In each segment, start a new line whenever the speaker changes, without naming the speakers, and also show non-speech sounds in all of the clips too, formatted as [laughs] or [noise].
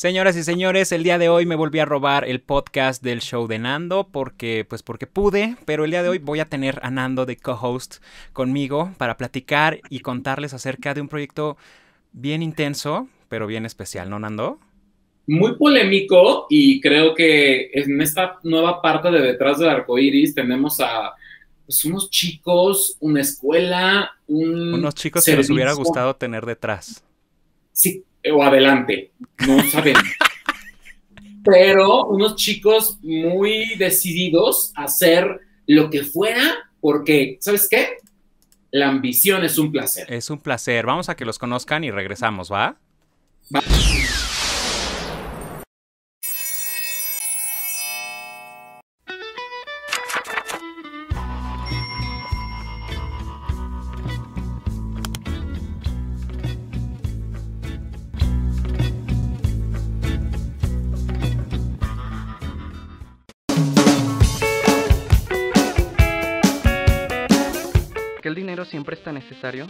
Señoras y señores, el día de hoy me volví a robar el podcast del show de Nando porque pues porque pude, pero el día de hoy voy a tener a Nando de co-host conmigo para platicar y contarles acerca de un proyecto bien intenso, pero bien especial, ¿no, Nando?
Muy polémico y creo que en esta nueva parte de Detrás del Arco Iris tenemos a pues, unos chicos, una escuela, un.
Unos chicos que les hubiera gustado tener detrás.
Sí, o adelante, no [laughs] sabemos. Pero unos chicos muy decididos a hacer lo que fuera, porque, ¿sabes qué? La ambición es un placer.
Es un placer. Vamos a que los conozcan y regresamos, ¿va? Va.
Siempre está necesario?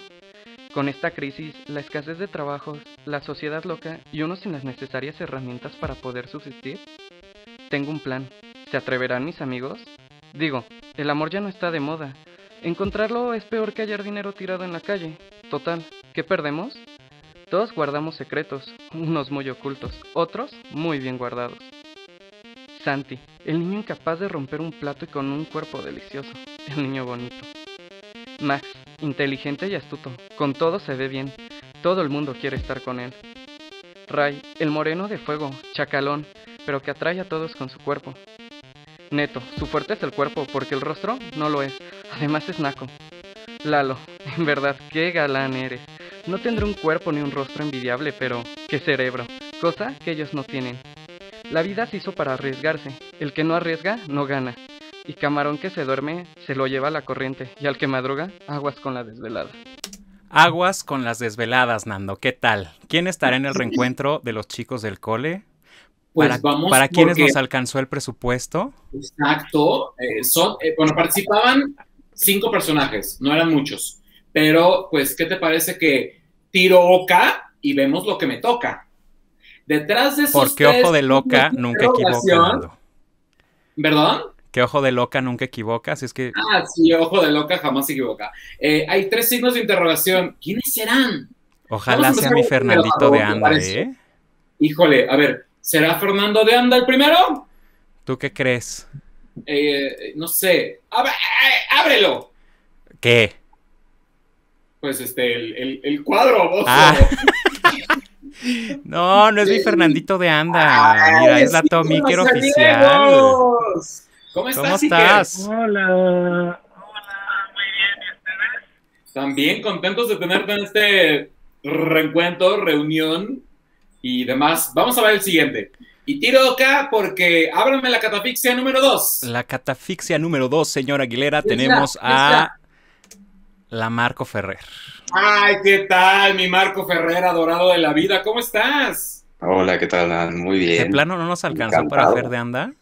Con esta crisis, la escasez de trabajos, la sociedad loca y uno sin las necesarias herramientas para poder subsistir? Tengo un plan. ¿Se atreverán mis amigos? Digo, el amor ya no está de moda. Encontrarlo es peor que hallar dinero tirado en la calle. Total, ¿qué perdemos? Todos guardamos secretos, unos muy ocultos, otros muy bien guardados. Santi, el niño incapaz de romper un plato y con un cuerpo delicioso, el niño bonito. Max, inteligente y astuto, con todo se ve bien, todo el mundo quiere estar con él. Ray, el moreno de fuego, chacalón, pero que atrae a todos con su cuerpo. Neto, su fuerte es el cuerpo, porque el rostro no lo es, además es naco. Lalo, [laughs] en verdad, qué galán eres. No tendré un cuerpo ni un rostro envidiable, pero qué cerebro, cosa que ellos no tienen. La vida se hizo para arriesgarse, el que no arriesga no gana. Y camarón que se duerme se lo lleva a la corriente. Y al que madruga, aguas con la desvelada.
Aguas con las desveladas, Nando. ¿Qué tal? ¿Quién estará en el reencuentro de los chicos del cole? Pues para, vamos ¿Para quiénes nos alcanzó el presupuesto?
Exacto. Eh, son, eh, bueno, participaban cinco personajes, no eran muchos. Pero, pues, ¿qué te parece que tiro oca y vemos lo que me toca? Detrás de esos
Porque ojo de loca nunca equivoca.
¿Perdón?
Que ojo de loca nunca equivoca, así es que...
Ah, sí, ojo de loca jamás se equivoca. Eh, hay tres signos de interrogación. ¿Quiénes serán?
Ojalá sea mi Fernandito de Anda, ¿eh?
Híjole, a ver, ¿será Fernando de Anda el primero?
¿Tú qué crees?
Eh, no sé. Eh, ¡Ábrelo!
¿Qué?
Pues este, el, el, cuadro, vos.
Ah. [laughs] no, no es mi Fernandito de Anda. Mira, es la Tommy, quiero oficial.
¿Cómo estás?
Hola. Hola, muy bien. ¿Y ustedes?
También contentos de tenerte en este reencuentro, reunión y demás. Vamos a ver el siguiente. Y tiro acá porque ábrame la catafixia número 2.
La catafixia número 2, señor Aguilera, tenemos a la Marco Ferrer.
Ay, ¿qué tal, mi Marco Ferrer, adorado de la vida? ¿Cómo estás?
Hola, ¿qué tal? Muy bien.
¿De plano no nos alcanzó para Fer de Anda?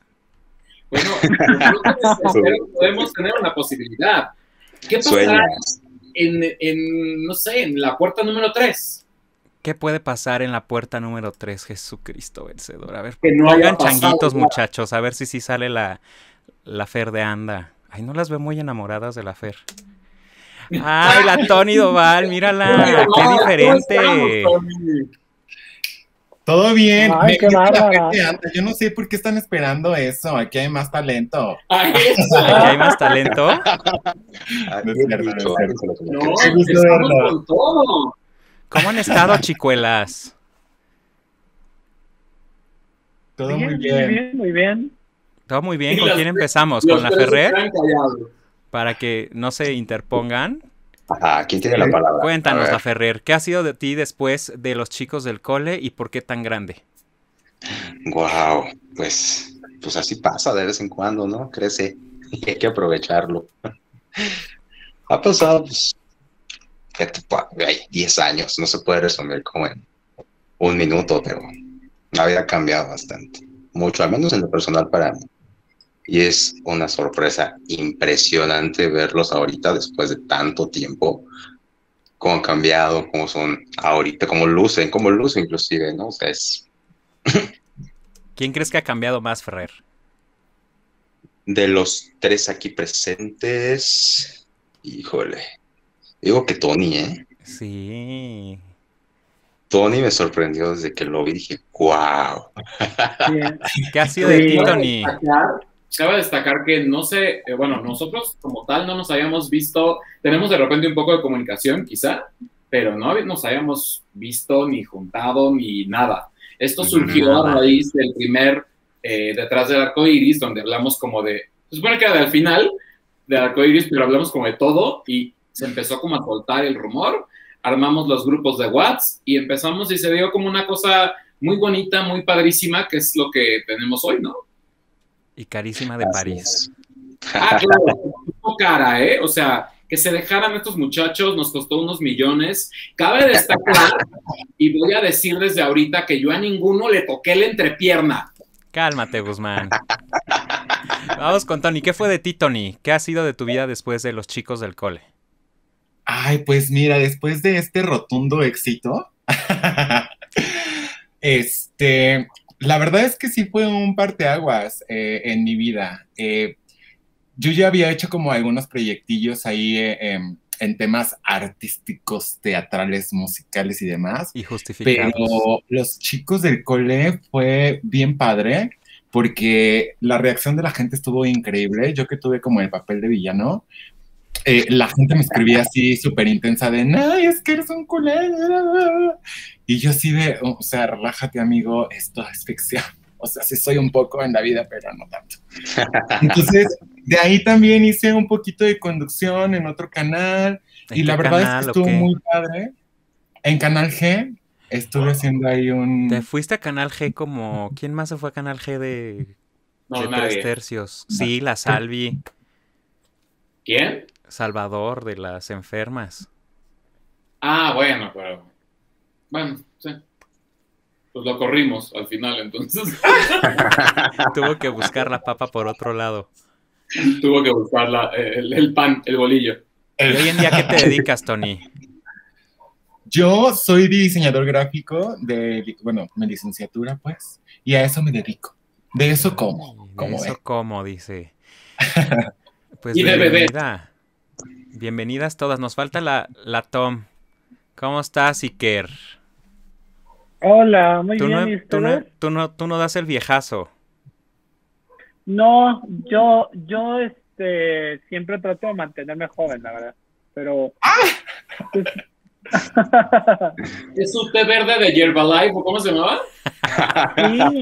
Bueno, [laughs] podemos tener una posibilidad. ¿Qué pasará en, no sé, en la puerta número 3?
¿Qué puede pasar en la puerta número 3, Jesucristo vencedor? A ver, que no hagan changuitos, muchachos, a ver si sí sale la, la Fer de Anda. Ay, no las veo muy enamoradas de la Fer. Ay, la Tony Doval, mírala, qué diferente.
Todo bien. Yo no sé por qué están esperando eso. Aquí hay más talento. [laughs]
Aquí hay más talento. [laughs] ¿Cómo han estado, chicuelas?
Todo muy bien. Muy bien,
muy bien.
Todo muy bien. ¿Con quién empezamos? ¿Con la Ferrer? Para que no se interpongan.
¿Quién tiene la palabra?
Cuéntanos, a Ferrer, ¿qué ha sido de ti después de los chicos del cole y por qué tan grande?
Wow, pues, pues así pasa de vez en cuando, ¿no? Crece [laughs] y hay que aprovecharlo. ha pasado, pues, 10 años, no se puede resumir como en un minuto, pero la vida ha cambiado bastante, mucho, al menos en lo personal para mí y es una sorpresa impresionante verlos ahorita después de tanto tiempo, cómo han cambiado, cómo son ahorita, cómo lucen, cómo lucen inclusive, ¿no? O sea, es [clears throat]
¿Quién crees que ha cambiado más, Ferrer?
De los tres aquí presentes, híjole, digo que Tony, ¿eh?
Sí.
Tony me sorprendió desde que lo vi, dije, wow. [laughs]
¿Qué ha sido de ti, Tony?
Cabe destacar que no sé, eh, bueno, nosotros como tal no nos habíamos visto, tenemos de repente un poco de comunicación quizá, pero no nos habíamos visto ni juntado ni nada. Esto surgió a raíz del primer eh, Detrás del Arco Iris, donde hablamos como de, se supone que era del final del Arco Iris, pero hablamos como de todo y se empezó como a soltar el rumor, armamos los grupos de WhatsApp y empezamos y se dio como una cosa muy bonita, muy padrísima, que es lo que tenemos hoy, ¿no?
Y carísima de París.
Ah, claro, [laughs] cara, ¿eh? O sea, que se dejaran estos muchachos nos costó unos millones. Cabe destacar, y voy a decir desde ahorita que yo a ninguno le toqué la entrepierna.
Cálmate, Guzmán. Vamos con Tony. ¿Qué fue de ti, Tony? ¿Qué ha sido de tu vida después de los chicos del cole?
Ay, pues mira, después de este rotundo éxito, [laughs] este, la verdad es que sí fue un parteaguas eh, en mi vida. Eh, yo ya había hecho como algunos proyectillos ahí eh, em, en temas artísticos, teatrales, musicales y demás.
Y justificados.
Pero los chicos del cole fue bien padre porque la reacción de la gente estuvo increíble. Yo que tuve como el papel de villano, eh, la gente me escribía así súper intensa de, ay, es que eres un culé. Y yo sí de, o sea, relájate amigo, esto es ficción. O sea, sí soy un poco en la vida, pero no tanto. [laughs] Entonces, de ahí también hice un poquito de conducción en otro canal. y la verdad es que estuvo muy padre. En Canal G estuve haciendo ahí un...
¿Te fuiste a Canal G como... ¿Quién más se fue a Canal G de, de tres tercios? Sí, la Salvi.
¿Quién?
Salvador de las enfermas.
Ah, bueno, pero... Bueno, sí pues lo corrimos al final, entonces. [laughs]
Tuvo que buscar la papa por otro lado.
Tuvo que buscar el, pan, el bolillo.
¿Y hoy en día qué te [laughs] dedicas, Tony?
Yo soy diseñador gráfico de, bueno, mi licenciatura, pues, y a eso me dedico. De eso como.
De eso como, dice. [laughs] Pues bienvenida. Bienvenidas todas. Nos falta la, la Tom. ¿Cómo estás, Iker?
Hola, muy bien.
No, tú, no, tú, no, tú no das el viejazo.
No, yo, yo este, siempre trato de mantenerme joven, la verdad. Pero.
Pues, [laughs] ¿Es un té verde de Yerbalife o cómo se llamaba? [laughs]
Sí.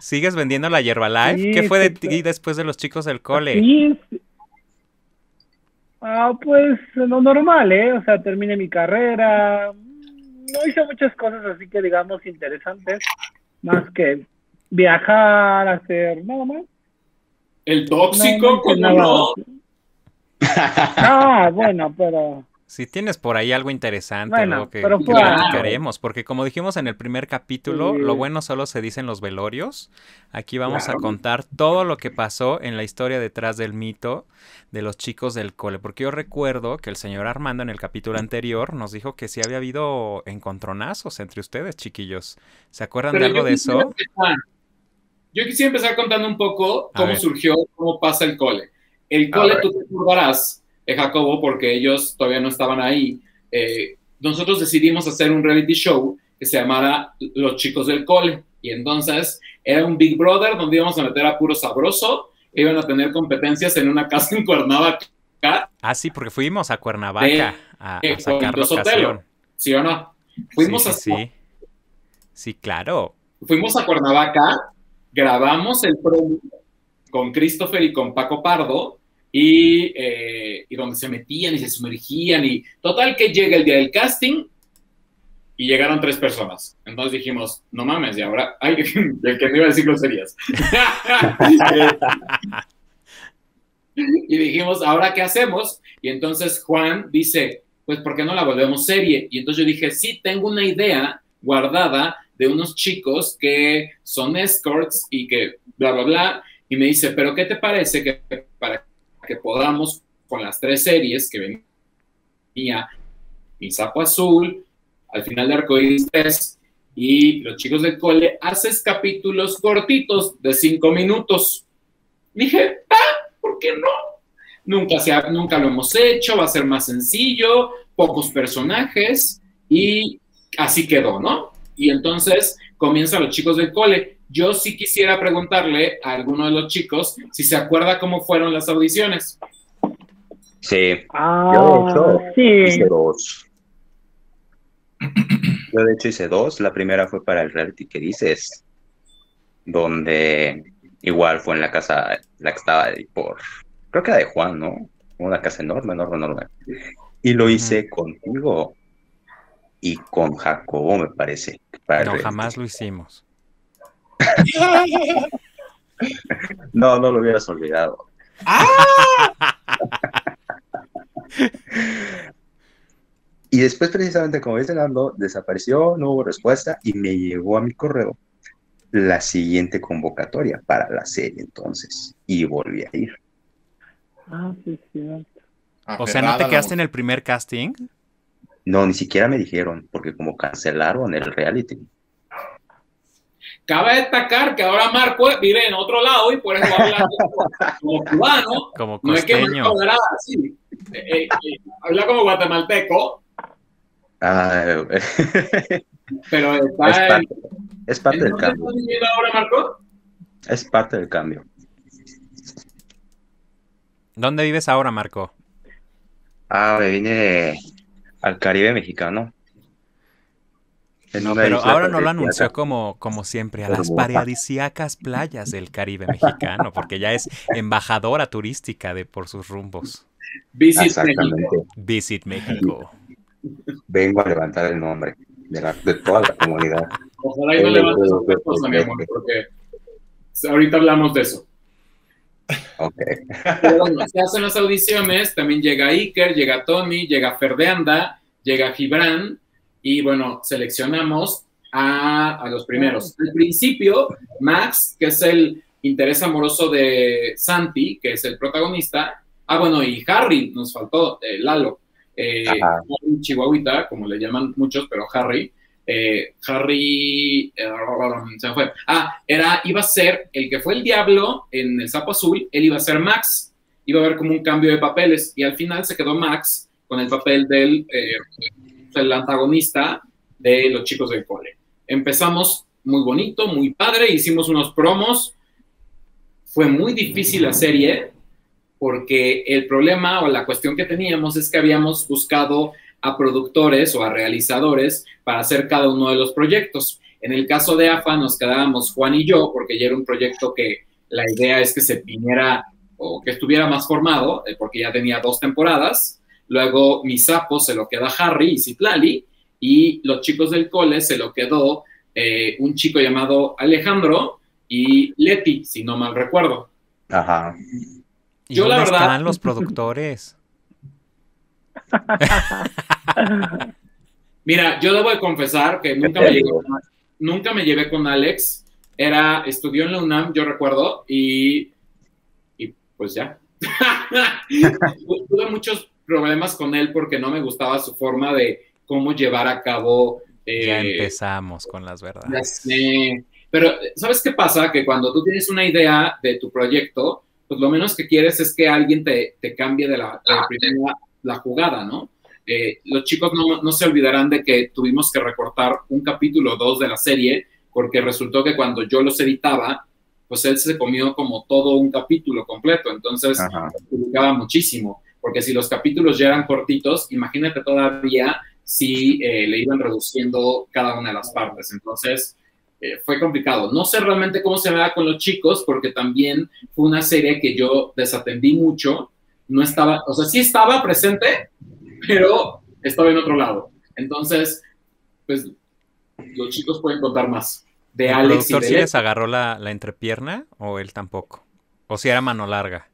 ¿Sigues vendiendo la Yerbalife? ¿Qué fue de ti después de los chicos del cole?
Sí. Ah, pues lo normal, ¿eh? O sea, terminé mi carrera, no hice muchas cosas así que digamos interesantes, más que viajar, hacer nada más.
El tóxico, como no? [laughs]
Ah, bueno, pero
si tienes por ahí algo interesante, algo que, platicaremos, porque como dijimos en el primer capítulo, lo bueno solo se dice en los velorios. Aquí vamos a contar todo lo que pasó en la historia detrás del mito de los chicos del cole, porque yo recuerdo que el señor Armando en el capítulo anterior nos dijo que sí había habido encontronazos entre ustedes, chiquillos. ¿Se acuerdan de algo de eso?
yo quisiera empezar contando un poco cómo surgió, cómo pasa el cole. El cole, tú te acordarás, Jacobo, porque ellos todavía no estaban ahí, eh, nosotros decidimos hacer un reality show que se llamara Los Chicos del Cole. Y entonces era un Big Brother donde íbamos a meter a puro sabroso, iban a tener competencias en una casa en Cuernavaca.
Ah, sí, porque fuimos a Cuernavaca a, a, sacar locación.
¿Sí o no? Fuimos
sí, sí, sí. sí, claro.
Fuimos a Cuernavaca, grabamos el promo con Christopher y con Paco Pardo, eh, y, donde se metían y se sumergían y total que llega el día del casting y llegaron tres personas. Entonces dijimos, no mames, y ahora, ay, [laughs] el que me iba a decir groserías. [laughs] y dijimos, ¿ahora qué hacemos? Y entonces Juan dice, pues, ¿por qué no la volvemos serie? Y entonces yo dije, sí, tengo una idea guardada de unos chicos que son escorts y que bla, bla, bla. Y me dice, pero ¿qué te parece que para que podamos, con las tres series que venía Mi Sapo Azul, al final de Arcoíris 3 y los chicos del cole haces capítulos cortitos de cinco minutos. Dije, ah, ¿por qué no? Nunca, se nunca lo hemos hecho, va a ser más sencillo, pocos personajes y así quedó, ¿no? Y entonces comienzan los chicos del cole. Yo sí quisiera preguntarle a alguno de los chicos si se acuerda cómo fueron las audiciones.
Sí.
Ah,
Yo de hecho
sí.
hice dos. [clears throat] Yo de hecho hice dos. La primera fue para el reality que dices, donde igual fue en la casa, la que estaba ahí por, creo que era de Juan, ¿no? Una casa enorme, enorme, enorme. Y lo hice contigo y con Jacobo, me parece. para
No, jamás lo hicimos.
No, no lo hubieras olvidado. Y después, precisamente, como dice Nando, desapareció, no hubo respuesta y me llegó a mi correo la siguiente convocatoria para la serie entonces. Y volví a ir.
Ah, sí, sí.
O sea, ¿no te quedaste en el primer casting?
No, ni siquiera me dijeron, porque como cancelaron el reality.
Cabe destacar que ahora Marco vive en otro lado y por eso habla como [laughs] cubano.
Como
No es que. Marco hablará así. Eh, eh, eh, habla como guatemalteco,
Ah, [laughs]
pero
es
está en...
parte, es parte
¿En
del
dónde
cambio.
estás viviendo ahora, Marco?
Es parte del cambio.
¿Dónde vives ahora, Marco?
Ah, me vine al Caribe mexicano.
No, pero ahora no lo anunció como, como siempre, a las paradisíacas playas del Caribe mexicano, porque ya es embajadora turística de por sus rumbos.
Visit
Exactamente.
México.
Visit México.
Vengo a levantar el nombre de, la- de toda la comunidad.
Ojalá y no levantes otra cosa, mi amor, porque ahorita hablamos de eso.
Ok.
Pero bueno, se hacen las audiciones, también llega Iker, llega Tony, llega Ferdeanda, llega Gibran, y bueno, seleccionamos a, a los primeros. Al principio, Max, que es el interés amoroso de Santi, que es el protagonista, ah, bueno, y Harry, nos faltó, eh, Lalo, eh, Chihuahuita, como le llaman muchos, pero Harry, eh, Harry, eh, se me fue. Ah, era, iba a ser el que fue el diablo en el sapo azul, él iba a ser Max, iba a haber como un cambio de papeles y al final se quedó Max con el papel del eh, el antagonista de los chicos del cole. Empezamos muy bonito, muy padre, hicimos unos promos, fue muy difícil la serie porque el problema o la cuestión que teníamos es que habíamos buscado a productores o a realizadores para hacer cada uno de los proyectos. En el caso de AFA nos quedábamos Juan y yo, porque ya era un proyecto que la idea es que se viniera o que estuviera más formado, eh, porque ya tenía dos temporadas. Luego mi sapo se lo queda Harry y Citlali, y los chicos del cole se lo quedó eh, un chico llamado Alejandro y Leti, si no mal recuerdo.
Ajá.
¿Y
Yo, la
dónde
verdad-
están los productores? [laughs]
Mira, yo debo de confesar que nunca me, llevé, con- nunca me llevé con Alex. Era, estudió en la UNAM, yo recuerdo, y, y pues ya. [laughs] Tuve muchos problemas con él porque no me gustaba su forma de cómo llevar a cabo. eh,
Ya empezamos con las verdades.
Pero, ¿sabes qué pasa? Que cuando tú tienes una idea de tu proyecto, pues lo menos que quieres es que alguien te, te cambie de la, de primera la jugada, ¿no? Eh, los chicos no, no se olvidarán de que tuvimos que recortar un capítulo o dos de la serie, porque resultó que cuando yo los editaba, pues él se comió como todo un capítulo completo, entonces
Ajá.
perjudicaba muchísimo, porque si los capítulos ya eran cortitos, imagínate todavía si eh, le iban reduciendo cada una de las partes. Entonces, eh, fue complicado. No sé realmente cómo se me da con los chicos, porque también fue una serie que yo desatendí mucho. No estaba, o sea, sí estaba presente, pero estaba en otro lado. Entonces, pues los chicos pueden contar más de
¿El
Alex y
productor
de
sí les agarró la, la entrepierna o él tampoco? ¿O si era mano larga?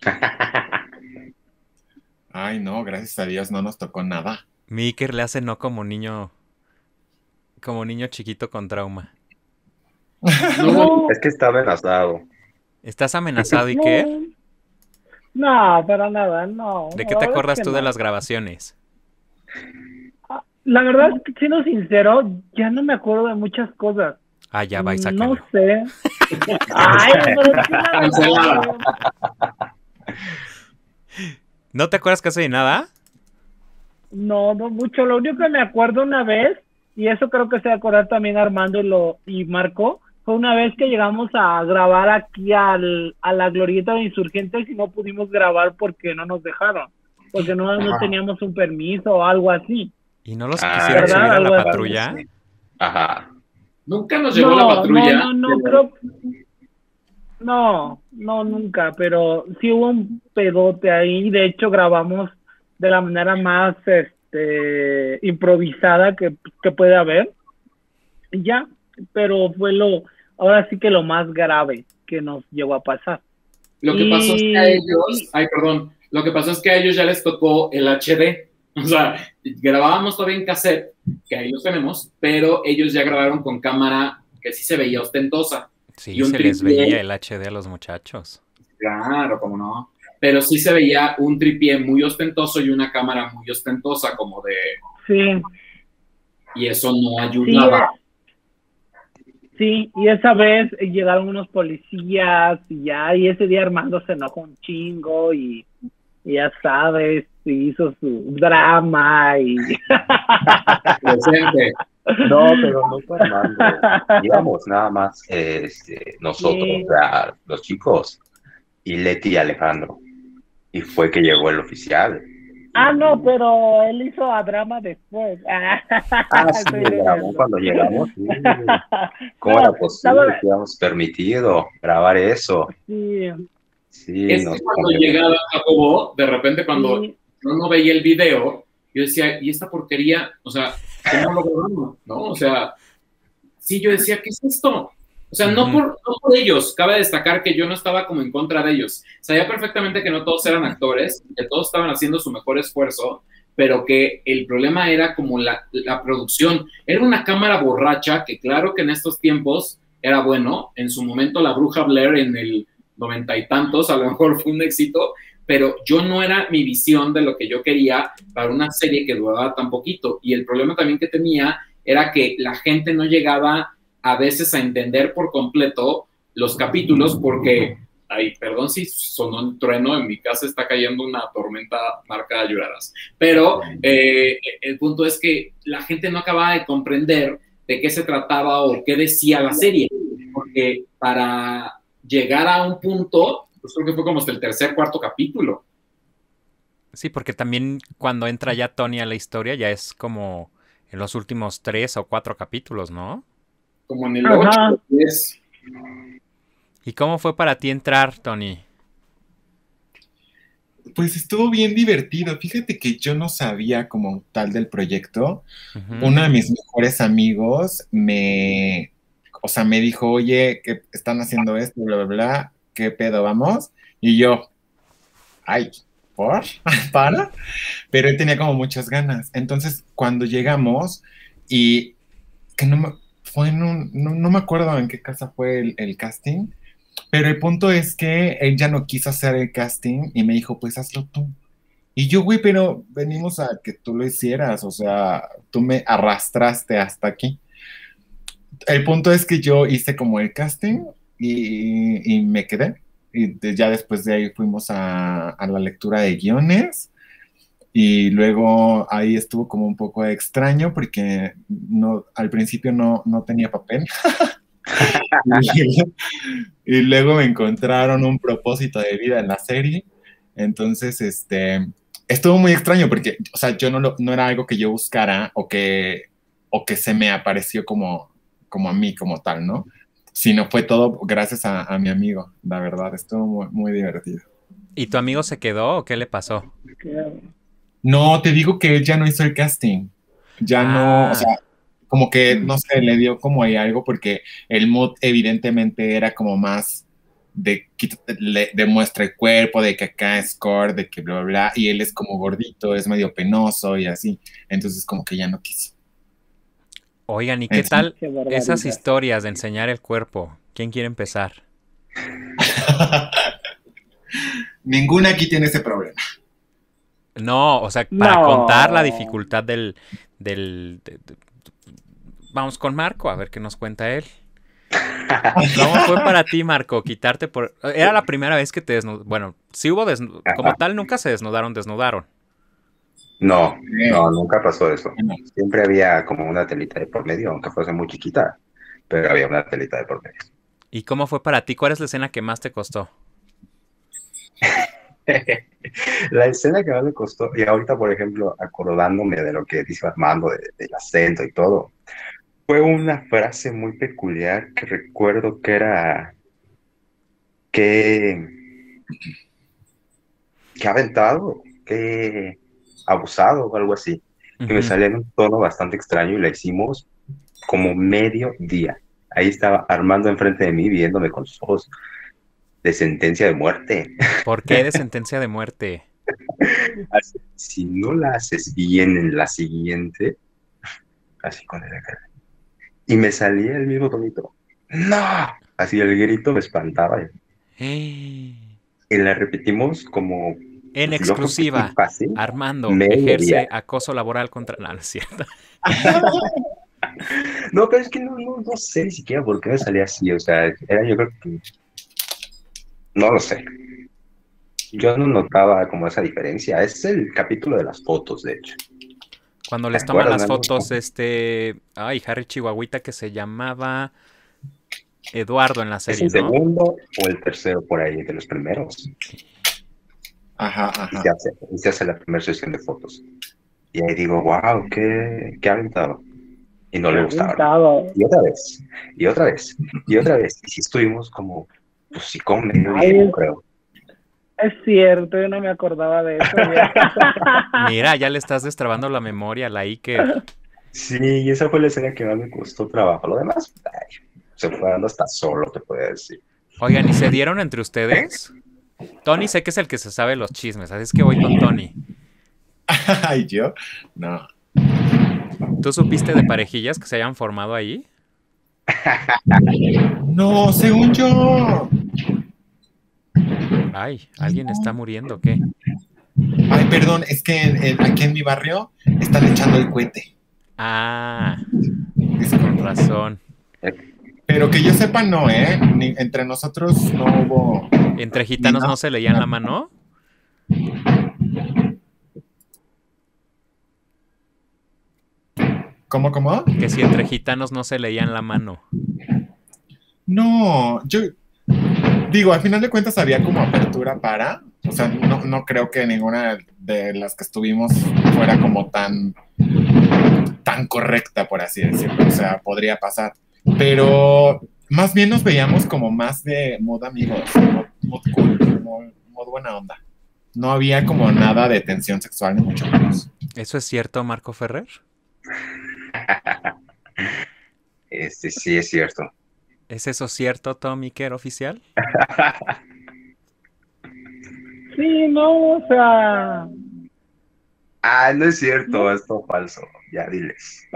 [laughs]
Ay, no, gracias a Dios no nos tocó nada.
Mi Iker le hace no como niño, como niño chiquito con trauma. [laughs]
No,
Es que está amenazado.
¿Estás amenazado, Iker?
no, para nada, no.
¿De qué te
es
acuerdas
que
tú de las grabaciones?
la verdad, siendo sincero, ya no me acuerdo de muchas cosas.
Ah, ya va y
No sé. [laughs] Ay, pero [laughs]
¿No te acuerdas casi de nada?
No, no mucho. Lo único que me acuerdo una vez, y eso creo que se va a acordar también Armando y, lo, y Marco, fue una vez que llegamos a grabar aquí al, a la glorieta de insurgentes y no pudimos grabar porque no nos dejaron, porque no, no teníamos un permiso o algo así.
¿Y no los ah, quisieron subir a la patrulla?
Ajá.
Nunca nos llevó la patrulla.
No, no, no, creo... No, no, nunca, pero sí hubo un pedote ahí. De hecho, grabamos de la manera más este, improvisada que, que puede haber. Y ya, pero fue lo, ahora sí que lo más grave que nos llegó a pasar.
Lo que pasó es que a ellos, ay, perdón, lo que pasó es que a ellos ya les tocó el HD. [laughs] O sea, grabábamos todavía en cassette, que ahí los tenemos, pero ellos ya grabaron con cámara que sí se veía ostentosa.
Sí, y se les veía el HD a los muchachos.
Claro, cómo no. Pero sí se veía un tripié muy ostentoso y una cámara muy ostentosa, como de.
Sí.
Y eso no ayudaba.
Sí, y esa vez llegaron unos policías y ya, y ese día Armando se enojó un chingo y, ya sabes, hizo su drama y... [laughs]
Presente. No, pero no fue Armando. Íbamos [laughs] nada más este, nosotros, los chicos, y Leti y Alejandro. Y fue que llegó el oficial.
Ah, no, pero él hizo a drama después. [laughs]
Ah, sí, cuando llegamos. [laughs] ¿Cómo era posible que habíamos permitido grabar eso?
Sí.
Sí, es que cuando llegaba Jacobo, de repente cuando yo no veía el video, yo decía, ¿y esta porquería? O sea, ¿cómo lo grabamos? ¿No? O sea, sí, yo decía, ¿qué es esto? O sea, no, por, ellos, cabe destacar que yo no estaba como en contra de ellos. Sabía perfectamente que no todos eran actores, que todos estaban haciendo su mejor esfuerzo, pero que el problema era como la, la producción. Era una cámara borracha que claro que en estos tiempos era bueno. En su momento la bruja Blair en el noventa y tantos a lo mejor fue un éxito, pero yo no era mi visión de lo que yo quería para una serie que duraba tan poquito. Y el problema también que tenía era que la gente no llegaba a veces a entender por completo los capítulos porque, ay, perdón si sonó un trueno, en mi casa está cayendo una tormenta marca lloradas, pero eh, el punto es que la gente no acababa de comprender de qué se trataba o qué decía la serie, porque para llegar a un punto, pues creo que fue como hasta el tercer, cuarto capítulo.
Sí, porque también cuando entra ya Tony a la historia ya es como en los últimos tres o cuatro capítulos, ¿no?
como en el 8
¿Y cómo fue para ti entrar, Tony?
Pues estuvo bien divertido. Fíjate que yo no sabía como tal del proyecto. Uno de mis mejores amigos me, o sea, me dijo, oye, que están haciendo esto, bla, bla, bla, ¿qué pedo vamos? Y yo, ay, ¿por? [laughs] ¿Para? Pero él tenía como muchas ganas. Entonces, cuando llegamos y que no me, fue en un, no, me acuerdo en qué casa fue el, casting, pero el punto es que él ya no quiso hacer el casting y me dijo, pues hazlo tú. Y yo, güey, pero venimos a que tú lo hicieras, o sea, tú me arrastraste hasta aquí. El punto es que yo hice como el casting y, me quedé. Y ya después de ahí fuimos a, a la lectura de guiones y luego ahí estuvo como un poco extraño porque no, al principio no, no tenía papel. [laughs] y, luego me encontraron un propósito de vida en la serie. Entonces, este, estuvo muy extraño porque, o sea, yo no, no era algo que yo buscara o que, o que se me apareció como, como a mí, como tal, ¿no? Sino fue todo gracias a, a mi amigo, la verdad, estuvo muy, muy divertido.
¿Y tu amigo se quedó o qué le pasó?
No, te digo que él ya no hizo el casting. Ya no, o ah. sea, como que, no sé, le dio como ahí algo porque el mood evidentemente era como más de demuestra el cuerpo, de que acá es core, de que bla, bla, bla, y él es como gordito, es medio penoso y así. Entonces como que ya no quiso.
Oigan, ¿y qué tal esas historias de enseñar el cuerpo? ¿Quién quiere empezar? [laughs]
Ninguna aquí tiene ese problema.
No, o sea, para contar la dificultad del... del Vamos con Marco, a ver qué nos cuenta él. [laughs] ¿Cómo fue para ti, Marco, quitarte por... Era la primera vez que te desnudaron. Bueno, si hubo desnudo. Como tal, nunca se desnudaron, desnudaron.
No, no, nunca pasó eso. Siempre había como una telita de por medio, aunque fuese muy chiquita, pero había una telita de por medio.
¿Y cómo fue para ti? ¿Cuál es la escena que más te costó? [laughs]
la escena que más me costó, y ahorita, por ejemplo, acordándome de lo que dice Armando, del acento y todo, fue una frase muy peculiar que recuerdo que era que, que aventado, que abusado o algo así, que me salía en un tono bastante extraño y la hicimos como medio día. Ahí estaba Armando enfrente de mí viéndome con sus ojos de sentencia de muerte.
¿Por qué de [laughs] sentencia de muerte?
si no la haces bien en la siguiente, así con el Y me salía el mismo tonito. ¡No! Así el grito me espantaba. [gasps] Y la repetimos como
en exclusiva, Armando ejerce acoso laboral contra... No, no es cierto. [laughs]
no, pero es que no, no, no, sé ni siquiera por qué me salía así. O sea, era yo creo que... No lo sé. Yo no notaba como esa diferencia. Es el capítulo de las fotos, de hecho.
Cuando les toman las fotos, este... Ay, Harry Chihuahuita que se llamaba... Eduardo en la serie.
¿Es el segundo o el tercero por ahí, de los primeros?
Ajá, ajá.
Y se hace, la primera sesión de fotos. Y ahí digo, wow, qué, qué aventado. Y no le gustaba. Y otra vez, y otra vez, y otra vez. Y si estuvimos como, pues sí, como medio bien, creo.
Es cierto, yo no me acordaba de eso. [laughs]
Mira, ya le estás destrabando la memoria, la Iker.
Sí, y esa fue la escena que más me costó trabajo. Lo demás, se fue dando hasta solo, te puedo decir.
Oigan, ¿y se dieron entre ustedes? Tony sé que es el que se sabe los chismes, así es que voy con Tony. [laughs]
Ay, yo, no.
¿Tú supiste de parejillas que se hayan formado ahí? [laughs]
No, según yo.
Ay, alguien está muriendo, ¿qué?
Ay, perdón, es que aquí en mi barrio están echando el cohete.
Ah, es con razón.
Pero que yo sepa, no, ¿eh? entre nosotros no hubo.
¿Entre gitanos no, se leían la mano?
¿Cómo, cómo?
Que si entre gitanos no se leían la mano.
No, yo digo, al final de cuentas había como apertura para, o sea, no, no creo que ninguna de las que estuvimos fuera como tan, tan correcta, por así decirlo, o sea, podría pasar. Pero más bien nos veíamos como más de modo amigos, modo cool, modo, buena onda. No había como nada de tensión sexual, ni mucho menos.
¿Eso es cierto, Marco Ferrer? [laughs]
Este sí es cierto.
¿Es eso cierto, Tommy Kerr, oficial? [laughs]
sí, no, o sea,
Ah, no es cierto, es todo falso. Ya diles.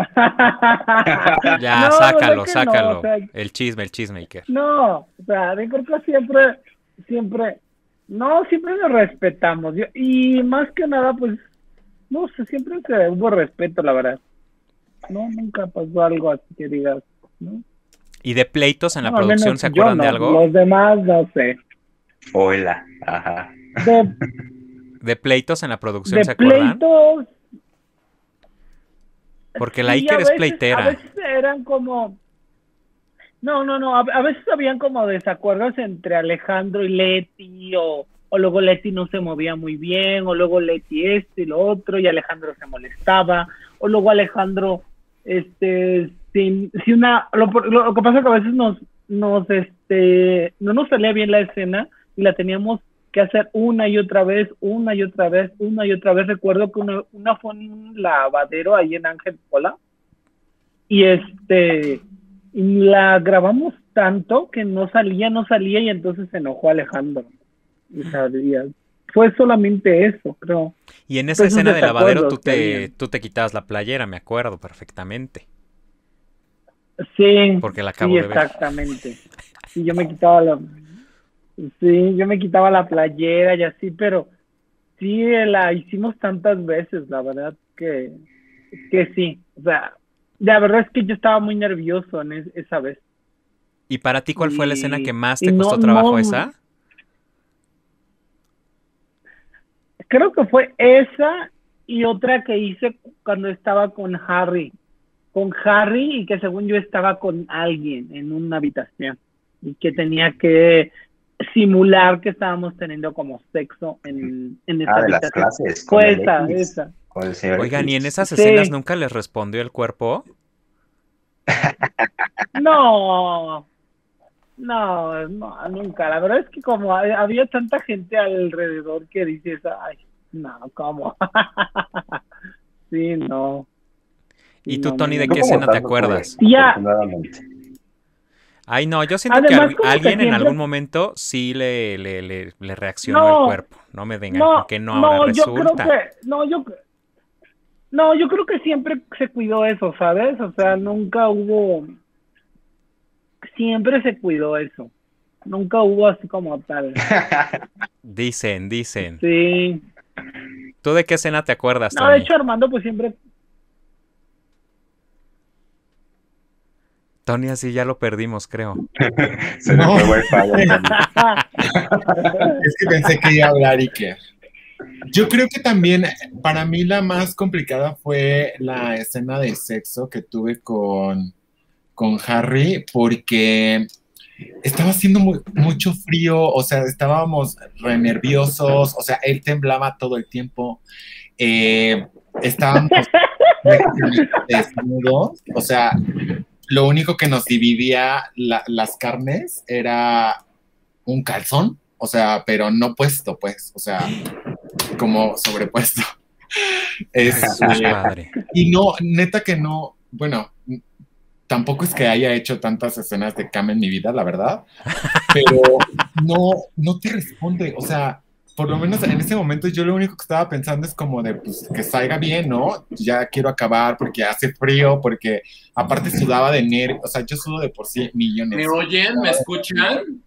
ya, [laughs] sácalo, sácalo. el chisme, el chisme, Iker.
No, o sea, de que siempre, siempre, no, siempre nos respetamos. y más que nada, pues, no sé, siempre hubo respeto, la verdad. No, nunca pasó algo así que digas, ¿no?
¿Y de pleitos en la producción se acuerdan de algo?
Los demás no sé.
Hola, ajá.
De
¿De pleitos en la producción se acuerdan?
Pleitos.
Porque la Iker es pleitera.
A veces eran como. No, no, no. A, veces habían como desacuerdos entre Alejandro y Leti, o, o luego Leti no se movía muy bien, o luego Leti esto y lo otro, y Alejandro se molestaba, o luego Alejandro, este, si, si una. Lo, lo que pasa es que a veces nos, nos, este, no nos salía bien la escena y la teníamos que hacer una y otra vez, una y otra vez, una y otra vez. Recuerdo que una, una fue en un lavadero ahí en Ángel Pola y este la grabamos tanto que no salía, no salía y entonces se enojó Alejandro. Y sabía. Fue solamente eso, creo.
Y en esa escena de lavadero tú te, tú te quitabas la playera, me acuerdo perfectamente.
Sí,
porque la acabo
sí,
de ver.
exactamente. Y yo me quitaba la, Sí, yo me quitaba la playera y así, pero sí la hicimos tantas veces, la verdad que, que sí. O sea, la verdad es que yo estaba muy nervioso en esa vez.
¿Y para ti cuál fue la escena que más te costó trabajo esa?
Creo que fue esa y otra que hice cuando estaba con Harry. Con Harry y que según yo estaba con alguien en una habitación y que tenía que simular que estábamos teniendo como sexo en, en esa
ah, de las clases.
Fue esa, esa.
Oigan, ¿y en esas escenas nunca les respondió el cuerpo? [laughs]
No, no, no, nunca. La verdad es que como había tanta gente alrededor que dices, ay, no, ¿cómo? [laughs] sí, no.
¿Y tú, Tony, de qué escena te acuerdas?
Ya.
Ay, no, yo siento que alguien en algún momento sí le, le, le, reaccionó el cuerpo. No me digan no, que no, ahora resulta. Yo creo que,
no, yo, no, yo creo que siempre se cuidó eso, ¿sabes? O sea, nunca hubo. Siempre se cuidó eso. Nunca hubo así como tal. [laughs]
dicen, dicen.
Sí.
¿Tú de qué escena te acuerdas?
No, de hecho, Armando, pues siempre
Tony, así ya lo perdimos, creo. [laughs]
Se me fue [laughs] es que pensé que iba a hablar Iker. Yo creo que también para mí la más complicada fue la escena de sexo que tuve con, con Harry, porque estaba haciendo mucho frío, o sea, estábamos re nerviosos, o sea, él temblaba todo el tiempo. Eh, estábamos [laughs] desnudos, o sea, lo único que nos dividía las carnes era un calzón, o sea, pero no puesto, pues, o sea, como sobrepuesto. [laughs] Es, eh, y no, neta que no, bueno, tampoco es que haya hecho tantas escenas de cam en mi vida, la verdad, pero no, no te responde, o sea, por lo menos en ese momento yo lo único que estaba pensando es como de pues, que salga bien, ¿no? Ya quiero acabar porque hace frío, porque aparte sudaba de nervios, o sea, yo sudo de por sí millones.
¿Me oyen? ¿Me escuchan?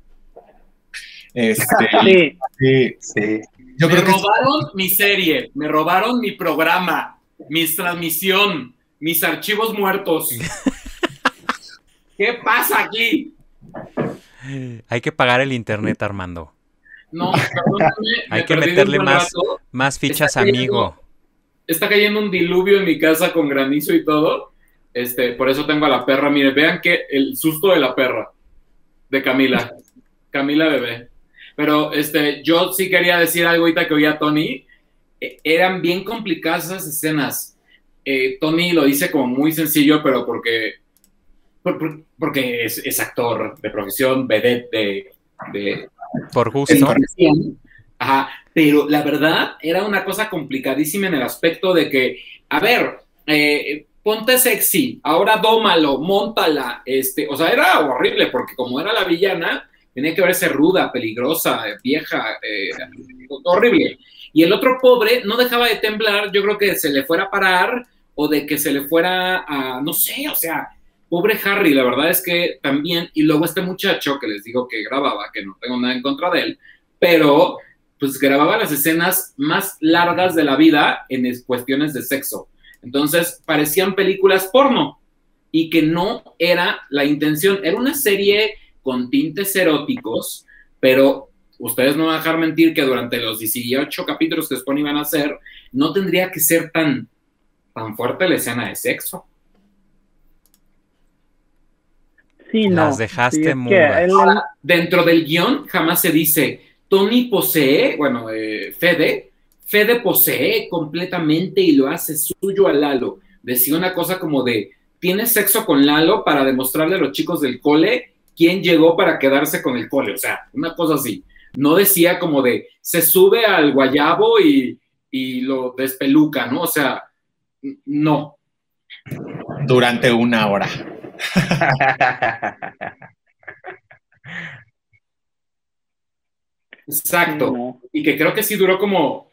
Este, [laughs] sí. sí.
Yo me robaron mi serie, me robaron mi programa, mi transmisión, mis archivos muertos. [laughs] ¿Qué pasa aquí?
Hay que pagar el internet, Armando.
No, [laughs]
Hay que meterle más, más fichas, amigo.
Está cayendo un diluvio en mi casa con granizo y todo. Este, por eso tengo a la perra. Mire, vean que el susto de la perra de Camila. Camila bebé. Pero este, yo sí quería decir algo ahorita que oía Tony. E, eran bien complicadas esas escenas. Eh, Tony lo dice como muy sencillo, pero porque, porque es, actor de profesión, vedette de,
por gusto.
Ajá, pero la verdad era una cosa complicadísima en el aspecto de que, a ver, eh, ponte sexy, ahora dómalo, montala, este, o sea, era horrible porque como era la villana, tenía que verse ruda, peligrosa, vieja, eh, horrible. Y el otro pobre no dejaba de temblar, yo creo que se le fuera a parar o de que se le fuera a, no sé, o sea, Pobre Harry, la verdad es que también, y luego este muchacho que les digo que grababa, que no tengo nada en contra de él, pero pues grababa las escenas más largas de la vida en cuestiones de sexo. Entonces parecían películas porno y que no era la intención. Era una serie con tintes eróticos, pero ustedes no van a dejar mentir que durante los 18 capítulos que después iban a hacer, no tendría que ser tan, tan fuerte la escena de sexo.
Las dejaste muy
Dentro del guion jamás se dice, Tony posee, bueno, eh, Fede, Fede posee completamente y lo hace suyo a Lalo. Decía una cosa como de, tiene sexo con Lalo para demostrarle a los chicos del cole quién llegó para quedarse con el cole. O sea, una cosa así. No decía como de, se sube al guayabo y, y lo despeluca, ¿no? O sea, no.
Durante una hora. [laughs]
Exacto. Y que creo que sí duró como.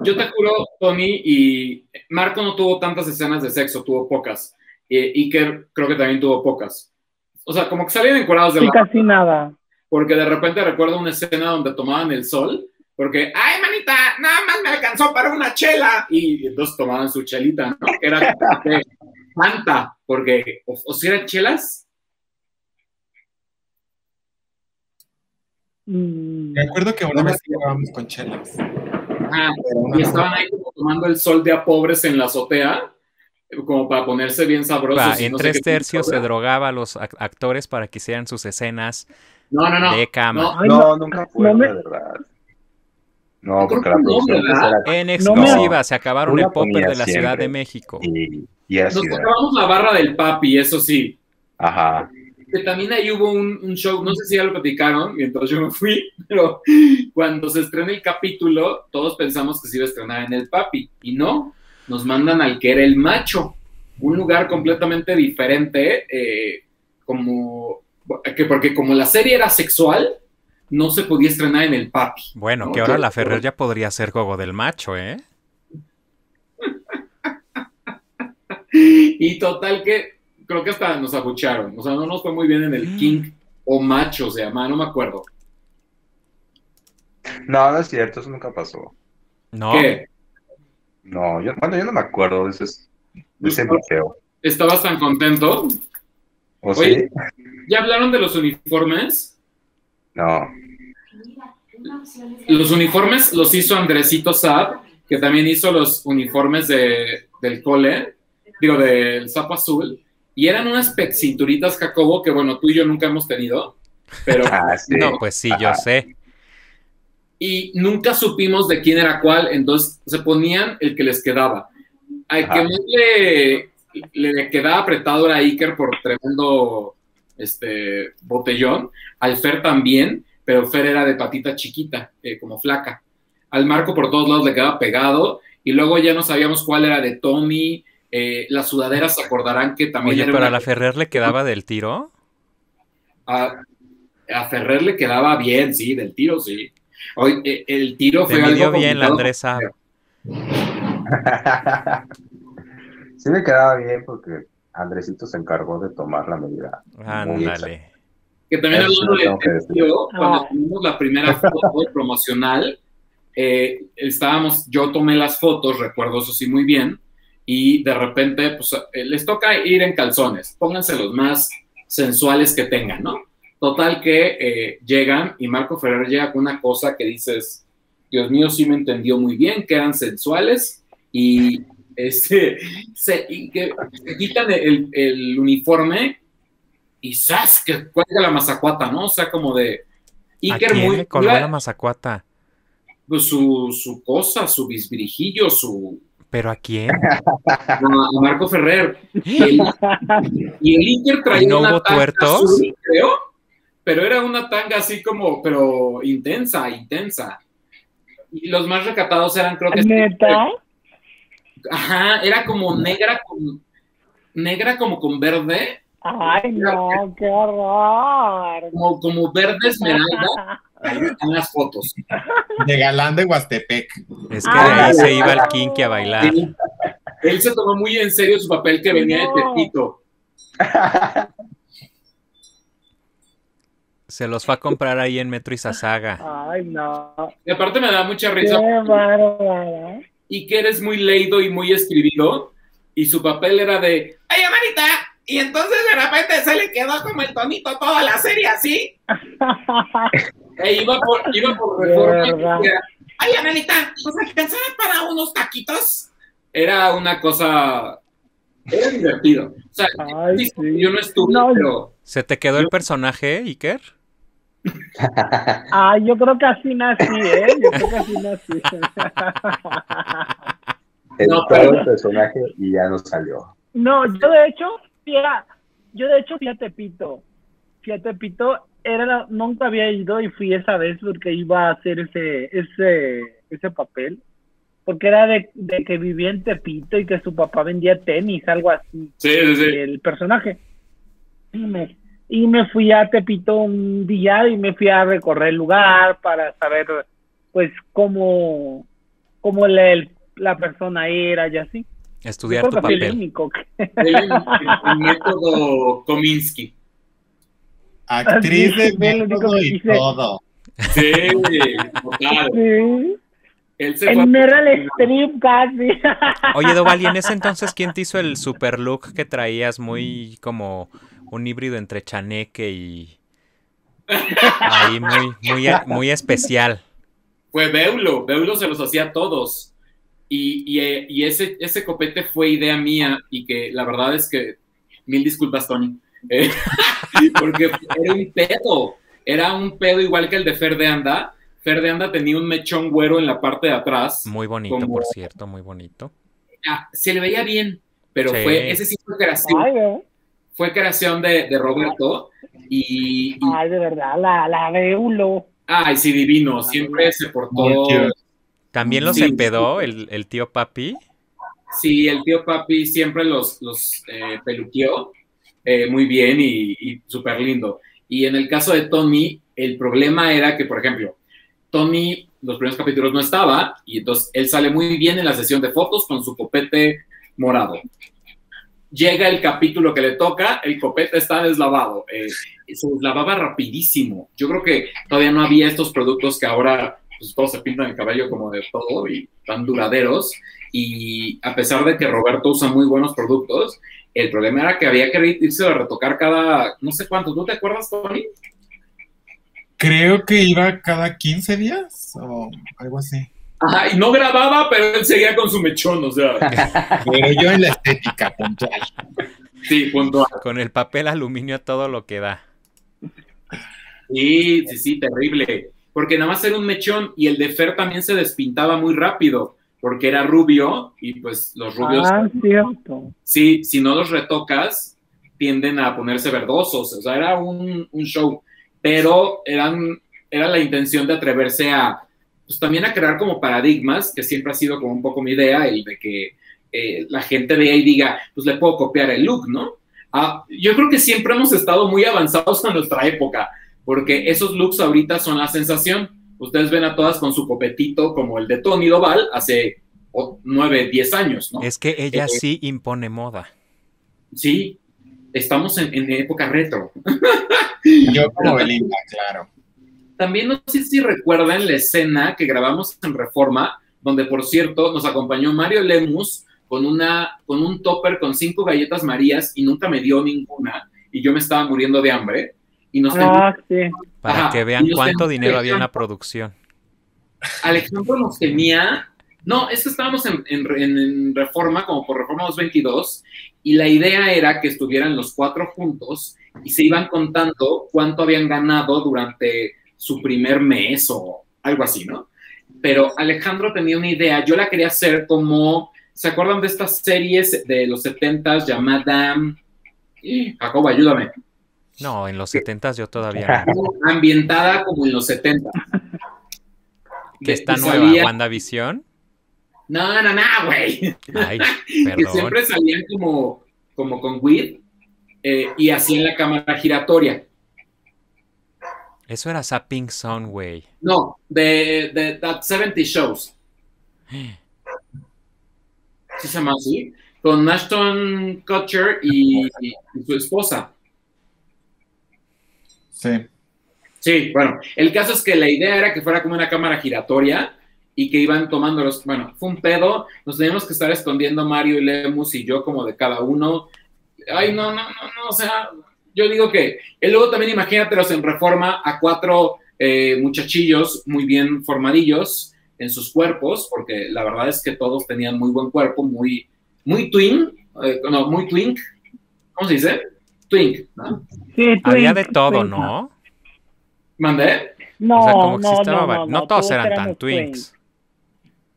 Yo te juro, Tony, y Marco no tuvo tantas escenas de sexo, tuvo pocas. y Iker creo que también tuvo pocas. O sea, como que salían encorados de
sí, casi nada.
Porque de repente recuerdo una escena donde tomaban el sol, porque, ay, manita, nada más me alcanzó para una chela. Y entonces tomaban su chelita, ¿no? Era Fanta, porque, o, si eran chelas.
Mm. Me acuerdo que una vez jugábamos con chelas.
Ah, y estaban ahí como tomando el sol de a pobres en la azotea como para ponerse bien sabrosos.
en tres tercios se drogaba a los actores para que hicieran sus escenas
no, no, no,
de cama.
No, nunca fue, de verdad. No, porque la producción
En exclusiva, se acabaron el popper de la Ciudad de México.
Y,
Nos acabamos la barra del papi, eso sí.
Ajá.
Que también ahí hubo un, show, no sé si ya lo platicaron mientras yo me fui, [laughs] pero cuando se estrena el capítulo, todos pensamos que se iba a estrenar en el papi, y no, nos mandan al que era el macho, un lugar completamente diferente, eh, como que porque como la serie era sexual, no se podía estrenar en el papi.
Bueno, que ahora la Ferrer ya podría ser Gogo del Macho, ¿eh?
Y total que creo que hasta nos abucharon. O sea, no nos fue muy bien en el King o Macho se llama, no me acuerdo.
No, no es cierto, eso nunca pasó.
No. ¿Qué?
No, yo, bueno, yo no me acuerdo de ese, de ese museo.
¿Estabas tan contento?
¿O sí?
¿Ya hablaron de los uniformes?
No.
Los uniformes los hizo Andresito Saab, que también hizo los uniformes de, del cole, digo, del sapo azul, y eran unas cinturitas Jacobo que, bueno, tú y yo nunca hemos tenido, pero... [laughs]
Ah, no, pues sí, yo sé.
Y nunca supimos de quién era cuál, entonces se ponían el que les quedaba. Al que más le, le quedaba apretado era Iker por tremendo este, botellón, al Fer también, pero Fer era de patita chiquita, eh, como flaca. Al Marco por todos lados le quedaba pegado, y luego ya no sabíamos cuál era de Tommy, eh, las sudaderas se acordarán que también
Oye, pero a la Ferrer le quedaba del tiro.
A, Ferrer le quedaba bien, sí, del tiro, sí. Hoy, eh, el tiro fue
algo bien la Andresa.
sí me quedaba bien porque Andresito se encargó de tomar la medida.
Ándale.
Que también hablando de cuando ah. tuvimos la primera foto [laughs] promocional, eh, estábamos, yo tomé las fotos, recuerdo eso sí muy bien, y de repente, pues eh, les toca ir en calzones, pónganse los más sensuales que tengan, ¿no? Total que eh, llegan y Marco Ferrer llega con una cosa que dices, Dios mío, sí me entendió muy bien, que eran sensuales y este, [laughs] se, que, quitan el, uniforme y ¡zas! que cuelga la mazacuata, ¿no? O sea, como de...
Iker ¿A quién muy, colgó la mazacuata?
Pues su, su cosa, su bisbirijillo, su...
¿Pero a quién? [laughs]
A, Marco Ferrer. Y el, [laughs] Iker traía
no una tanga azul,
creo, pero era una tanga así como, pero intensa, intensa. Y los más recatados eran, creo que...
¿Neta?
Ajá, era como negra con negra como con verde.
Ay, no, qué horror.
Como, como verde esmeralda. [laughs] Ahí están las fotos.
De galán de Huastepec.
Es que ahí se iba el kinky a bailar.
Él se tomó muy en serio su papel que venía de Tepito.
Se los fue a comprar ahí en Metro Izazaga.
Ay, no.
Y aparte me da mucha risa.
Qué
y que eres muy leído y muy escribido, y su papel era de, ¡ay, Amarita! Y entonces de repente se le quedó como el tonito toda la serie así. [laughs] e iba por, iba por reforma. ¡ay, Amarita! ¿Nos alcanzaba para unos taquitos? Era una cosa. Era divertido. O sea, yo no estuve, pero.
¿Se te quedó el personaje, Iker? [laughs]
Ah, yo creo que así nací, ¿eh? Yo creo que así nací. [laughs]
no, pero... el personaje y ya no salió.
No, yo de hecho, yo de hecho fui a Tepito. Fui a Tepito, era nunca había ido y fui esa vez porque iba a hacer ese, ese, ese papel. Porque era de, de que vivía en Tepito y que su papá vendía tenis, algo así.
Sí, sí, sí.
El personaje. Y me, y me fui a Tepito un día y me fui a recorrer el lugar para saber pues cómo, cómo la, la persona era y así.
Estudiar tu papel.
El, método Kominsky.
Actriz de método y todo.
Sí, total. Sí.
Él se en Meryl Streep casi.
Oye, Doval, ¿y en ese entonces quién te hizo el super look que traías muy como un híbrido entre chaneque y... Ahí muy, muy, muy especial.
Fue Beulo, Beulo se los hacía a todos. Y, y, ese, ese copete fue idea mía y que la verdad es que, mil disculpas, Tony, eh, [laughs] porque era un pedo, era un pedo igual que el de Fer de Anda. Fer de Anda tenía un mechón güero en la parte de atrás.
Muy bonito, por cierto, muy bonito.
Ah, se le veía bien, pero fue, ese sí fue creación. Fue creación de, de Roberto y,
Ay, de verdad, la, la Beulo.
Ay, sí, divino, siempre se portó
¿También los empedó el, tío papi?
Sí, el tío papi siempre los, los eh, peluqueó eh, muy bien y, súper lindo. Y en el caso de Tony, el problema era que, por ejemplo, Tony los primeros capítulos no estaba y entonces él sale muy bien en la sesión de fotos con su copete morado. Llega el capítulo que le toca, el copete está deslavado. Eh, se deslavaba rapidísimo. Yo creo que todavía no había estos productos que ahora pues todos se pintan el cabello como de todo y tan duraderos. Y a pesar de que Roberto usa muy buenos productos, el problema era que había que irse a retocar cada, no sé cuánto, ¿tú te acuerdas, Tony?
Creo que iba cada 15 días o algo así.
Ajá, y no grababa, pero él seguía con su mechón, o sea. [laughs]
pero yo en la estética, puntual.
Sí, puntual.
Con el papel aluminio todo lo que da.
Sí, sí, sí, terrible porque nada más era un mechón y el de Fer también se despintaba muy rápido, porque era rubio y pues los rubios...
Ah, cierto.
Sí, si no los retocas, tienden a ponerse verdosos, o sea, era un, show, pero eran, era la intención de atreverse a, pues también a crear como paradigmas, que siempre ha sido como un poco mi idea, el de que eh, la gente vea y diga, pues le puedo copiar el look, ¿no? Ah, yo creo que siempre hemos estado muy avanzados en nuestra época porque esos looks ahorita son la sensación. Ustedes ven a todas con su copetito como el de Tony Doval hace nueve, diez años, ¿no?
Es que ella eh, sí impone moda.
Sí, estamos en, época retro. [laughs]
Yo como Belinda, claro.
También no sé si recuerdan la escena que grabamos en Reforma, donde por cierto nos acompañó Mario Lemus con, una, con un topper con cinco galletas marías y nunca me dio ninguna y yo me estaba muriendo de hambre y nos
ah,
Para que vean cuánto dinero había en la producción.
Alejandro nos tenía, no, es que estábamos en, Reforma, como por Reforma 222, y la idea era que estuvieran los cuatro juntos y se iban contando cuánto habían ganado durante su primer mes o algo así, ¿no? Pero Alejandro tenía una idea, yo la quería hacer como, ¿se acuerdan de estas series de los 70 llamada... Jacobo, ayúdame.
No, en los 70 yo todavía no.
Ambientada como en los 70. [laughs]
¿Que está nueva? ¿WandaVision?
No, no, no, güey. Ay, [laughs] perdón. que siempre salían como, como con Weed eh, y hacían la cámara giratoria.
Eso era Sapping Sun, güey.
No, de, de That 70 Shows. [gasps] ¿Sí se llama así? Con Ashton Kutcher y su esposa.
Sí.
Sí, bueno, el caso es que la idea era que fuera como una cámara giratoria y que iban tomando los, bueno, fue un pedo, nos teníamos que estar escondiendo Mario y Lemus y yo como de cada uno. Ay, no, no, no, no, o sea, yo digo que, y luego también imagínatelos en reforma a cuatro eh, muchachillos muy bien formadillos en sus cuerpos, porque la verdad es que todos tenían muy buen cuerpo, muy, muy twin, eh, no, muy twink, ¿cómo se dice? Twink, ¿no?
Sí, Había de todo, ¿no?
¿Mandé?
No, o sea, como no, no,
no, todos eran tan twinks.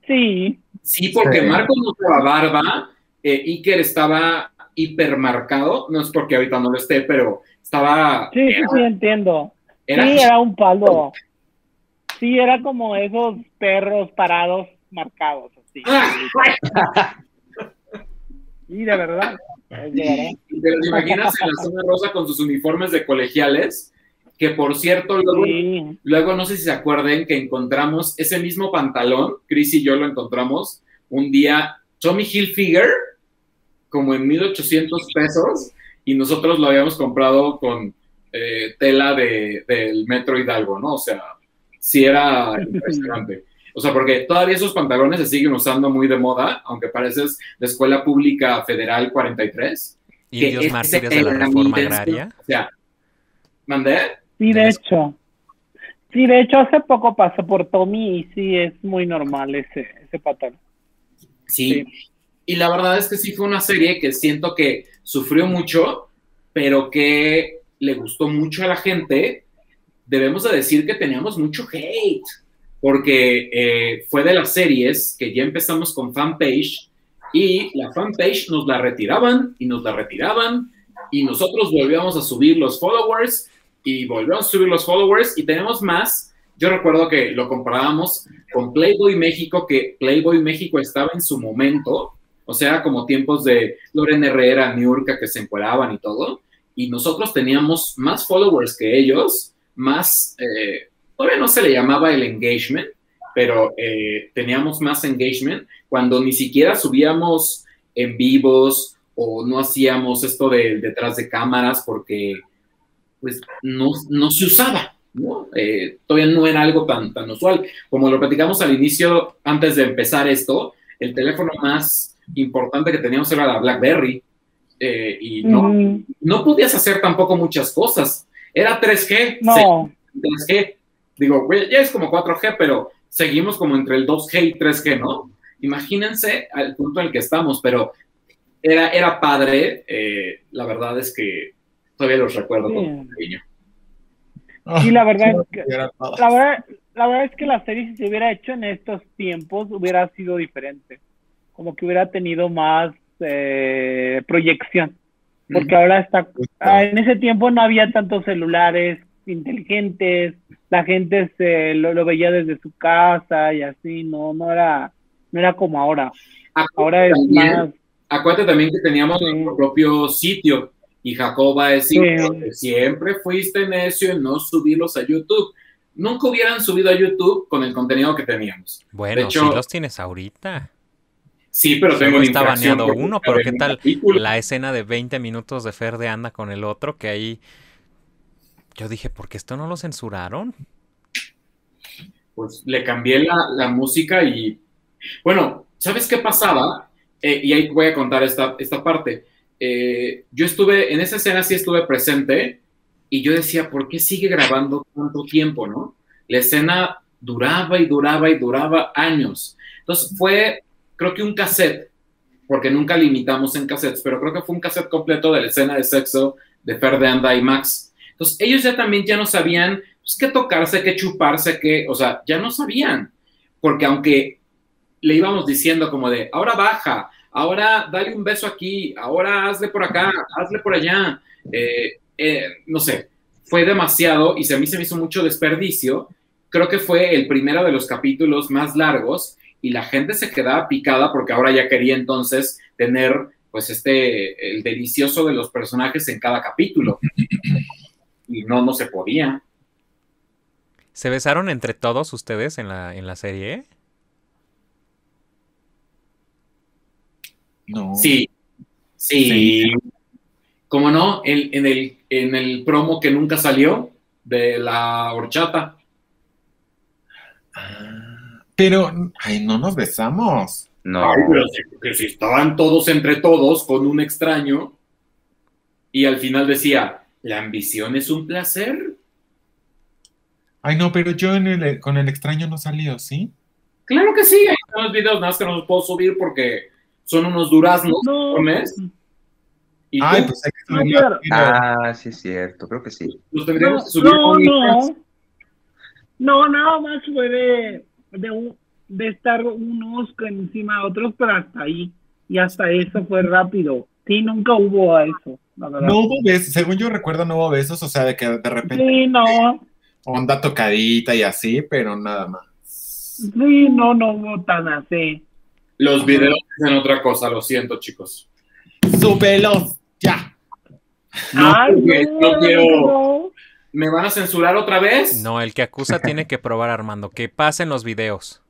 Sí.
Sí, porque Marco no usaba barba, eh, Iker estaba hipermarcado, no es porque ahorita no lo esté, pero estaba...
Sí, sí, sí, entiendo. sí, era un palo. Sí, era como esos perros parados marcados, así. sí, de verdad.
¿Te los imaginas en la zona rosa con sus uniformes de colegiales? Que por cierto, luego, no sé si se acuerden que encontramos ese mismo pantalón, Chris y yo lo encontramos un día, Tommy Hilfiger, como en 1800 pesos, y nosotros lo habíamos comprado con eh, tela del Metro Hidalgo, ¿no? O sea, sí era [laughs] impresionante. O sea, porque todavía esos pantalones se siguen usando muy de moda, aunque pareces de Escuela Pública Federal 43.
Indios mártires de la reforma agraria.
O sea, ¿mandé?
Sí, de hecho. Sí, de hecho, hace poco pasó por Tommy y sí es muy normal ese, ese patrón.
Sí. Y la verdad es que sí fue una serie que siento que sufrió mucho, pero que le gustó mucho a la gente. Debemos de decir que teníamos mucho hate, porque eh, fue de las series que ya empezamos con fanpage y la fanpage nos la retiraban y nos la retiraban y nosotros volvíamos a subir los followers y volvemos a subir los followers y tenemos más. Yo recuerdo que lo comparábamos con Playboy México, que Playboy México estaba en su momento, o sea, como tiempos de Loren Herrera, Niurka, que se encueraban y todo, y nosotros teníamos más followers que ellos, más, eh, todavía no se le llamaba el engagement, pero eh, teníamos más engagement cuando ni siquiera subíamos en vivos o no hacíamos esto de detrás de cámaras porque pues no, no se usaba, ¿no? Eh, todavía no era algo tan, tan usual. Como lo platicamos al inicio, antes de empezar esto, el teléfono más importante que teníamos era la BlackBerry. Eh, y no, mm. no podías hacer tampoco muchas cosas. Era 3G.
No.
3G. Digo, ya es como 4G, pero seguimos como entre el 2G y 3G, ¿no? Imagínense al punto en el que estamos, pero era, era padre. Eh, la verdad es que todavía los recuerdo con cariño.
Y la verdad, es que, la, verdad, la verdad es que la serie si se hubiera hecho en estos tiempos hubiera sido diferente. Como que hubiera tenido más eh, proyección. Porque ahora está, ah, en ese tiempo no había tantos celulares inteligentes, la gente se lo, veía desde su casa y así, no, no era, no era como ahora. ahora es más.
Acuérdate también que teníamos nuestro propio sitio y Jacoba es siempre fuiste necio en no subirlos a YouTube. Nunca hubieran subido a YouTube con el contenido que teníamos.
Bueno, si los tienes ahorita.
Sí, pero tengo
está baneado uno, pero ¿qué tal la escena de 20 minutos de Fer de Anda con el otro? Que ahí yo dije, ¿por qué esto no lo censuraron?
Pues le cambié la, música y. Bueno, ¿sabes qué pasaba? Eh, y ahí voy a contar esta, esta parte eh, yo estuve, en esa escena sí estuve presente y yo decía, ¿por qué sigue grabando tanto tiempo, no? La escena duraba y duraba y duraba años. Entonces fue, creo que un cassette, porque nunca limitamos en cassettes, pero creo que fue un cassette completo de la escena de sexo de Fer de Anda y Max. Ellos ya también ya no sabían pues, qué tocarse, qué chuparse, qué, o sea, ya no sabían, porque aunque le íbamos diciendo como de, ahora baja, ahora dale un beso aquí, ahora hazle por acá, hazle por allá. Eh, eh, no sé, fue demasiado y a mí se me hizo mucho desperdicio. Creo que fue el primero de los capítulos más largos y la gente se quedaba picada porque ahora ya quería entonces tener pues este, el delicioso de los personajes en cada capítulo. Y no, no se podía.
¿Se besaron entre todos ustedes en la, en la serie?
Sí, sí. ¿Cómo no? En, el, en el promo que nunca salió de la horchata.
Ah, pero, ay, no nos besamos.
No. pero si, estaban todos entre todos con un extraño y al final decía, la ambición es un placer.
Ay, no, pero yo en el, con el extraño no salió, ¿sí?
Claro que sí, hay unos videos más que no los puedo subir porque son unos duraznos no. mes.
¿Y Ay, pues hay que Ah, sí es cierto, creo que sí.
Los subir no,
no. no, nada más fue de, de, estar unos encima de otros, pero hasta ahí. Y hasta eso fue rápido. Sí, nunca hubo eso.
No hubo besos, según yo recuerdo, no hubo besos, o sea, de que de repente.
Sí, no.
Onda tocadita y así, pero nada más.
Sí, no, no hubo tan así.
Los videos dicen otra cosa, lo siento, chicos.
¡Súpelos! ¡Ya!
No, no, quiero. ¿Me van a censurar otra vez?
No, el que acusa [laughs] tiene que probar, Armando. Que pasen los videos.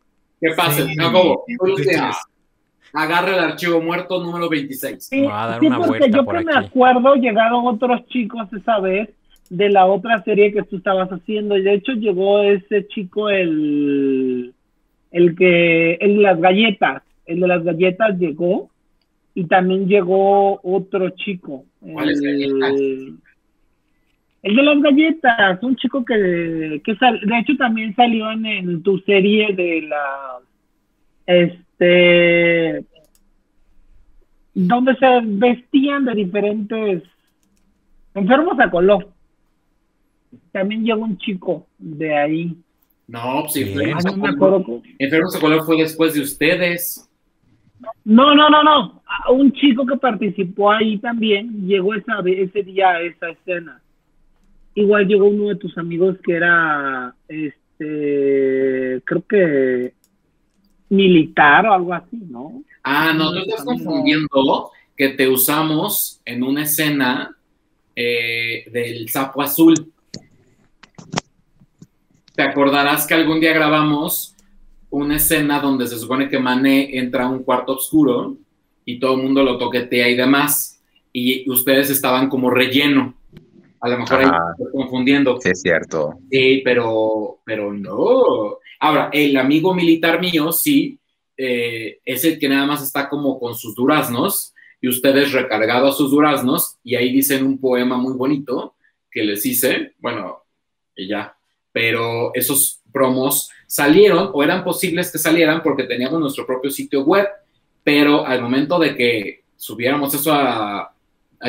Que pasen, sí, Jacobo. Agarra el archivo muerto número 26.
Sí, a dar una vuelta yo que me acuerdo, llegaron otros chicos esa vez de la otra serie que tú estabas haciendo. Y de hecho llegó ese chico, el, el que, el de las galletas, el de las galletas llegó y también llegó otro chico.
¿Cuáles
el, el de las galletas, un chico que, que de hecho también salió en, tu serie de la, este, donde se vestían de diferentes enfermos a color. También llegó un chico de ahí.
No, pues sí, Enfermos a color fue después de ustedes.
No, no, no, no. Un chico que participó ahí también llegó esa, ese día a esa escena. Igual llegó uno de tus amigos que era, este, creo que militar o algo así, ¿no?
Ah, no, tú estás confundiendo que te usamos en una escena eh, del sapo azul. Te acordarás que algún día grabamos una escena donde se supone que Mané entra a un cuarto oscuro y todo el mundo lo toquetea y demás, y ustedes estaban como relleno. A lo mejor ahí estoy confundiendo.
Sí, es cierto.
Sí, pero, pero no. Ahora, el amigo militar mío, sí, eh, es el que nada más está como con sus duraznos y ustedes recargados a sus duraznos y ahí dicen un poema muy bonito que les hice, bueno, y ya, pero esos promos salieron o eran posibles que salieran porque teníamos nuestro propio sitio web, pero al momento de que subiéramos eso a,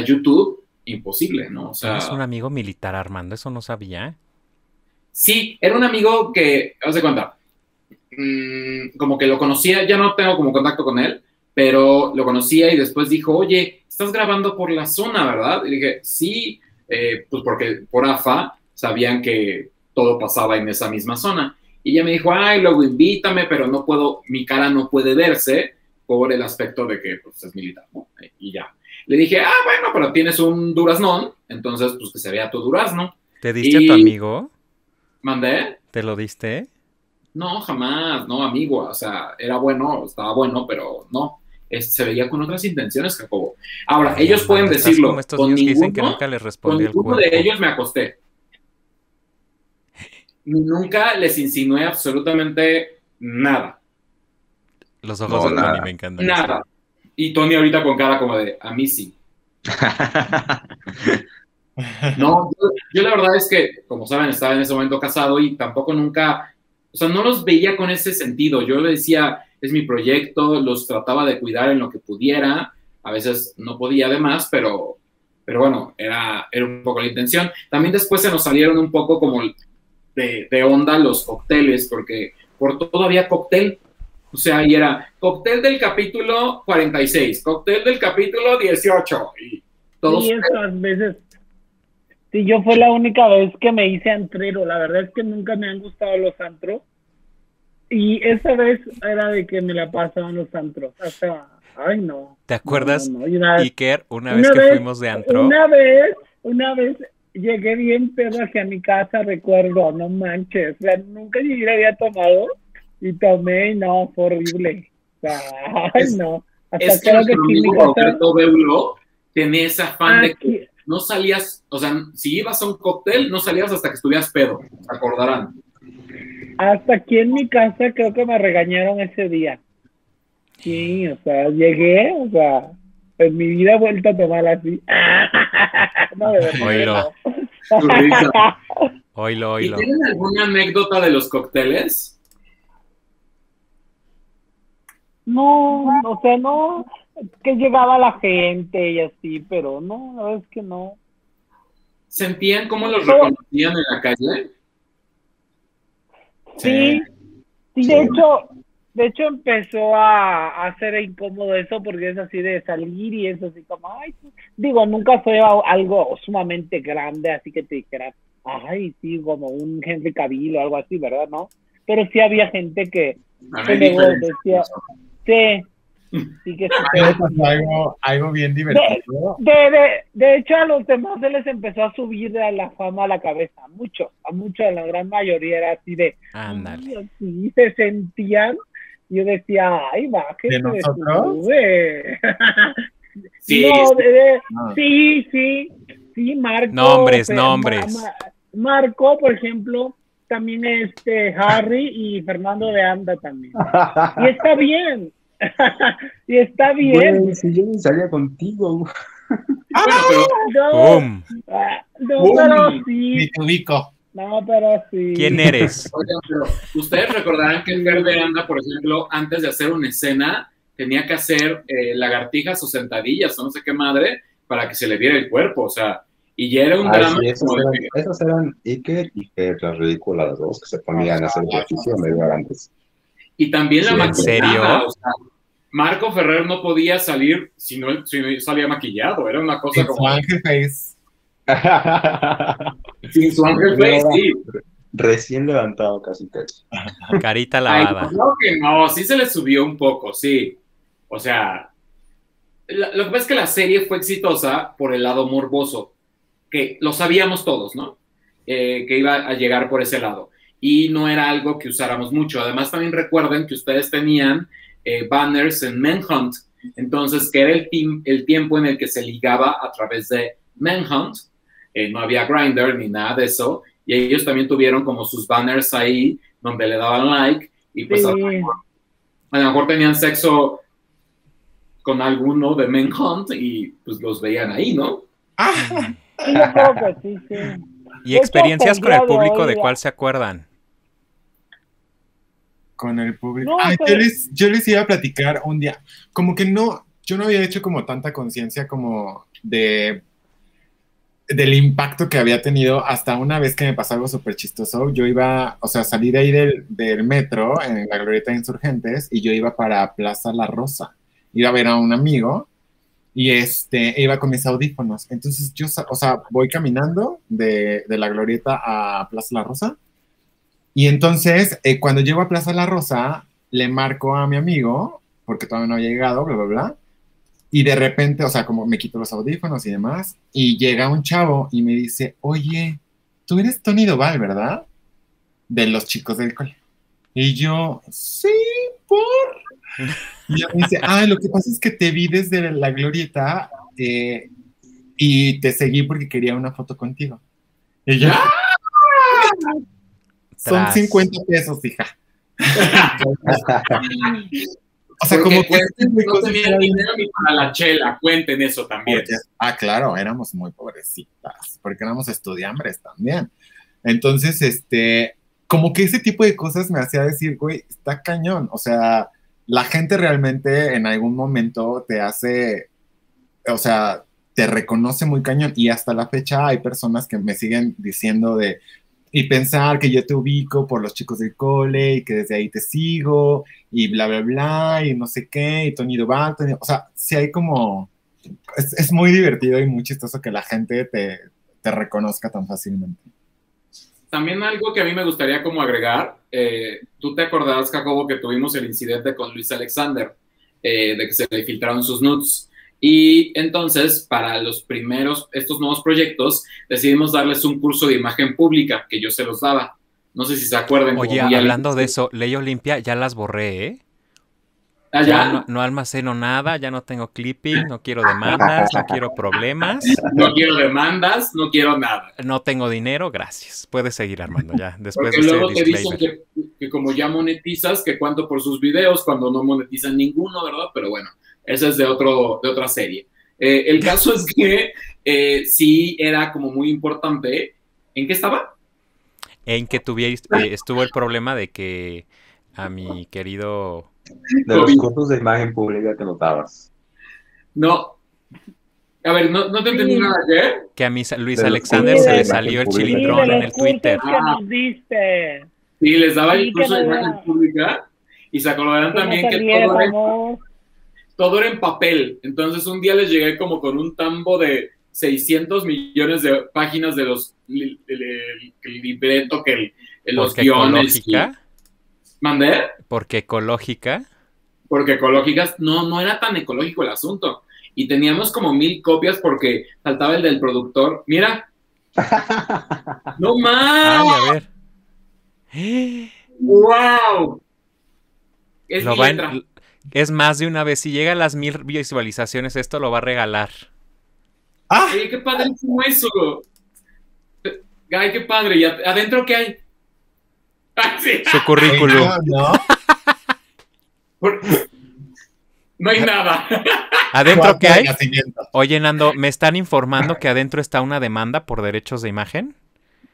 YouTube, imposible, ¿no?
O sea, es un amigo militar, Armando, eso no sabía.
Sí, era un amigo que, haz de cuenta, mm, como que lo conocía, ya no tengo como contacto con él, pero lo conocía y después dijo, oye, estás grabando por la zona, ¿verdad? Y dije, sí, eh, pues porque por AFA sabían que todo pasaba en esa misma zona. Y ella me dijo, ay, luego invítame, pero no puedo, mi cara no puede verse por el aspecto de que pues, es militar, ¿no? Y ya. Le dije, ah, bueno, pero tienes un duraznón, entonces pues que se vea tu durazno.
¿Te diste a tu amigo?
¿Mandé?
¿Te lo diste?
No, jamás, no, amigo, o sea, era bueno, estaba bueno, pero no se veía con otras intenciones, Jacobo. Ahora, ellos pueden decirlo. con ninguno, que nunca les con ninguno de ellos me acosté. Nunca les insinué absolutamente nada.
Los ojos de Tony me encantan.
Nada. Y Tony ahorita con cara como de, a mí sí. [laughs] no, yo, la verdad es que, como saben, estaba en ese momento casado y tampoco nunca, o sea, no los veía con ese sentido. Yo le decía, es mi proyecto, los trataba de cuidar en lo que pudiera, a veces no podía además, pero, pero bueno, era, era un poco la intención. También después se nos salieron un poco como de, de onda los cócteles, porque por todo había cóctel, o sea, ahí era cóctel del capítulo 46, cóctel del capítulo 18, y todos...
Sí, esas veces Sí, yo fue la única vez que me hice antrero. La verdad es que nunca me han gustado los antros. Y esa vez era de que me la pasaban los antros. O sea, ay no.
¿Te acuerdas, Iker, una, vez que fuimos de antro?
Una vez, una vez llegué bien pedo hacia mi casa, recuerdo, no manches. O sea, nunca ni había tomado y tomé y no, fue horrible. O sea, ay no.
Hasta es que nuestro amigo Roberto Beulo tenía ese afán de que no salías, o sea, si ibas a un cóctel, no salías hasta que estuvieras pedo, acordarán.
Hasta aquí en mi casa creo que me regañaron ese día. Sí, o sea, llegué, o sea, en mi vida he vuelto a tomar así. [laughs]
no, de verdad. Oílo. oílo, oílo.
¿Tienen alguna anécdota de los cócteles?
No, o sea, no, que llegaba la gente y así, pero no, la verdad es que no.
¿Sentían cómo los reconocían en la calle?
Sí, sí, de hecho, de hecho empezó a, hacer incómodo eso porque es así de salir y es así como, ay, digo, nunca fue algo sumamente grande, así que te dijera, ay, sí, como un Henry Cavill o algo así, ¿verdad? ¿No? Pero sí había gente que, que decía, sí,
Sí que [laughs] algo, algo bien divertido.
De, de, de, hecho, a los demás se les empezó a subir a la fama a la cabeza. A muchos, a muchos, a la gran mayoría era así de.
Ándale.
Sí, se sentían. Yo decía, ay, va, que
¿De nosotros? [laughs]
sí, no, de, sí, sí. Sí, Marco.
Nombres, nombres.
Marco, por ejemplo, también este Harry y Fernando de Anda también. [laughs] Y está bien. [laughs] y está bien.
si yo salía contigo.
Ah, no, no, pero sí. No, pero sí.
¿Quién eres? [laughs]
ustedes recordarán que el de Anda, por ejemplo, antes de hacer una escena, tenía que hacer eh, lagartijas o sentadillas o no sé qué madre para que se le viera el cuerpo, o sea, y ya era un drama.
esos, eran, Iker y que las ridículas dos que se ponían a hacer ejercicio medio antes.
Y también la
sí, ¿En serio?
O sea, Marco Ferrer no podía salir si no, si no salía maquillado, era una cosa
Sin
como.
Su ángel face. [laughs]
Sin su ángel face, sí.
Recién levantado casi casi.
Carita lavada.
Ay, no, que no, sí se le subió un poco, sí. O sea, lo que pasa es que la serie fue exitosa por el lado morboso, que lo sabíamos todos, ¿no? Eh, que iba a llegar por ese lado. Y no era algo que usáramos mucho. Además, también recuerden que ustedes tenían eh, banners en Manhunt, entonces, que era el, el, tiempo en el que se ligaba a través de Manhunt. Eh, no había Grinder ni nada de eso. Y ellos también tuvieron como sus banners ahí donde le daban like. Y pues sí. a, lo mejor, a lo mejor tenían sexo con alguno de Manhunt y pues los veían ahí, ¿no?
Ah, sí, sí.
¿Y experiencias con el público de cuál se acuerdan?
Con el público. No, Ay, pero... yo, les, yo les iba a platicar un día, como que no, yo no había hecho como tanta conciencia como de del impacto que había tenido hasta una vez que me pasó algo súper chistoso. Yo iba, o sea, salí de ahí del, del, metro en la Glorieta de Insurgentes y yo iba para Plaza La Rosa. Iba a ver a un amigo y este, iba con mis audífonos. Entonces yo, o sea, voy caminando de, de la Glorieta a Plaza La Rosa. Y entonces, eh, cuando llego a Plaza La Rosa, le marco a mi amigo, porque todavía no había llegado, bla, bla, bla. Y de repente, o sea, como me quito los audífonos y demás, y llega un chavo y me dice, oye, tú eres Tony Doval, ¿verdad? De los chicos del cole. Y yo, sí, por. [laughs] Y me dice, ah, lo que pasa es que te vi desde la glorieta eh, y te seguí porque quería una foto contigo. Y yo, ¡Ah! [laughs] son 50 pesos, hija. [laughs]
O sea, como que no tenían dinero ni para la chela, cuenten eso también.
Porque, ah, claro, éramos muy pobrecitas, porque éramos estudiambres también. Entonces, este, como que ese tipo de cosas me hacía decir, güey, está cañón. O sea, la gente realmente en algún momento te hace, o sea, te reconoce muy cañón. Y hasta la fecha hay personas que me siguen diciendo de, y pensar que yo te ubico por los chicos del cole y que desde ahí te sigo y bla, bla, bla, y no sé qué, y Tony Duval, o sea, sí hay como, es, es, muy divertido y muy chistoso que la gente te, te, reconozca tan fácilmente.
También algo que a mí me gustaría como agregar, eh, tú te acordarás, Jacobo, que tuvimos el incidente con Luis Alexander, eh, de que se le filtraron sus nudes. Y entonces, para los primeros, estos nuevos proyectos, decidimos darles un curso de imagen pública que yo se los daba. No sé si se acuerdan.
Oye, hablando de eso, Ley Olimpia ya las borré, ¿eh?
¿Ah, ya?
ya no, no, almaceno nada, ya no tengo clipping, no quiero demandas, no quiero problemas.
No quiero demandas, no quiero nada.
No tengo dinero, gracias. Puedes seguir, Armando, ya. Después
Porque
de
luego te dicen que, que, como ya monetizas, que cuánto por sus videos, cuando no monetizan ninguno, ¿verdad? Pero bueno, esa es de, otro, de otra serie. Eh, el caso es que eh, sí era como muy importante. ¿En qué estaba?
En que tuviste, eh, estuvo el problema de que a mi querido...
De los cursos de imagen pública que notabas.
No. A ver, no, no te entendí sí. nada, ¿qué?
Que a mi Luis Alexander se le salió el chilindrón
sí,
en el Twitter.
Que nos diste.
Sí, les daba el curso de imagen pública y se acordarán también que todo era, todo era en papel. Entonces un día les llegué como con un tambo de 600 millones de páginas de los el, el, el libreto, que el, los guiones.
Ecológica?
¿Mandé?
Porque ecológica.
Porque ecológicas, no, no era tan ecológico el asunto. Y teníamos como mil copias porque faltaba el del productor. Mira. [laughs] no más.
Ay, a ver.
¡Wow! Es
Lo va en, es más de una vez. Si llega a las mil visualizaciones, esto lo va a regalar.
¡Ah! Oye, qué padrísimo eso. Ay, qué padre. ¿Y adentro qué hay? [laughs]
Ah, Su currículum.
No, no hay nada. [laughs] [laughs]
¿Adentro qué hay? Oye, Nando, me están informando que adentro está una demanda por derechos de imagen.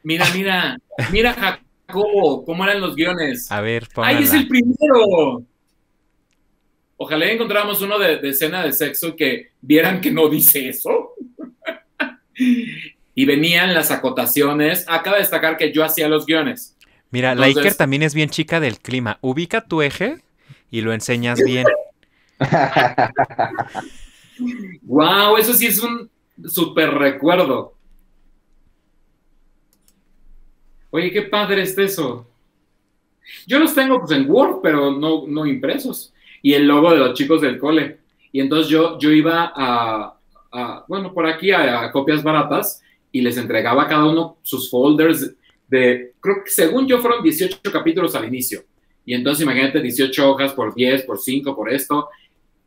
Mira, mira, mira, Jacobo, cómo eran los guiones.
A ver,
póngala. ¡Ay, es el primero! Ojalá encontráramos uno de, escena de sexo que vieran que no dice eso. [laughs] y venían las acotaciones. Acaba de destacar que yo hacía los guiones.
Mira, la Iker también es bien chica del clima. Ubica tu eje y lo enseñas bien. [laughs]
wow, eso sí es un súper recuerdo. Oye, qué padre es eso. Yo los tengo pues, en Word, pero no, no impresos y el logo de los chicos del cole. Y entonces yo, yo iba a, bueno, por aquí a, copias baratas y les entregaba a cada uno sus folders de, creo que según yo fueron 18 capítulos al inicio. Y entonces imagínate 18 hojas por 10, por 5, por esto.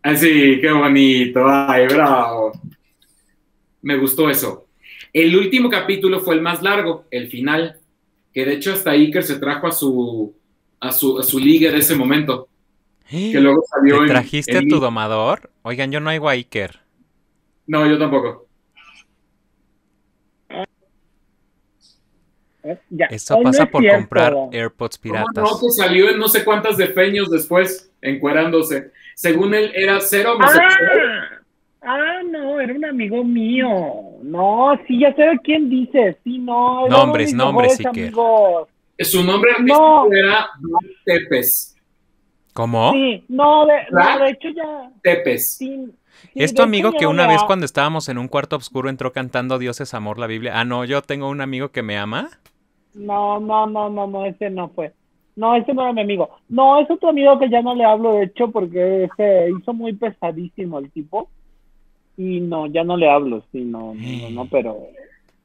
Así, qué bonito, ay, bravo. Me gustó eso. El último capítulo fue el más largo, el final, que de hecho hasta Iker se trajo a su, a su, a su liga de ese momento.
Que luego salió ¿Te trajiste a tu domador? Oigan, yo no hay Iker.
No, yo tampoco.
Eso pasa por comprar AirPods piratas.
No, que salió en no sé cuántas defeños después, encuerándose. Según él, era cero
ah, ah, no, era un amigo mío. No, sí, ya sé quién dice. Sí, no.
Nombres, nombres, Iker.
Su nombre artístico era Tepes.
¿Cómo?
Sí, no, de, hecho ya.
Tepes.
¿Es tu amigo que una vez cuando estábamos en un cuarto oscuro entró cantando Dios es amor la Biblia? Ah, no, yo tengo un amigo que me ama.
No, no, no, no, no, ese no fue. No, ese no era mi amigo. No, es otro amigo que ya no le hablo, de hecho, porque se hizo muy pesadísimo el tipo. Y no, ya no le hablo, sí, no, no, no, pero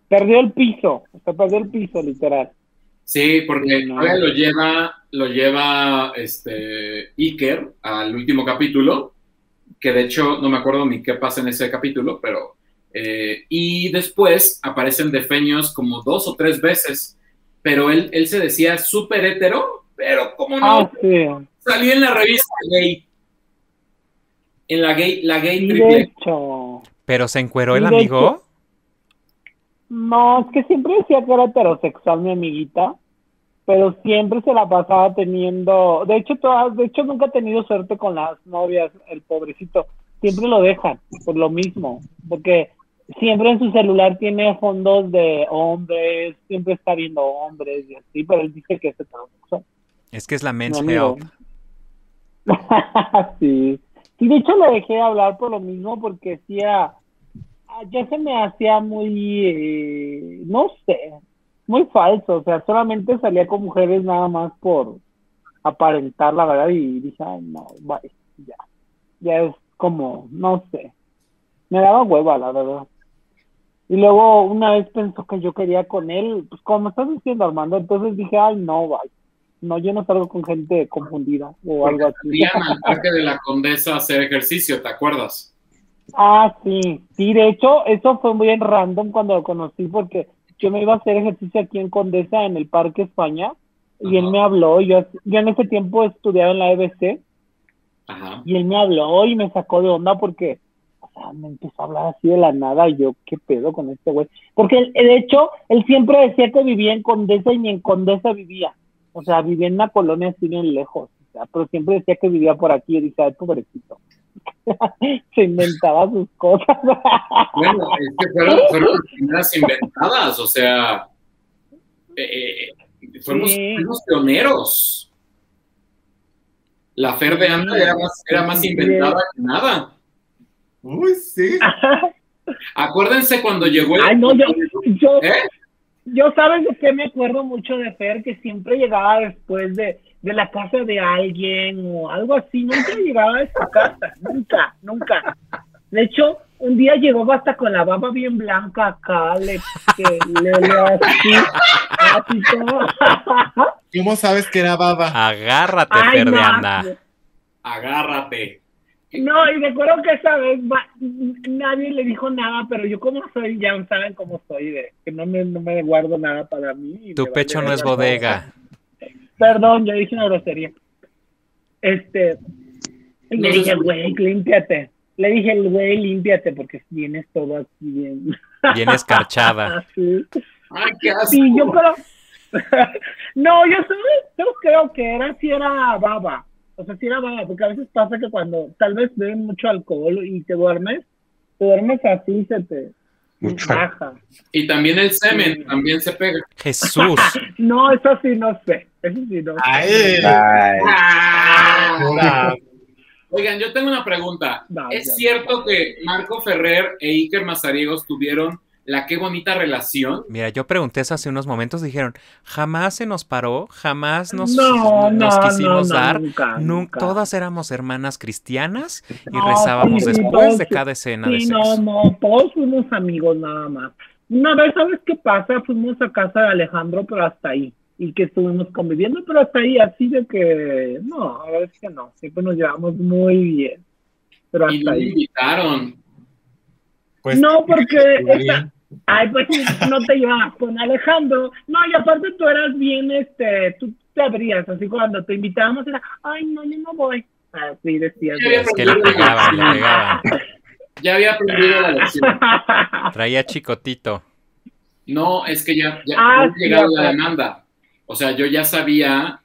perdió el piso, se perdió el piso, literal.
Sí, porque lo lleva, lo lleva este Iker al último capítulo, que de hecho no me acuerdo ni qué pasa en ese capítulo, pero eh, y después aparecen defeños como dos o tres veces, pero él, él se decía súper hetero, pero como no, ah, salió en la revista gay, en la gay, la gay triple.
Pero se encueró el amigo.
No, es que siempre decía que era heterosexual mi amiguita, pero siempre se la pasaba teniendo, de hecho todas, de hecho nunca ha tenido suerte con las novias, el pobrecito, siempre lo dejan por lo mismo, porque siempre en su celular tiene fondos de hombres, siempre está viendo hombres y así, pero él dice que es heterosexual.
Es que es la men's health. [laughs]
sí. Sí, de hecho le dejé hablar por lo mismo porque decía, Ah, ya se me hacía muy, eh, no sé, muy falso, o sea, solamente salía con mujeres nada más por aparentar la verdad y dije, ay, no, vaya, ya, ya es como, no sé, me daba hueva, la verdad. Y luego una vez pensó que yo quería con él, pues como estás diciendo Armando, entonces dije, ay, no, vaya. No, yo no salgo con gente confundida o algo así.
al parque de la Condesa hacer ejercicio, ¿te acuerdas?
Ah, sí, sí, de hecho, eso fue muy en random cuando lo conocí porque yo me iba a hacer ejercicio aquí en Condesa, en el Parque España, y él me habló, yo, yo en ese tiempo estudiaba en la EBC, y él me habló y me sacó de onda porque, o sea, me empezó a hablar así de la nada, y yo, ¿qué pedo con este güey? Porque de hecho, él siempre decía que vivía en Condesa y ni en Condesa vivía, o sea, vivía en una colonia así bien lejos, o sea, pero siempre decía que vivía por aquí, y dije, ay, pobrecito. [laughs] se inventaba sus cosas. [laughs]
bueno, es que fueron, fueron las primeras inventadas, o sea, eh, eh, fuimos, pioneros. La Fer de Anda era más, era más inventada que nada.
Uy, sí. [laughs]
Acuérdense cuando llegó el...
Ay, no, yo, yo, ¿Eh? yo sabes de qué me acuerdo mucho de Fer, que siempre llegaba después de, de la casa de alguien o algo así. Nunca llegaba a esa casa, nunca, nunca. De hecho, un día llegó hasta con la baba bien blanca acá, le, le, le así, así
¿Cómo sabes que era baba?
Agárrate, Fernanda.
Agárrate.
No, y recuerdo que esa vez nadie le dijo nada, pero yo como soy, ya saben cómo soy, de que no me, no me guardo nada para mí.
Tu pecho no es bodega.
Perdón, yo dije una grosería. Este, le dije, güey, límpiate. Le dije, güey, límpiate porque vienes todo aquí bien. [laughs]
Bien escarchada. [laughs]
sí. Ay, qué asco. Sí, yo creo... [laughs] no, yo solo, creo que era si era baba. O sea, si era baba, porque a veces pasa que cuando tal vez beben mucho alcohol y te duermes, te duermes así, se te baja.
Y también el semen, también se pega.
Jesús. [laughs]
no, eso sí no sé. Eso sí no sé.
Ay. Ah. [laughs] Oigan, yo tengo una pregunta. ¿Es cierto que Marco Ferrer e Iker Mazariegos tuvieron la qué bonita relación?
Mira, yo pregunté eso hace unos momentos, dijeron, jamás se nos paró, jamás nos, nos quisimos dar, nunca, todas éramos hermanas cristianas y rezábamos después de cada escena
sí,
de sexo.
No, no, todos fuimos amigos nada más. Una vez, ¿sabes qué pasa? Fuimos a casa de Alejandro, pero hasta ahí y que estuvimos conviviendo, pero hasta ahí así de que no, a ver que no, siempre nos llevamos muy bien. Pero hasta
y
ahí.
invitaron.
Pues, no, porque [laughs] esta, ay, pues no te llevas con Alejandro. No, y aparte tú eras bien, este, tú te abrías, así cuando te invitábamos era, ay, no, yo no voy. Así decías.
Es que le pegaban, le pegaban.
Ya había aprendido la lección.
Traía chicotito.
No, es que ya, ya ah, llegado la demanda. O sea, yo ya sabía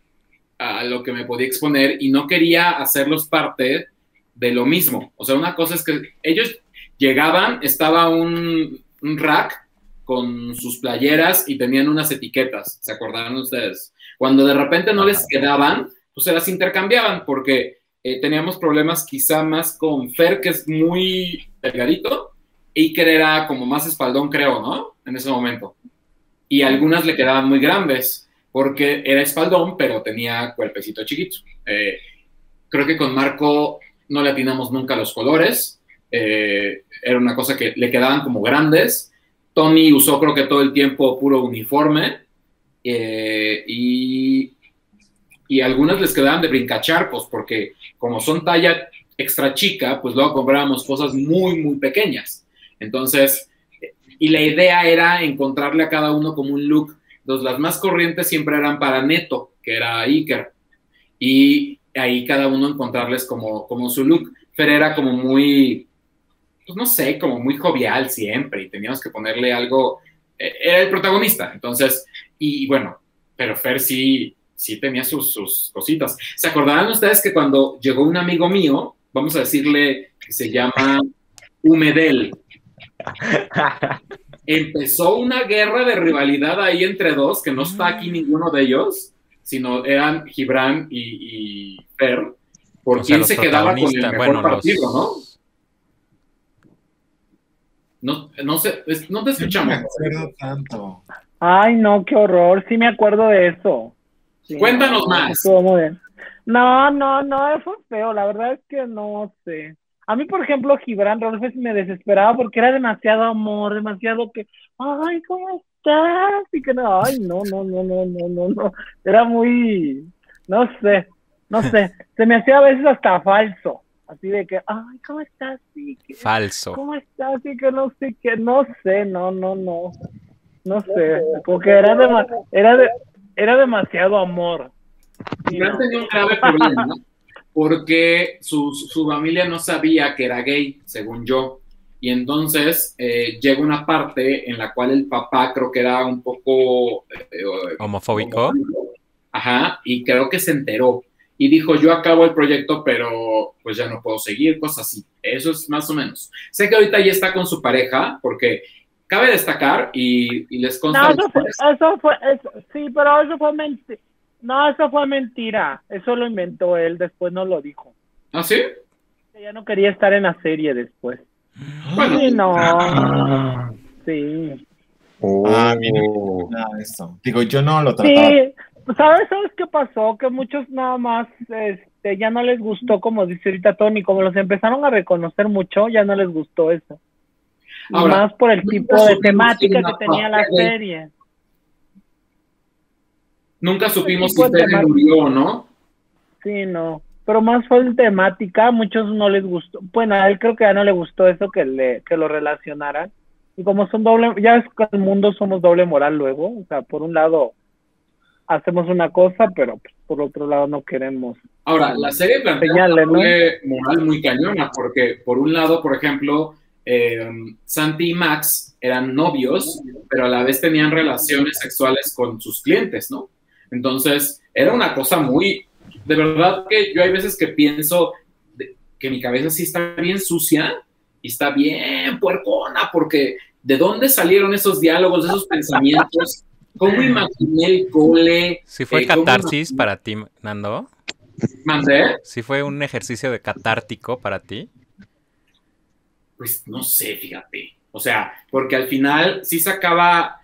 a lo que me podía exponer y no quería hacerlos parte de lo mismo. O sea, una cosa es que ellos llegaban, estaba un, rack con sus playeras y tenían unas etiquetas, ¿se acordaron ustedes? Cuando de repente no les quedaban, pues se las intercambiaban porque eh, teníamos problemas quizá más con Fer, que es muy delgadito, y que era como más espaldón, creo, ¿no? En ese momento. Y algunas le quedaban muy grandes porque era espaldón, pero tenía cuerpecito chiquito. Eh, creo que con Marco no le atinamos nunca los colores, eh, era una cosa que le quedaban como grandes. Tony usó creo que todo el tiempo puro uniforme eh, y, y algunas les quedaban de brincacharcos porque como son talla extra chica, pues luego comprábamos cosas muy, muy pequeñas. Entonces, y la idea era encontrarle a cada uno como un look entonces, las más corrientes siempre eran para Neto, que era Iker. Y ahí cada uno encontrarles como, como su look. Fer era como muy, pues no sé, como muy jovial siempre y teníamos que ponerle algo, eh, era el protagonista. Entonces, y, bueno, pero Fer sí, sí tenía sus, sus cositas. ¿Se acordarán ustedes que cuando llegó un amigo mío, vamos a decirle que se llama Humedel? [laughs] empezó una guerra de rivalidad ahí entre dos, que no está aquí ninguno de ellos, sino eran Gibran y, y Fer, por quién se quedaba con el mejor partido, ¿no? No, no sé, no te escuchamos.
tanto.
Ay, no, qué horror, sí me acuerdo de eso.
Cuéntanos más.
No, no, no, fue feo, la verdad es que no sé. A mí, por ejemplo, Gibran Rolfes me desesperaba porque era demasiado amor, demasiado que, ay, ¿cómo estás? Y que no, ay, no, no, no, no, no, no, no. Era muy, no sé, no sé. Se me hacía a veces hasta falso. Así de que, ay, ¿cómo estás? Sí,
falso.
¿Cómo estás? Y que no sé, que no sé, no, no, no. No sé, porque era, era, de, era demasiado amor.
Gibran tenía un grave problema, ¿no? porque su, su, familia no sabía que era gay, según yo. Y entonces eh, llega una parte en la cual el papá creo que era un poco...
Eh, homofóbico.
Ajá, y creo que se enteró. Y dijo, yo acabo el proyecto, pero pues ya no puedo seguir, cosas así. Eso es más o menos. Sé que ahorita ya está con su pareja, porque cabe destacar y, les consta...
No, eso fue, sí, pero eso fue mentira no, eso fue mentira. Eso lo inventó él, después no lo dijo.
¿Ah, sí?
Ella no quería estar en la serie después. Bueno. Sí, no. Ah. Sí.
Oh. Ah, mira, eso. Digo, yo no lo trataba. Sí,
¿sabes, ¿sabes qué pasó? Que muchos nada más este, ya no les gustó, como dice ahorita Tony, como los empezaron a reconocer mucho, ya no les gustó eso. más por el tipo de temática que tenía la serie.
Nunca supimos si Tere murió o no.
Sí, no. pero más fue en temática, a muchos no les gustó, bueno, a él creo que ya no le gustó eso que le que lo relacionaran. Y como son doble, ya es que el mundo somos doble moral luego, o sea, por un lado hacemos una cosa, pero pues, por otro lado no queremos.
Ahora, la serie plantea una moral muy cañona, porque por un lado, por ejemplo, eh, Santi y Max eran novios, pero a la vez tenían relaciones sexuales con sus clientes, ¿no? Entonces, era una cosa muy, de verdad que yo hay veces que pienso que mi cabeza sí está bien sucia y está bien puercona, porque ¿de dónde salieron esos diálogos, esos pensamientos? ¿Cómo imaginé el cole?
Si fue eh, catarsis para ti, Nando.
¿Mandé?
Si fue un ejercicio de catártico para ti.
Pues no sé, fíjate. O sea, porque al final sí sacaba.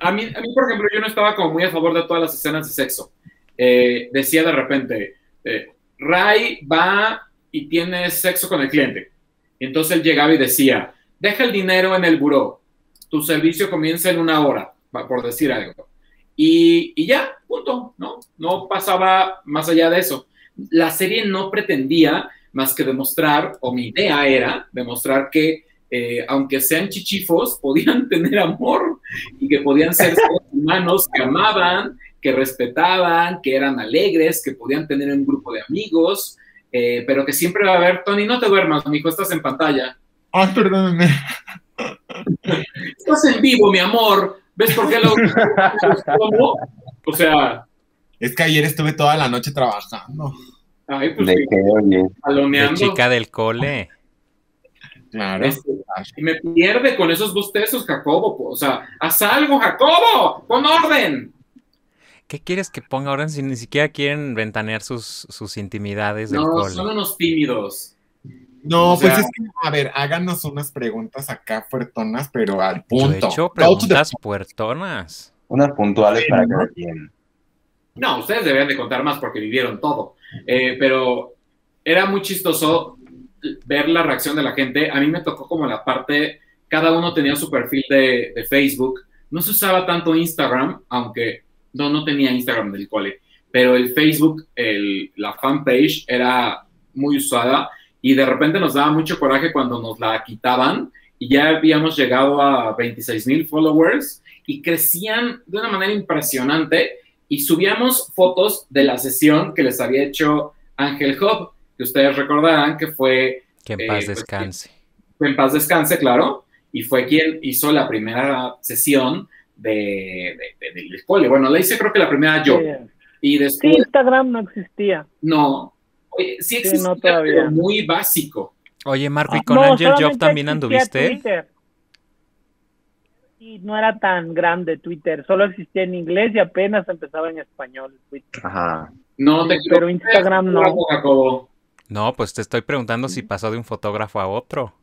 A mí, a mí, por ejemplo, yo no estaba como muy a favor de todas las escenas de sexo. Eh, decía de repente, eh, Ray va y tiene sexo con el cliente. Entonces él llegaba y decía, deja el dinero en el buró, tu servicio comienza en una hora por decir algo. Y, y, ya, punto, ¿no? No pasaba más allá de eso. La serie no pretendía más que demostrar, o mi idea era demostrar que eh, aunque sean chichifos, podían [laughs] tener amor y que podían ser [laughs] humanos que amaban, que respetaban, que eran alegres, que podían tener un grupo de amigos, eh, pero que siempre va a haber, Tony, no te duermas, amigo, estás en pantalla.
Ay, perdóname. [laughs]
Estás en vivo, mi amor. ¿Ves por qué lo... [laughs] o sea...
Es que ayer estuve toda la noche trabajando.
Ay, pues...
¿De qué,
chica del cole.
Claro. Este, y me pierde con esos bostezos, Jacobo. O sea, haz algo, Jacobo, con orden.
¿Qué quieres que ponga ahora si ni siquiera quieren ventanear sus, sus intimidades del no,
son unos tímidos.
No, pues es que, a ver, háganos unas preguntas acá fuertonas, pero al punto.
Yo he hecho preguntas puertonas.
Unas puntuales para cada quien.
No, ustedes deberían de contar más porque vivieron todo. Eh, pero era muy chistoso ver la reacción de la gente. A mí me tocó como la parte, cada uno tenía su perfil de, de Facebook. No se usaba tanto Instagram, aunque no, no tenía Instagram del cole, pero el Facebook, el, la fanpage era muy usada y de repente nos daba mucho coraje cuando nos la quitaban y ya habíamos llegado a 26 mil followers y crecían de una manera impresionante y subíamos fotos de la sesión que les había hecho Ángel Hub, que ustedes recordarán que fue...
Que en paz eh, pues, descanse.
en paz descanse, claro, y fue quien hizo la primera sesión de, del cole. Bueno, la hice creo que la primera yo. Y después...
Instagram no existía.
No, sí existe, pero muy básico.
Oye, Marco, ¿y con Angel Job también anduviste?
Y no era tan grande Twitter, solo existía en inglés y apenas empezaba en español Twitter.
Ajá.
No, te
pero Instagram no.
No, pues te estoy preguntando si pasó de un fotógrafo a otro.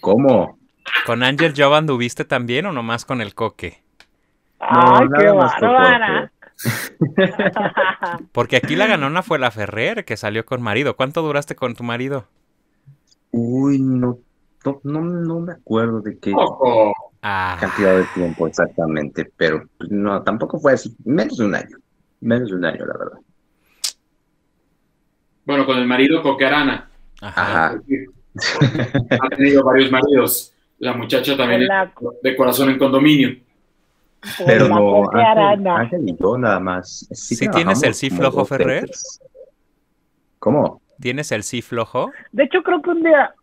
¿Cómo?
¿Con Angel Job anduviste también o nomás con el coque?
¡Ay, qué bárbara! [laughs]
Porque aquí la ganona fue la Ferrer, que salió con marido. ¿Cuánto duraste con tu marido?
Uy, no, no, no, me acuerdo de qué ah. cantidad de tiempo exactamente, pero no, tampoco fue así, menos de un año, menos de un año, la verdad.
Bueno, con el marido Coquearana. Ajá. [laughs] Ha tenido varios maridos. La muchacha también de corazón en condominio.
Pero no, Ángel, y yo nada más.
Sí, tienes el sí flojo, Ferrer?
¿Cómo?
¿Tienes el sí flojo?
De hecho, creo que un día,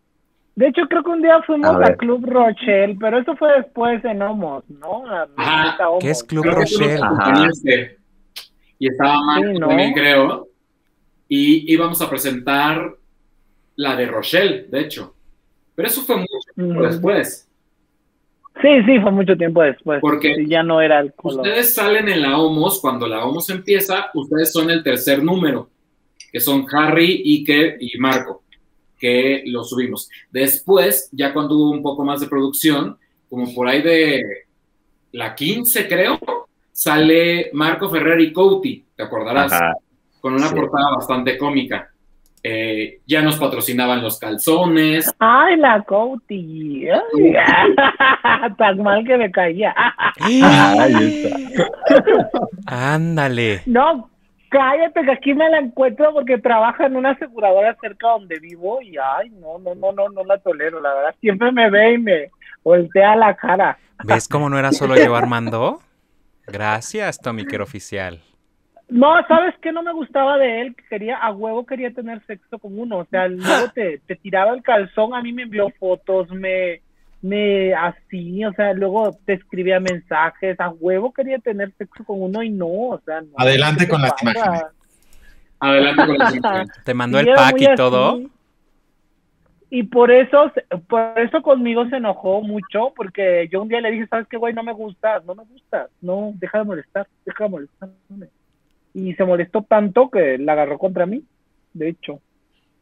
de hecho, creo que un día fuimos a, Club Rochelle, pero eso fue después en Homos, ¿no?
¿Qué es Club Rochelle?
Y estaba mal también, creo. Y íbamos a presentar la de Rochelle, de hecho. Pero eso fue mucho tiempo después.
Sí, sí, fue mucho tiempo después.
Porque
ya no era el
Ustedes salen en la OMOS, cuando la OMOS empieza, ustedes son el tercer número, que son Harry, Iker y Marco, que lo subimos. Después, ya cuando hubo un poco más de producción, como por ahí de la 15, creo, sale Marco Ferrer y Couti, ¿te acordarás? Con una portada bastante cómica. Eh, ya nos patrocinaban los calzones.
Ay, la Couti. [laughs] Tan mal que me caía.
Ándale.
No, Cállate, que aquí me la encuentro porque trabaja en una aseguradora cerca donde vivo y ay, no, no, no, no, no la tolero, la verdad. Siempre me ve y me voltea la cara.
¿Ves cómo no era solo llevar mando? Gracias, Tommy, que era oficial.
No, ¿sabes qué no me gustaba de él? Quería, a huevo quería tener sexo con uno. O sea, [laughs] luego te, te tiraba el calzón, a mí me envió fotos, me, me así, o sea, luego te escribía mensajes, a huevo quería tener sexo con uno y no, o sea, no,
Adelante con las imágenes.
Adelante con las [laughs] imágenes.
Te mandó el pack y todo.
Y por eso, por eso conmigo se enojó mucho, porque yo un día le dije, ¿sabes qué, güey? No me gustas, no me gustas, no, deja de molestar, deja de molestar y se molestó tanto que la agarró contra mí, de hecho.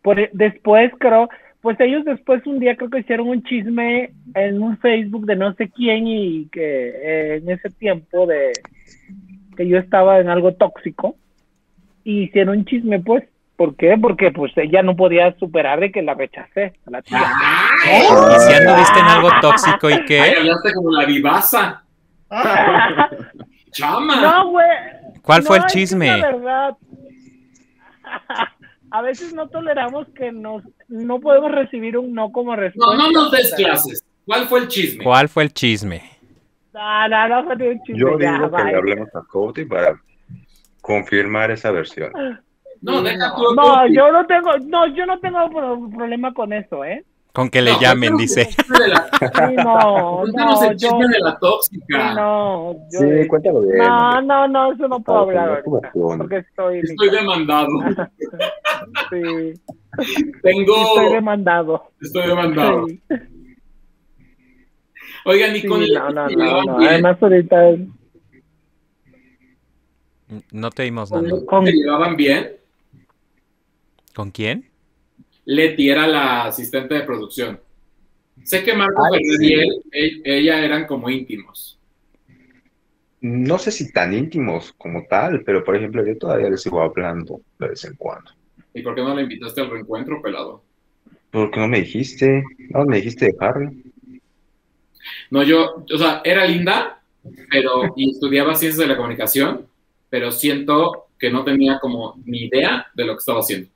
Por, e, después creo, pues ellos después un día creo que hicieron un chisme en un Facebook de no sé quién y que eh, en ese tiempo de que yo estaba en algo tóxico y hicieron un chisme pues ¿Por qué? Porque pues ella no podía superar de que la rechacé a la tía.
¿Y si anduviste en algo tóxico y qué?
Ay, hablaste como la vivaza. [laughs] Chama.
No, güey.
¿Cuál fue el chisme?
Es la verdad. [laughs] A veces no toleramos que nos no podemos recibir un no como respuesta.
No, no nos des clases. ¿Cuál fue el chisme?
¿Cuál fue el chisme?
No, no, no fue un chisme.
Yo
ya,
digo que
bye.
le hablemos a Cody para confirmar esa versión.
No, deja tú.
No, yo no tengo, no, yo no tengo pro- problema con eso, ¿eh?
Con que le
No,
llamen, dice.
de la- [laughs]
Sí, no,
Cuéntanos [laughs]
no,
el
yo,
chisme de la tóxica.
no, yo,
Sí, cuéntalo bien.
no, no, no, eso no puedo hablar ahorita, porque estoy,
Estoy demandado. [laughs]
sí,
Tengo.
estoy demandado.
Estoy demandado.
Sí,
Oigan, y
sí,
con el
no, no, no,
llevaban
no,
bien.
además ahorita,
No te oímos,
¿Con
Nando.
Leti
con-
se llevaban bien?
¿Con quién?
Leti era la asistente de producción. Sé que Marco
Ay,
Ferreriel, e- ella eran como íntimos.
No sé si tan íntimos como tal, pero por ejemplo, yo todavía les sigo hablando de vez en cuando.
¿Y por qué no la invitaste al reencuentro, pelado?
¿Por qué no me dijiste? No, me dijiste de Harry.
No, yo, o sea, era linda, pero y estudiaba ciencias de la comunicación, pero siento que no tenía como ni idea de lo que estaba haciendo.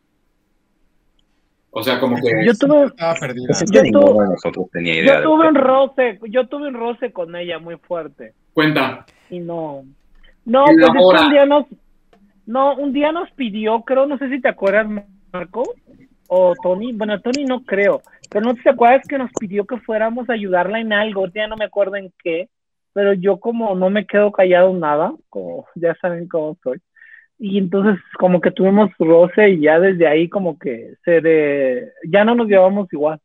O sea, como que
yo tuve,
Estaba perdida.
Pues es
Yo
que
tu-
ninguno de nosotros tenía idea.
yo tuve un roce, yo tuve un roce con ella muy fuerte.
cuenta.
y no no pues es que un día nos no un día nos pidió creo no sé si te acuerdas Marco o Tony bueno Tony no creo pero no te acuerdas que nos pidió que fuéramos a ayudarla en algo ya no me acuerdo en qué pero yo como no me quedo callado en nada como ya saben cómo soy y entonces como que tuvimos roce y ya desde ahí como que se de ya no nos llevamos igual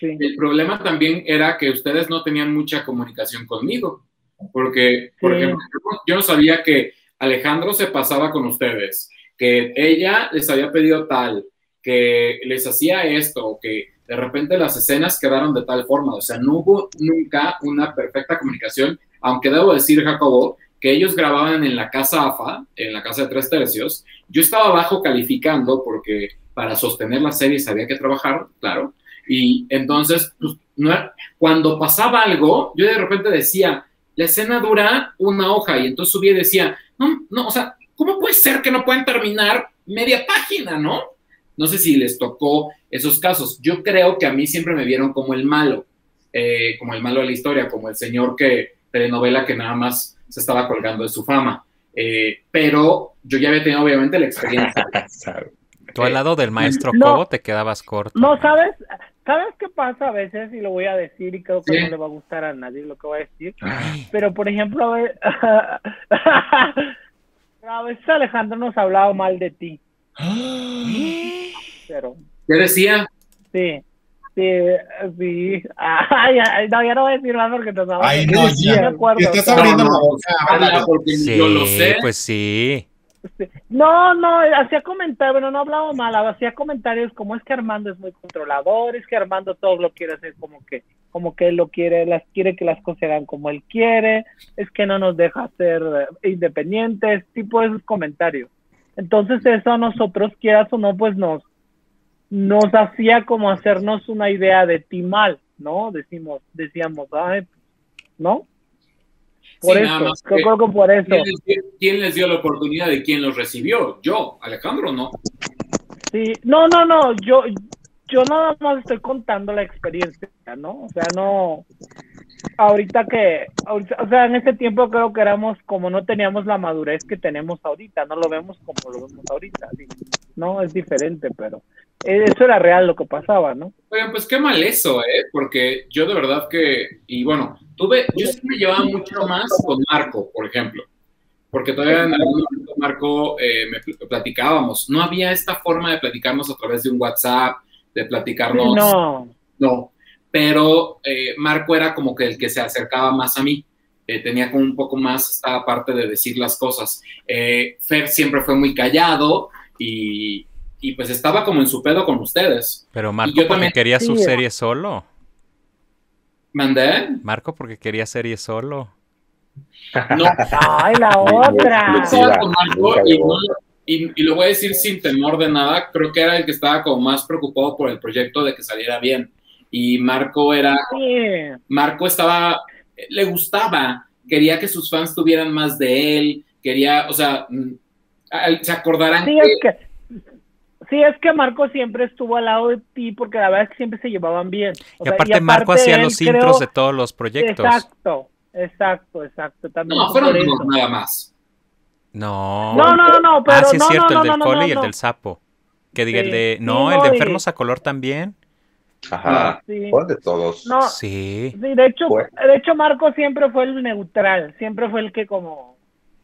sí
El problema también era que ustedes no tenían mucha comunicación conmigo, porque, por
Sí.
ejemplo, yo no sabía que Alejandro se pasaba con ustedes, que ella les había pedido tal, que les hacía esto, que de repente las escenas quedaron de tal forma, o sea, no hubo nunca una perfecta comunicación, aunque debo decir, Jacobo, que ellos grababan en la casa AFA, en la casa de tres tercios, yo estaba abajo calificando porque para sostener la serie había que trabajar, claro, y entonces, pues, no cuando pasaba algo, yo de repente decía, la escena dura una hoja, y entonces subía y decía, no, no, o sea, ¿cómo puede ser que no puedan terminar media página, no? No sé si les tocó esos casos. Yo creo que a mí siempre me vieron como el malo, eh, como el malo de la historia, como el señor que telenovela que nada más se estaba colgando de su fama. Eh, pero yo ya había tenido obviamente la experiencia. [laughs]
Tú al lado del maestro
No.
Cobo te quedabas corto.
No, ¿sabes? ¿Sabes qué pasa a veces? Y lo voy a decir y creo que
Sí.
no le va a gustar a nadie lo que voy a decir.
Ay,
Pero, por ejemplo, a, ver- [laughs] a veces Alejandro nos ha hablado mal de ti. [gasps] Pero,
¿Qué decía?
sí, sí, sí. Ay, ay, no, ya no voy a decir más porque nos vamos
Ay, no,
Sí,
ya.
me acuerdo.
Estás
No,
abriendo
no,
la boca.
Habla,
háblalo.
porque
sí,
yo lo sé.
pues sí.
No, no, hacía comentarios, bueno, no hablaba mal, hacía comentarios como es que Armando es muy controlador, es que Armando todo lo quiere hacer como que, como que él lo quiere, las quiere que las cosas hagan como él quiere, es que no nos deja ser independientes, tipo de esos comentarios. Entonces eso a nosotros, quieras o no, pues nos, nos hacía como hacernos una idea de ti mal, ¿no? Decimos, decíamos, ay, ¿no? Por eso, yo creo que por eso.
¿quién les, dio, la oportunidad de quién los recibió? Yo, Alejandro, ¿no?
Sí, no, no, no, yo, yo nada más estoy contando la experiencia, ¿no? O sea, no, ahorita que, o sea, en ese tiempo creo que éramos como no teníamos la madurez que tenemos ahorita, no lo vemos como lo vemos ahorita, ¿no? Es diferente, pero eso era real lo que pasaba, ¿no?
Oigan, pues qué mal eso, ¿eh? Porque yo de verdad que, y bueno, tuve, yo me llevaba mucho más con Marco, por ejemplo, porque todavía en algún momento Marco eh, me platicábamos, no había esta forma de platicarnos a través de un WhatsApp, de platicarnos.
No.
No, pero eh, Marco era como que el que se acercaba más a mí. Eh, tenía como un poco más esta parte de decir las cosas. Eh, Fer siempre fue muy callado y, pues estaba como en su pedo con ustedes.
Pero Marco porque también... quería su serie solo.
¿Mandé?
Marco porque quería serie solo.
No. [laughs] Ay, la otra.
y, y, lo voy a decir sin temor de nada, creo que era el que estaba como más preocupado por el proyecto de que saliera bien y Marco era, Marco estaba, le gustaba, quería que sus fans tuvieran más de él, quería, o sea, mm, se acordarán
sí, Es que, sí, es que Marco siempre estuvo al lado de ti porque la verdad es que siempre se llevaban bien.
y, aparte, Marco hacía los intros de todos los proyectos.
Exacto, exacto, exacto. También
no, fueron nada más.
No.
No, no, no, pero
Ah, sí, es
no,
cierto,
no,
el del
no,
cole y
no,
el del sapo. Que diga, el de. No, el de enfermos a color también.
Ajá,
Sí.
de todos.
No,
Sí.
Sí, de hecho, de hecho Marco siempre fue el neutral, siempre fue el que como,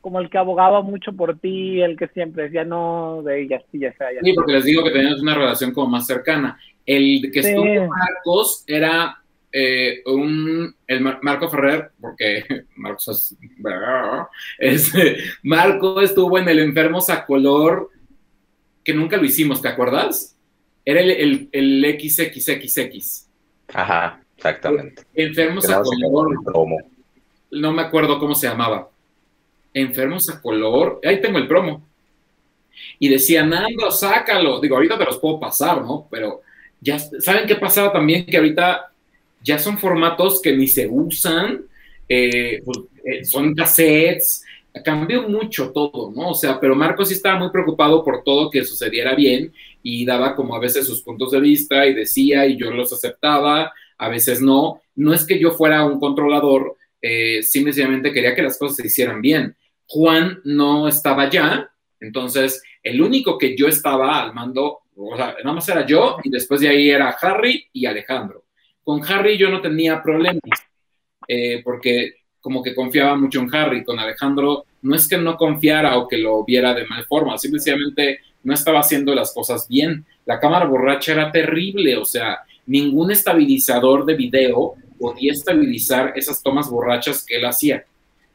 como el que abogaba mucho por ti, el que siempre decía no, de ella sí, ya sea, ya
Sí, porque les digo que teníamos una relación como más cercana. El que
Sí.
estuvo Marcos era eh, un, el Mar- Marco Ferrer, porque [laughs] Marcos es, [laughs] es- Marco estuvo en el Enfermos a Color, que nunca lo hicimos, ¿te acuerdas? Era el, el, el XXXX.
Ajá, exactamente.
Enfermos a Color, no me acuerdo cómo se llamaba. Enfermos a color, ahí tengo el promo. Y decía, Nando, sácalo. Digo, ahorita te los puedo pasar, ¿no? Pero ya, ¿saben qué pasaba también? Que ahorita ya son formatos que ni se usan, eh, pues, eh, son cassettes, cambió mucho todo, ¿no? O sea, pero Marco sí estaba muy preocupado por todo que sucediera bien y daba como a veces sus puntos de vista y decía y yo los aceptaba, a veces no. No es que yo fuera un controlador, eh, simplemente quería que las cosas se hicieran bien. Juan no estaba ya, entonces el único que yo estaba al mando, o sea, nada más era yo y después de ahí era Harry y Alejandro. Con Harry yo no tenía problemas, eh, porque como que confiaba mucho en Harry, con Alejandro no es que no confiara o que lo viera de mal forma, simplemente no estaba haciendo las cosas bien. La cámara borracha era terrible, o sea, ningún estabilizador de video podía estabilizar esas tomas borrachas que él hacía.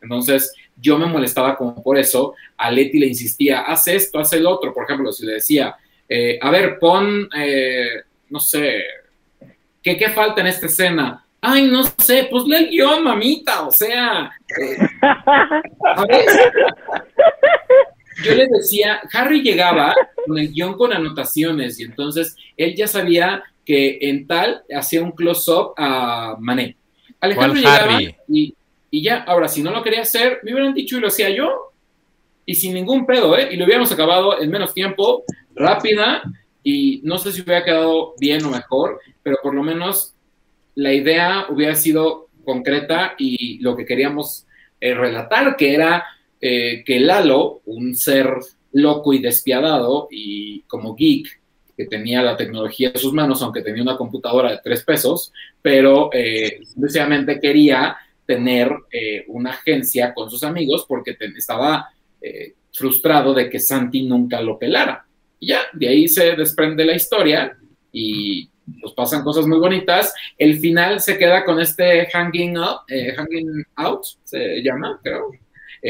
Entonces, yo me molestaba como por eso. A Leti le insistía, haz esto, haz el otro. Por ejemplo, si le decía, eh, a ver, pon, eh, no sé, ¿qué, ¿qué falta en esta escena? Ay, no sé, pues lee el guion, mamita, o sea. eh, a ver, yo le decía, Harry llegaba con el guion con anotaciones y entonces él ya sabía que en tal hacía un close-up a Mané. Alejandro
¿Cuál
llegaba
Harry?
y, y ya, ahora, si no lo quería hacer, me hubieran dicho y lo hacía yo. Y sin ningún pedo, ¿eh? Y lo hubiéramos acabado en menos tiempo, rápida, y no sé si hubiera quedado bien o mejor, pero por lo menos la idea hubiera sido concreta y lo que queríamos eh, relatar, que era eh, que Lalo, un ser loco y despiadado y como geek, que tenía la tecnología en sus manos, aunque tenía una computadora de tres pesos, pero eh, quería tener eh, una agencia con sus amigos porque estaba eh, frustrado de que Santi nunca lo pelara. Y ya, de ahí se desprende la historia y pues pasan cosas muy bonitas. El final se queda con este hanging out, eh, hanging out se llama, creo,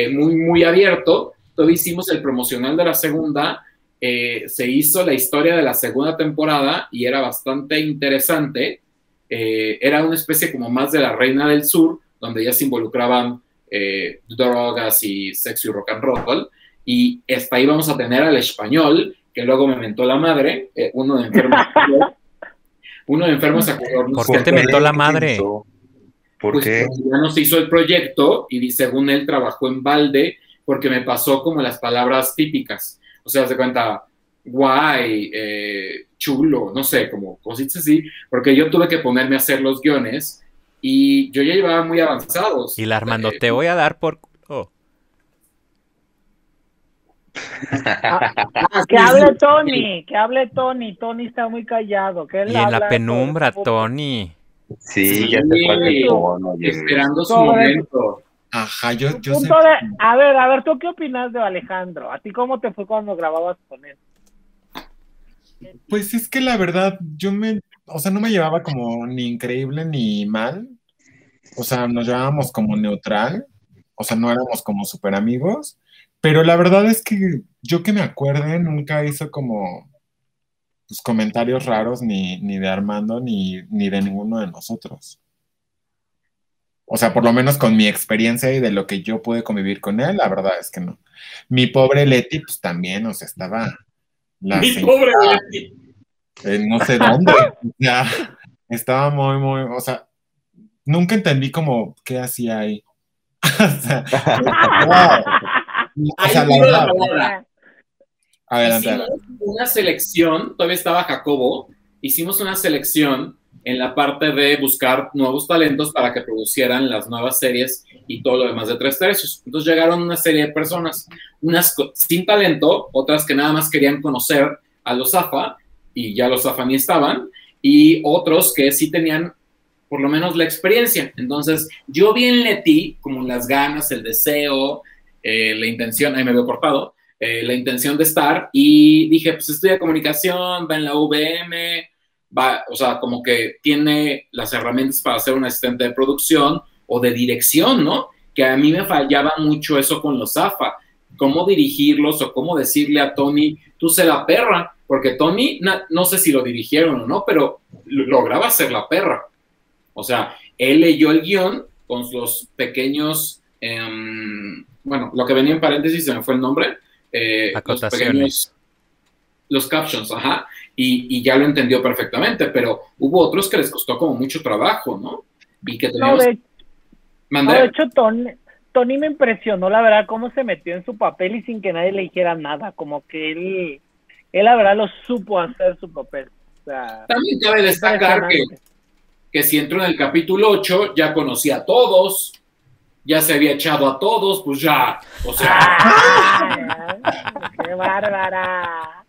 muy, muy abierto. Todavía hicimos el promocional de la segunda, se hizo la historia de la segunda temporada y era bastante interesante. Era una especie como más de la Reina del Sur, donde ya se involucraban eh, drogas y sexo y rock and roll. Y hasta ahí vamos a tener al español, que luego me mentó la madre, eh, uno de enfermos. [laughs] uno de enfermos a color. no
¿Por qué te mentó la madre?
¿Por
pues
qué?
porque ya no se hizo el proyecto y según él trabajó en balde porque me pasó como las palabras típicas. O sea, se cuenta guay, eh, chulo, no sé, como cositas así, porque yo tuve que ponerme a hacer los guiones y yo ya llevaba muy avanzados.
Y la Armando,
Eh,
te voy a dar por... oh,
ah, [laughs]
Que
sí,
hable
sí,
Tony, que hable Tony. Tony está muy callado. Que él
Y en
habla
la penumbra, Tony.
Sí, ya te falta el
Sí.
tono, oye.
Esperando su momento.
Ajá, yo, yo sé.
De- A ver, a ver, ¿tú qué opinas de Alejandro? ¿A ti cómo te fue cuando grababas con él?
Pues es que la verdad, yo me, o sea, no me llevaba como ni increíble ni mal. O sea, nos llevábamos como neutral. O sea, no éramos como súper amigos. Pero la verdad es que yo que me acuerde, nunca hizo como pues, comentarios raros ni, ni de Armando ni, ni de ninguno de nosotros. O sea, por lo menos con mi experiencia y de lo que yo pude convivir con él, la verdad es que no. Mi pobre Leti, pues también, o sea, estaba la
Mi
señora-
pobre Leti.
En no sé dónde. Ya, estaba muy, muy, o sea, nunca entendí como qué hacía ahí. [laughs] o sea, wow. [laughs] O sea, la
la
adelante.
Hicimos una selección, todavía estaba Jacobo, hicimos una selección en la parte de buscar nuevos talentos para que producieran las nuevas series y todo lo demás de tres tercios. Entonces llegaron una serie de personas, unas sin talento, otras que nada más querían conocer a los AFA y ya los AFA ni estaban, y otros que sí tenían por lo menos la experiencia. Entonces yo vi en Leti como las ganas, el deseo, eh, la intención, ahí me veo cortado, eh, la intención de estar y dije, pues estudia comunicación, va en la VM, va, o sea, como que tiene las herramientas para ser un asistente de producción o de dirección, ¿no? Que a mí me fallaba mucho eso con los AFA, cómo dirigirlos o cómo decirle a Tony, tú sé la perra, porque Tony, na- no sé si lo dirigieron o no, pero lo- lograba ser la perra. O sea, él leyó el guion con los pequeños, em, bueno, lo que venía en paréntesis, se me fue el nombre. eh, los
Acotaciones.
pequeños- los captions, ajá, y, y ya lo entendió perfectamente, pero hubo otros que les costó como mucho trabajo, ¿no? Y que
No,
teníamos...
de, no, de hecho, Tony, Tony me impresionó, la verdad, cómo se metió en su papel y sin que nadie le dijera nada. Como que él, él la verdad, lo supo hacer su papel. O sea,
También cabe destacar que, que si entró en el capítulo 8, ya conocía a todos, ya se había echado a todos, pues ya, o sea...
¡Ay, ¡Qué bárbara!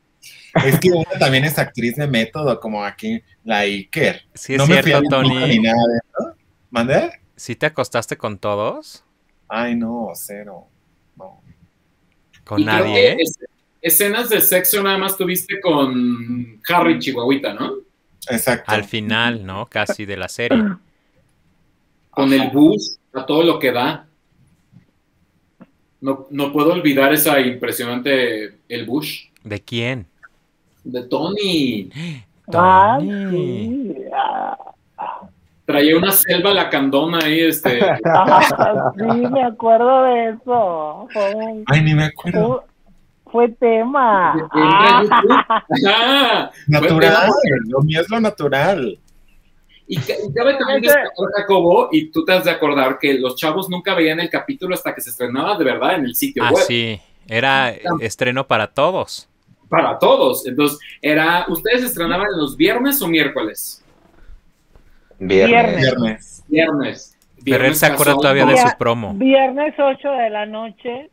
Es que una también es actriz de método, como aquí la Iker.
Sí es
no me fui
cierto,
ni
Tony.
nada de eso. ¿Mandé?
¿Sí te acostaste con todos?
Ay, no, cero. No.
¿Con
Y creo
nadie?
que es- escenas de sexo nada más tuviste con Harry Chihuahuita, ¿no?
Exacto.
Al final, ¿no? Casi de la serie.
Con el Bush, a todo lo que da. No, no puedo olvidar esa impresionante el Bush
¿De quién?
de Tony. [gasps]
Ah,
Tony.
sí. Ah,
Traía una selva lacandona ahí, este. [laughs]
ah, sí, me acuerdo de eso.
Ay, ni me acuerdo.
Fue- tema.
YouTube. [laughs] Ajá.
Natural. Lo mío es lo natural.
Y, y cabe también destacar, Jacobo, y tú te has de acordar que los chavos nunca veían el capítulo hasta que se estrenaba de verdad en el sitio
Ah,
web.
sí. Era estreno para todos.
Para todos. Entonces, era, ¿ustedes estrenaban los viernes o miércoles?
Viernes.
Viernes.
Viernes.
Pero él se acuerda todavía de su promo.
Viernes 8 de la noche.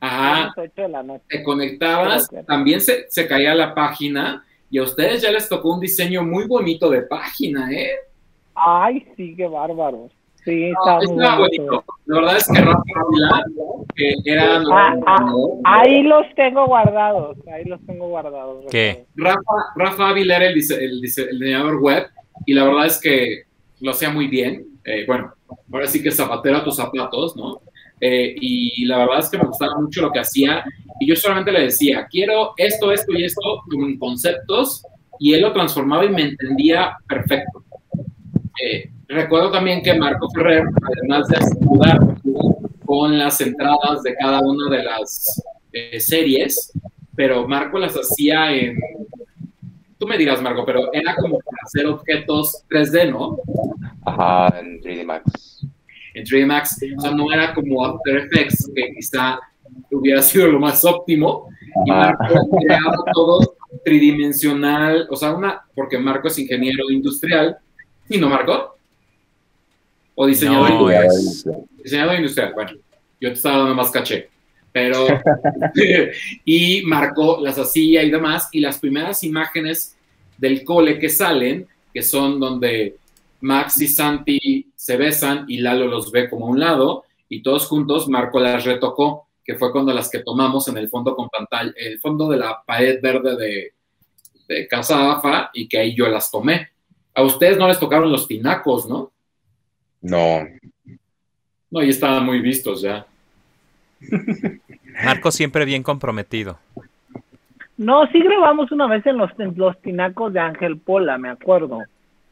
Ajá.
Viernes 8 de la noche.
te conectabas, también se, se caía la página y a ustedes ya les tocó un diseño muy bonito de página, ¿eh?
Ay, sí, qué bárbaro. Sí,
No,
está bonito.
La verdad es que Rafa Ávila, que era
Ah, ah,
nuestro-
ahí los tengo guardados, ahí los tengo guardados.
¿Qué?
Rafa, Rafa Ávila era el, dise- el, dise- el diseñador web y la verdad es que lo hacía muy bien. Eh, bueno, ahora sí que zapatero a tus zapatos, ¿no? Eh, y la verdad es que me gustaba mucho lo que hacía y yo solamente le decía, quiero esto, esto y esto como en conceptos y él lo transformaba y me entendía perfecto. Eh, recuerdo también que Marco Ferrer, además de ayudar con las entradas de cada una de las eh, series, pero Marco las hacía en... Tú me dirás, Marco, pero era como para hacer objetos 3D, ¿no?
Ajá, en 3D Max.
En 3D Max, o sea, no era como After Effects, que quizá hubiera sido lo más óptimo. Y Marco creaba todo tridimensional, o sea, una, porque Marco es ingeniero industrial. ¿Y no, Marco? ¿O diseñador industrial? Diseñador industrial, bueno, yo te estaba dando más caché. Pero, [laughs] [laughs] y Marco las hacía y demás, y las primeras imágenes del cole que salen, que son donde Max y Santi se besan y Lalo los ve como a un lado, y todos juntos Marco las retocó, que fue cuando las que tomamos en el fondo con pantalla, el fondo de la pared verde de, de Casa AFA, y que ahí yo las tomé. A ustedes no les tocaron los tinacos, ¿no?
No.
No, y estaban muy vistos ya. [laughs]
Marco siempre bien comprometido.
No, sí grabamos una vez en los, en los tinacos de Ángel Pola, me acuerdo,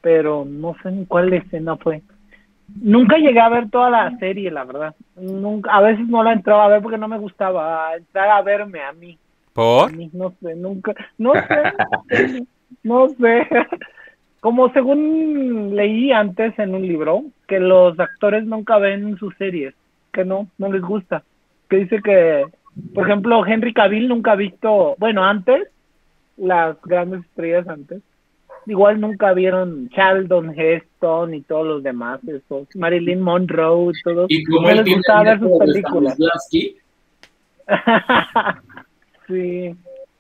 pero no sé en cuál escena fue. Nunca llegué a ver toda la serie, la verdad. Nunca, a veces no la entraba a ver porque no me gustaba entrar a verme a mí.
¿Por?
A mí, no sé, nunca, no sé, [laughs] no sé. [laughs] Como según leí antes en un libro, que los actores nunca ven sus series, que no, no les gusta. Que dice que, por ejemplo, Henry Cavill nunca ha visto, bueno, antes, las grandes estrellas antes, igual nunca vieron Charlton Heston y todos los demás, esos, Marilyn Monroe, todos.
Y como
no
él
les gustaba ver
el
sus películas. [laughs] Sí,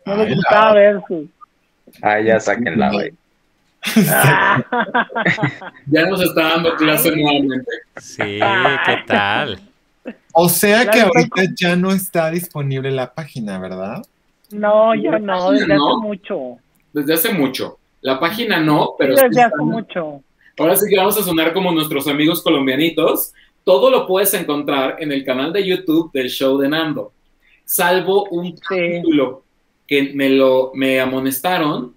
no
Ay,
les
la-
gustaba ver sus.
Ah, ya sáquenla, güey. [laughs]
ya nos está dando clase nuevamente.
Sí, ¿qué tal?
O sea que ahorita ya no está disponible la página, ¿verdad?
no, ya no, desde
¿No?
hace mucho.
Desde hace mucho. La página no, pero sí
hace
está-
mucho.
ahora sí que vamos a sonar como nuestros amigos colombianitos. Todo lo puedes encontrar en el canal de YouTube del show de Nando, salvo un capítulo que me lo me amonestaron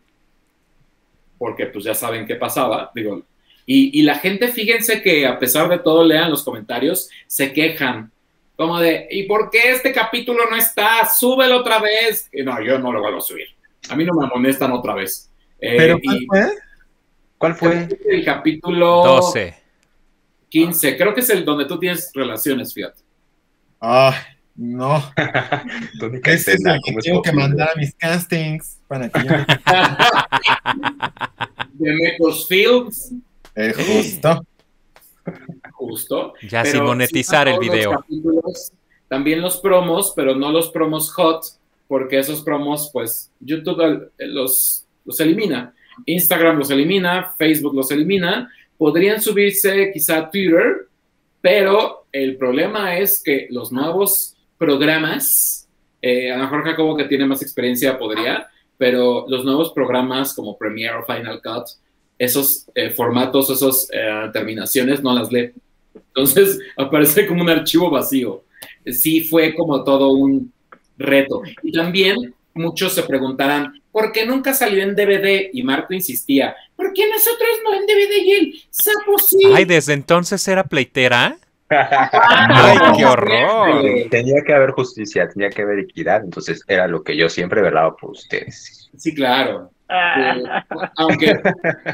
porque pues ya saben qué pasaba, digo, y, y la gente, fíjense que a pesar de todo lean los comentarios, se quejan, como de, ¿y por qué este capítulo no está? Súbelo otra vez. Y no, yo no lo vuelvo a subir. A mí no me amonestan otra vez. Eh,
¿Pero cuál
y
fue?
¿Cuál fue?
el capítulo
12.
15, creo que es el donde tú tienes relaciones, fíjate.
Ay, no. [laughs] Ese es el que
¿cómo es
tengo que mandar a mis castings para que yo... [laughs]
De Mecos Fields,
Eh, justo.
justo.
Ya sin monetizar
sí,
el video.
capítulos, también los promos, pero no los promos hot, porque esos promos, pues, YouTube eh, los, los elimina. Instagram los elimina, Facebook los elimina. Podrían subirse quizá Twitter, pero el problema es que los nuevos programas, eh, a lo mejor Jacobo que tiene más experiencia podría, pero los nuevos programas como Premiere o Final Cut, esos eh, formatos, esas terminaciones no las lee. Entonces [laughs] aparece como un archivo vacío. Sí fue como todo un reto. Y también muchos se preguntarán, ¿por qué nunca salió en DVD? Y Marco insistía, ¿por qué nosotros no en DVD y él? Sapo sí.
Ay, desde entonces era pleitera. [laughs] Ay, qué horror.
Tenía que haber justicia, tenía que haber equidad, entonces era lo que yo siempre velaba por ustedes.
Sí, claro. Eh, aunque,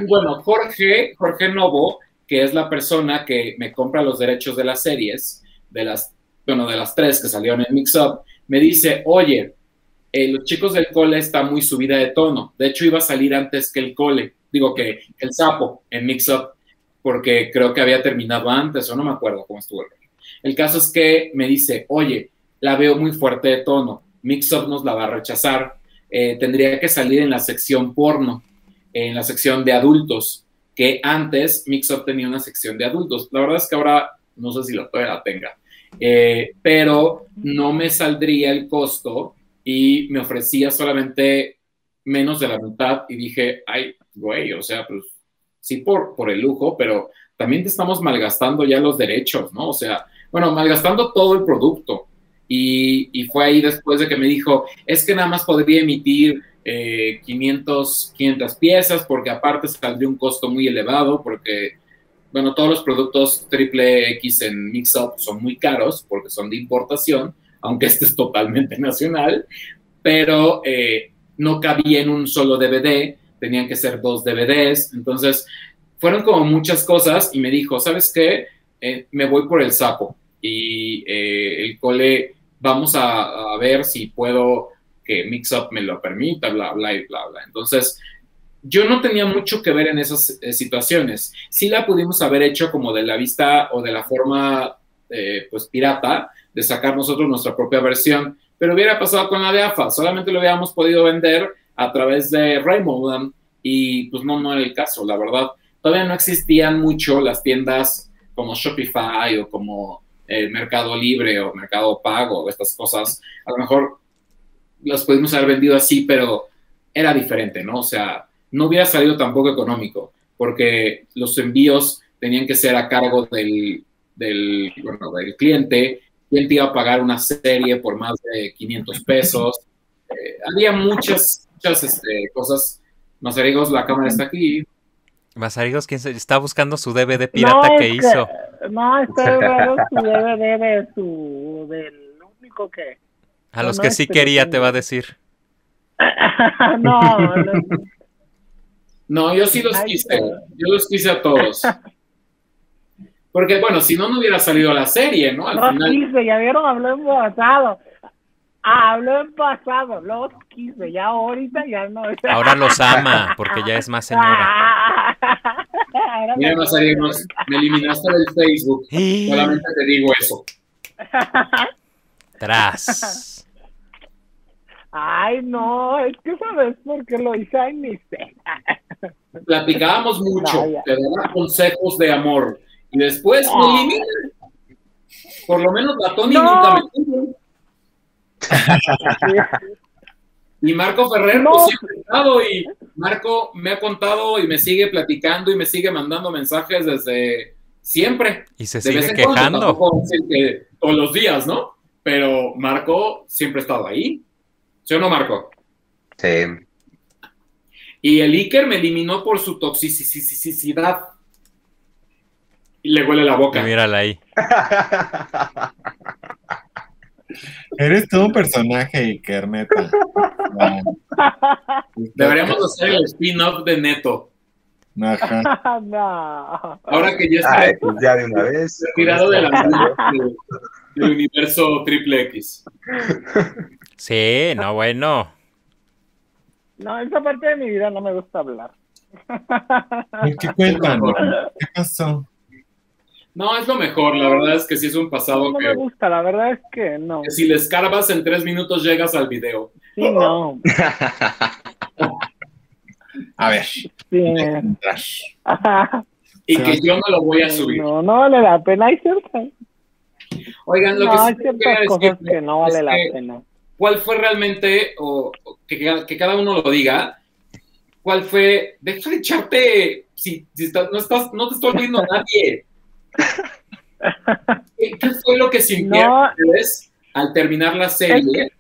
bueno, Jorge, Jorge Novo, que es la persona que me compra los derechos de las series, de las, bueno, de las tres que salieron en Mix Up, me dice, oye, eh, los chicos del cole está muy subida de tono. De hecho, iba a salir antes que el cole, digo que el sapo en Mix Up, porque creo que había terminado antes, o no me acuerdo cómo estuvo el. El caso es que me dice, oye, la veo muy fuerte de tono, Mix Up nos la va a rechazar, eh, tendría que salir en la sección porno, en la sección de adultos, que antes Mix Up tenía una sección de adultos. La verdad es que ahora no sé si la todavía la tenga, eh, pero no me saldría el costo y me ofrecía solamente menos de la mitad y dije, ay, güey, o sea, pues sí por, por el lujo, pero también te estamos malgastando ya los derechos, ¿no? O sea, bueno, malgastando todo el producto. Y, y fue ahí después de que me dijo, es que nada más podría emitir eh, 500, 500 piezas porque aparte saldría un costo muy elevado porque, bueno, todos los productos triple X en Mixup son muy caros porque son de importación, aunque este es totalmente [laughs] nacional, pero eh, no cabía en un solo DVD, tenían que ser dos DVDs, entonces fueron como muchas cosas y me dijo, ¿sabes qué? Eh, me voy por el sapo y eh, el cole, vamos a, ver si puedo que Mixup me lo permita, bla, bla, y bla, bla. Entonces, yo no tenía mucho que ver en esas situaciones. Sí la pudimos haber hecho como de la vista o de la forma, pues, pirata, de sacar nosotros nuestra propia versión, pero hubiera pasado con la de AFA, solamente lo hubiéramos podido vender a través de Raymond y pues no, no era el caso, la verdad. Todavía no existían mucho las tiendas como Shopify o como el Mercado Libre o Mercado Pago estas cosas. A lo mejor las pudimos haber vendido así, pero era diferente, ¿no? O sea, no hubiera salido tampoco económico, porque los envíos tenían que ser a cargo del, del, bueno, del cliente, él te iba a pagar una serie por más de 500 pesos. Eh, había muchas, muchas este, cosas. Mazarigos, la cámara está aquí.
Mazarigos, ¿quién se está buscando su DVD pirata que, hizo?
No, está buscando su DVD de su, del único que...
A los que sí quería, te va a decir. [laughs] [laughs]
no, no,
no, yo sí los quise. Yo los quise a todos. [laughs] Porque, bueno, si no, no hubiera salido la serie, ¿no? Al
los
final...
quise, ya vieron, habló en pasado. Ah, habló en pasado, los quise, ya ahorita ya no.
Ahora los [laughs] ama, porque ya es más señora.
Mira, Mazarigos, me eliminaste del Facebook. Solamente te digo eso.
Tras.
Ay, no, es que sabes por qué lo hice, ay, ni sé.
Platicábamos mucho, no, te daba consejos de amor. Y después me eliminan. Por lo menos la Tony no. nunca me y Marco Ferrer, no. pues siempre ha estado y Marco me ha contado y me sigue platicando y me sigue mandando mensajes desde siempre.
Y se sigue quejando.
Cuando, que todos los días, ¿no? Pero Marco siempre ha estado ahí. ¿Sí o no, Marco?
Sí.
Y el Iker me eliminó por su toxicidad. Y le huele la boca.
Y mírala ahí. [laughs]
Eres todo un personaje, Iker, neta. [laughs]
Deberíamos hacer el spin-off de Neto.
Ajá. [laughs]
no.
Ahora que ya está
Ay, pues ya de una vez.
retirado de, del universo triple X.
Sí, no, bueno.
No, esa parte de mi vida no me gusta hablar.
¿Qué cuentan? ¿Qué pasó?
No, es lo mejor, la verdad es que sí es un pasado
no
que,
me gusta, la verdad es que no.
que si le escarbas en tres minutos llegas al video.
Sí, no. [laughs]
A ver.
Sí.
Y que yo no lo voy a subir.
No, no vale la pena. Hay ciertas,
Oigan, lo
no,
que
hay
sí
ciertas
quería
cosas
decirles
que no vale
es
la
que
pena.
¿Cuál fue realmente, o, que, que cada uno lo diga, cuál fue, deja de echarte, si, si estás, no, estás, no te está olvidando nadie. [laughs] ¿Qué, ¿Qué, fue lo que sintieron
No.
ustedes al terminar la serie?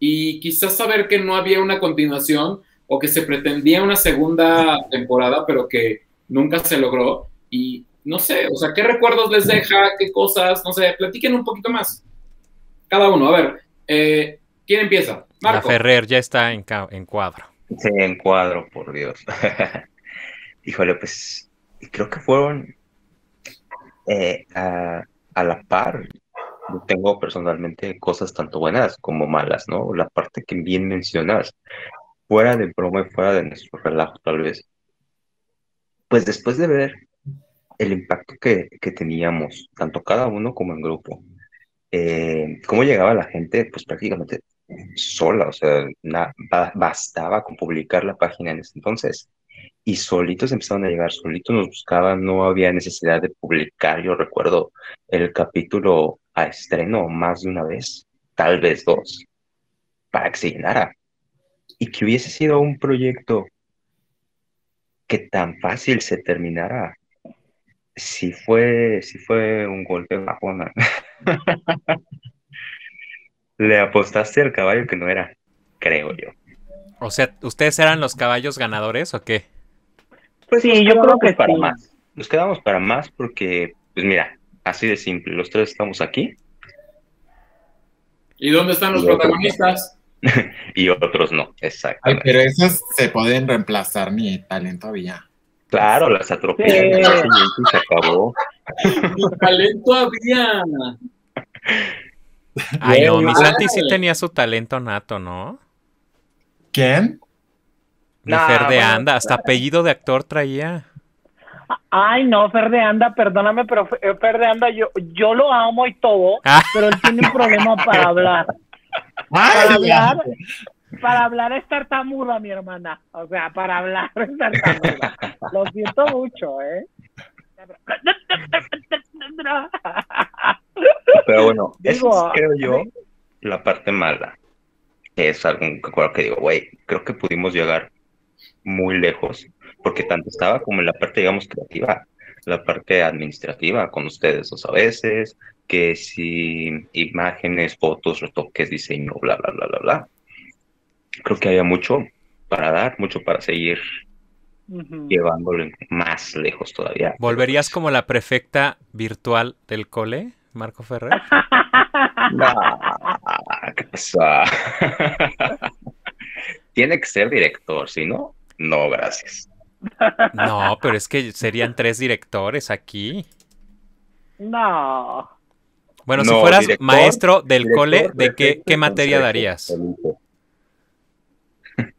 Y quizás saber que no había una continuación o que se pretendía una segunda temporada, pero que nunca se logró. Y no sé, o sea, ¿qué recuerdos les deja? ¿Qué cosas? No sé, platiquen un poquito más. Cada uno, a ver, eh, ¿quién empieza?
La
Marco.
Ferrer ya está en cuadro.
Sí, en cuadro, por Dios. [laughs] Híjole, pues creo que fueron eh, a, a la par. Yo tengo personalmente cosas tanto buenas como malas, ¿no? La parte que bien mencionas, fuera de broma y fuera de nuestro relajo, tal vez. Pues después de ver el impacto que, que teníamos, tanto cada uno como en grupo, eh, cómo llegaba la gente, pues prácticamente sola, o sea, na- ba- bastaba con publicar la página en ese entonces. Y solitos empezaron a llegar, solitos nos buscaban, no había necesidad de publicar. Yo recuerdo el capítulo a estreno más de una vez, tal vez dos, para que se llenara. Y que hubiese sido un proyecto que tan fácil se terminara, sí fue, sí fue un golpe bajona. [laughs] Le apostaste al caballo que no era, creo yo.
O sea, ¿ustedes eran los caballos ganadores o qué?
Pues
Sí, yo creo que
para
sí.
más. Nos quedamos para más porque, pues mira, así de simple, los tres estamos aquí
¿Y dónde están los
Y
protagonistas? [laughs]
y otros no,
Ay,
exactamente.
pero esos se pueden reemplazar mi talento había.
Claro, las atropellan y se acabó.
Mi talento había.
Ay, no, mi Santi sí tenía su talento nato, ¿no?
¿Quién?
Mi Fer de Anda, hasta apellido de actor traía.
Ay, no, Fer de Anda, perdóname, pero Fer de Anda, yo, yo lo amo y todo, ah. pero él tiene un problema para hablar. [laughs] Para hablar, para hablar es tartamuda, mi hermana. O sea, para hablar es tartamuda. Lo siento mucho, ¿eh?
Pero bueno, [laughs] eso es, creo yo la parte mala. Es algo que digo, güey, creo que pudimos llegar muy lejos, porque tanto estaba como en la parte, digamos, creativa, la parte administrativa con ustedes dos a veces, que si imágenes, fotos, retoques, diseño, bla, bla, bla, bla, bla. Creo que había mucho para dar, mucho para seguir llevándolo más lejos todavía.
¿Volverías como la prefecta virtual del cole, Marco Ferrer? [laughs]
no, ¿qué pasa? [laughs] Tiene que ser director, si no, no, gracias.
No, pero es que serían tres directores aquí.
No.
Bueno, si fueras maestro del cole, ¿de qué, qué materia darías? [laughs]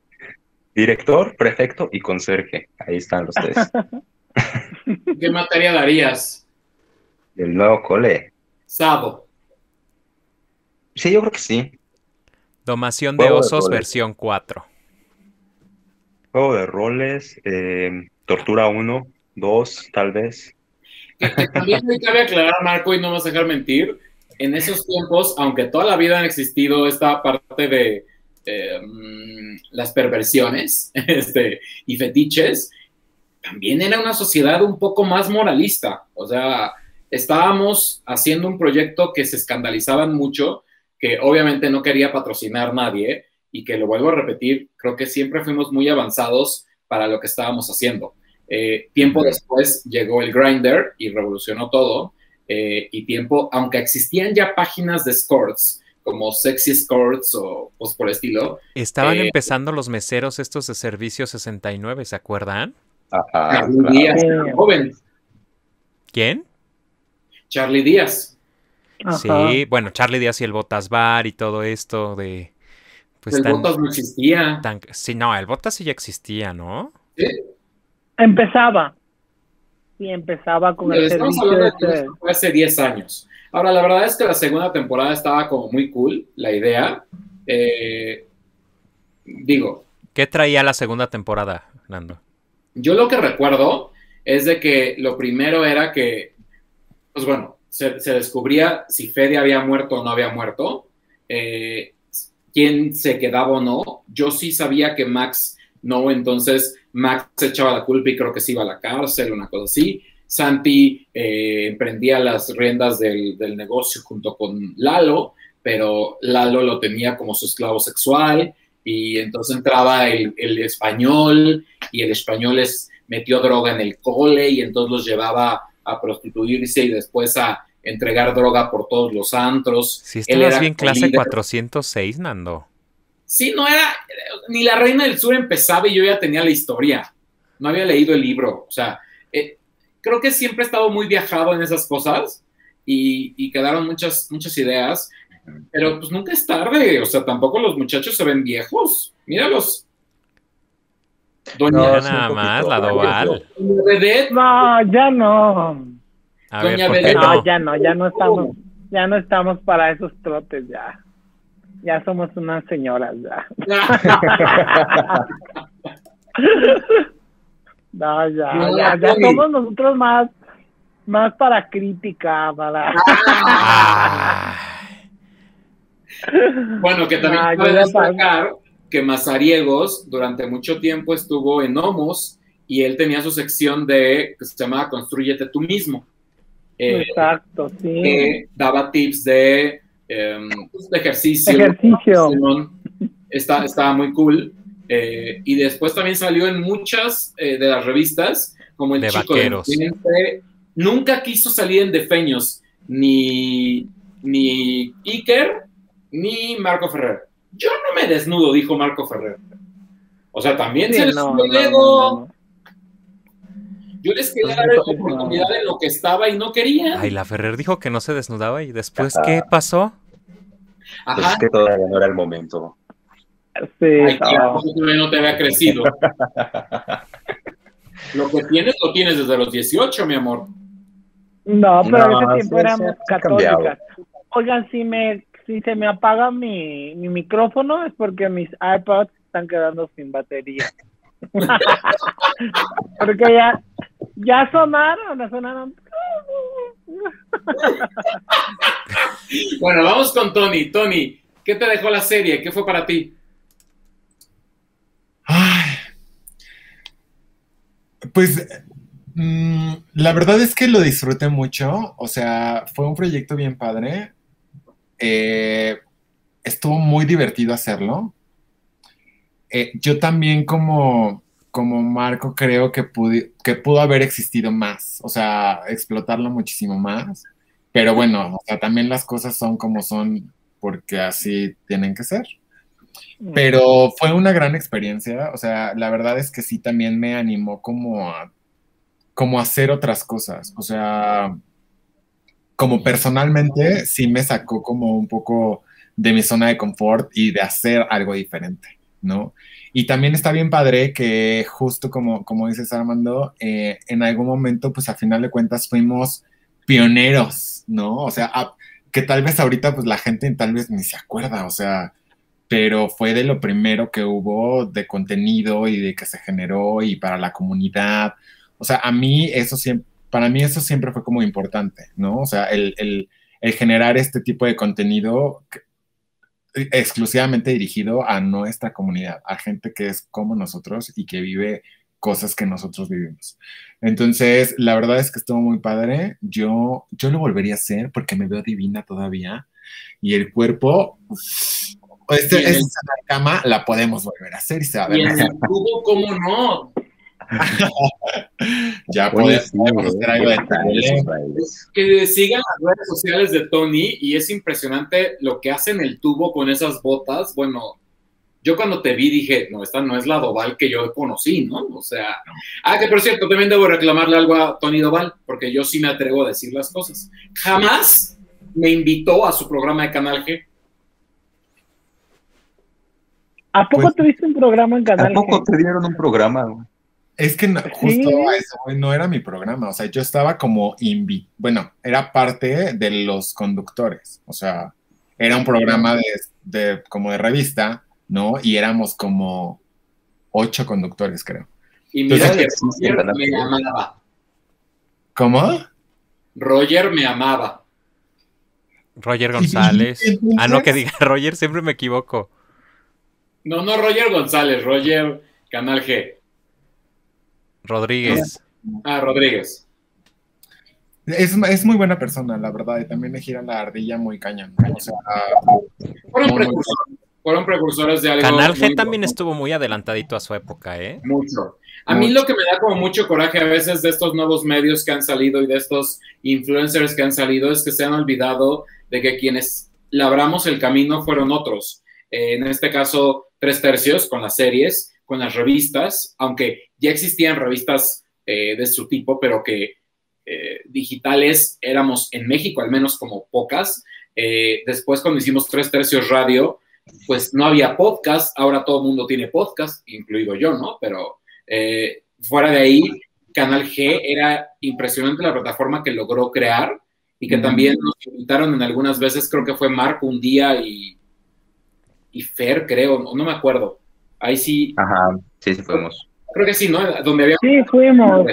Director, prefecto y conserje. Ahí están los tres. [laughs]
¿Qué materia darías?
Del nuevo cole.
Sabo.
Sí, yo creo que sí.
Domación de osos, versión 4.
Juego de roles, eh, Tortura 1, 2, tal vez.
también me cabe aclarar, Marco, y no vas a dejar mentir, en esos tiempos, aunque toda la vida han existido esta parte de mm, las perversiones [laughs] este, y fetiches, también era una sociedad un poco más moralista. O sea, estábamos haciendo un proyecto que se escandalizaban mucho, que obviamente no quería patrocinar nadie, y que lo vuelvo a repetir, creo que siempre fuimos muy avanzados para lo que estábamos haciendo. Eh, tiempo después llegó el Grinder y revolucionó todo. Eh, y tiempo, aunque existían ya páginas de scores como Sexy Scores o pues por el estilo.
Estaban eh, empezando los meseros estos de servicio 69, ¿se acuerdan?
Ajá, Charlie Díaz, joven.
¿Quién?
Charlie Díaz.
Sí, bueno, Charlie Díaz y el Botas Bar y todo esto de
pues el Botas no existía.
sí, no, el Botas sí ya existía, ¿no?
Sí.
Empezaba. Sí, empezaba con el servicio
de... fue hace 10 años. Ahora, la verdad es que la segunda temporada estaba como muy cool, la idea. Eh, digo.
¿Qué traía la segunda temporada, Nando?
Yo lo que recuerdo es de que lo primero era que, pues bueno, se, descubría si Fede había muerto o no había muerto. Eh, quién se quedaba o no. Yo sí sabía que Max no, entonces Max se echaba la culpa y creo que se iba a la cárcel, una cosa así. Santi eh, emprendía las riendas del, negocio junto con Lalo, pero Lalo lo tenía como su esclavo sexual y entonces entraba el, español y el español les metió droga en el cole y entonces los llevaba a prostituirse y después a entregar droga por todos los antros.
Si estabas bien clase 406, Nando.
Sí, no era, ni la Reina del Sur empezaba y yo ya tenía la historia. No había leído el libro. O sea, eh, creo que siempre he estado muy viajado en esas cosas y, quedaron muchas, muchas ideas. Pero pues nunca es tarde. O sea, tampoco los muchachos se ven viejos. Míralos.
Doña nada más, la Doval.
No, ya no. No, ya no, ya no estamos, ya no estamos para esos trotes ya. Ya somos unas señoras ya. [laughs] no, ya, ya, ya somos nosotros más, más para crítica, para. [laughs]
bueno, que también ah, puede destacar que Mazariegos durante mucho tiempo estuvo en Homos y él tenía su sección de que se llamaba Construyete tú mismo.
Eh, Exacto, sí.
Que daba tips de, em, ejercicio.
Ejercicio.
Está, estaba muy cool. Eh, y después también salió en muchas eh, de las revistas, como el
de
chico
vaqueros.
de Nunca quiso salir en Defeños, ni, ni Iker, ni Marco Ferrer. Yo no me desnudo, dijo Marco Ferrer. O sea, también se les no, Yo les quería dar la oportunidad de lo que estaba y no quería.
Ay, la Ferrer dijo que no se desnudaba y después, ¿qué pasó?
Ajá. Es que todavía no era el momento.
Sí, Ay, no. no te había crecido. [laughs] lo que tienes, lo tienes desde los 18, mi amor.
No, pero no, ese tiempo éramos católicas. Oigan, si me si se me apaga mi, mi micrófono es porque mis iPods están quedando sin batería. [laughs] porque ya, ya sonaron, sonaron.
bueno, vamos con Tony. Tony, ¿qué te dejó la serie? ¿Qué fue para ti?
pues mm, la verdad es que lo disfruté mucho. O sea, fue un proyecto bien padre. Eh, estuvo muy divertido hacerlo. Eh, yo también como, como Marco creo que, que pudo haber existido más, o sea, explotarlo muchísimo más. Pero bueno, o sea, también las cosas son como son porque así tienen que ser. Mm. Pero fue una gran experiencia, o sea, la verdad es que sí también me animó como a, como a hacer otras cosas, o sea, como personalmente sí me sacó como un poco de mi zona de confort y de hacer algo diferente, ¿no? Y también está bien padre que justo como, como dices Armando, eh, en algún momento, pues a final de cuentas fuimos pioneros, ¿no? O sea, que tal vez ahorita pues la gente tal vez ni se acuerda, o sea, pero fue de lo primero que hubo de contenido y de que se generó y para la comunidad. O sea, a mí eso siempre, para mí eso siempre fue como importante, ¿no? O sea, el, el generar este tipo de contenido exclusivamente dirigido a nuestra comunidad, a gente que es como nosotros y que vive cosas que nosotros vivimos. Entonces, la verdad es que estuvo muy padre. Yo, yo lo volvería a hacer porque me veo divina todavía y el cuerpo, este, esta cama la podemos volver a hacer y se va a ver.
¿cómo no? [laughs]
ya puedes hacer algo de
Que sigan las redes sociales de Tony y es impresionante lo que hace en el tubo con esas botas. Bueno, yo cuando te vi dije, no, esta no es la Doval que yo conocí, ¿no? O sea, ah, que por cierto, también debo reclamarle algo a Tony Doval, porque yo sí me atrevo a decir las cosas. Jamás me invitó a su programa de Canal G.
¿A poco pues, tuviste un programa en Canal
G? ¿A poco te dieron un programa?
Es que justo eso no era mi programa, o sea, yo estaba como invi bueno, era parte de los conductores, o sea, era un programa de, como de revista, ¿no? Y éramos como ocho conductores, creo.
Y mira que Roger me amaba.
¿Cómo?
Roger me amaba.
Roger González. [laughs] Ah, no, que diga [laughs] Roger, siempre me equivoco.
No, no, Roger González, Roger Canal G.
Rodríguez.
Ah, Rodríguez.
Es, es, muy buena persona, la verdad, y también me gira la ardilla muy cañón.
fueron, precursores, de algo.
Canal G también estuvo muy adelantadito a su época, ¿eh?
Mucho. A mí lo que me da como mucho coraje a veces de estos nuevos medios que han salido y de estos influencers que han salido es que se han olvidado de que quienes labramos el camino fueron otros. Eh, en este caso, tres tercios con las series, con las revistas, aunque ya existían revistas eh, de su tipo, pero que eh, digitales éramos en México al menos como pocas. Eh, después cuando hicimos Tres Tercios Radio, pues no había podcast, ahora todo el mundo tiene podcast, incluido yo, ¿no? Pero fuera de ahí, Canal G era impresionante la plataforma que logró crear y que también nos invitaron en algunas veces, creo que fue Marco un día y, y Fer, creo, no me acuerdo, Ahí sí.
Ajá, sí, sí fuimos.
Creo que sí, ¿no? Donde había...
Sí, fuimos.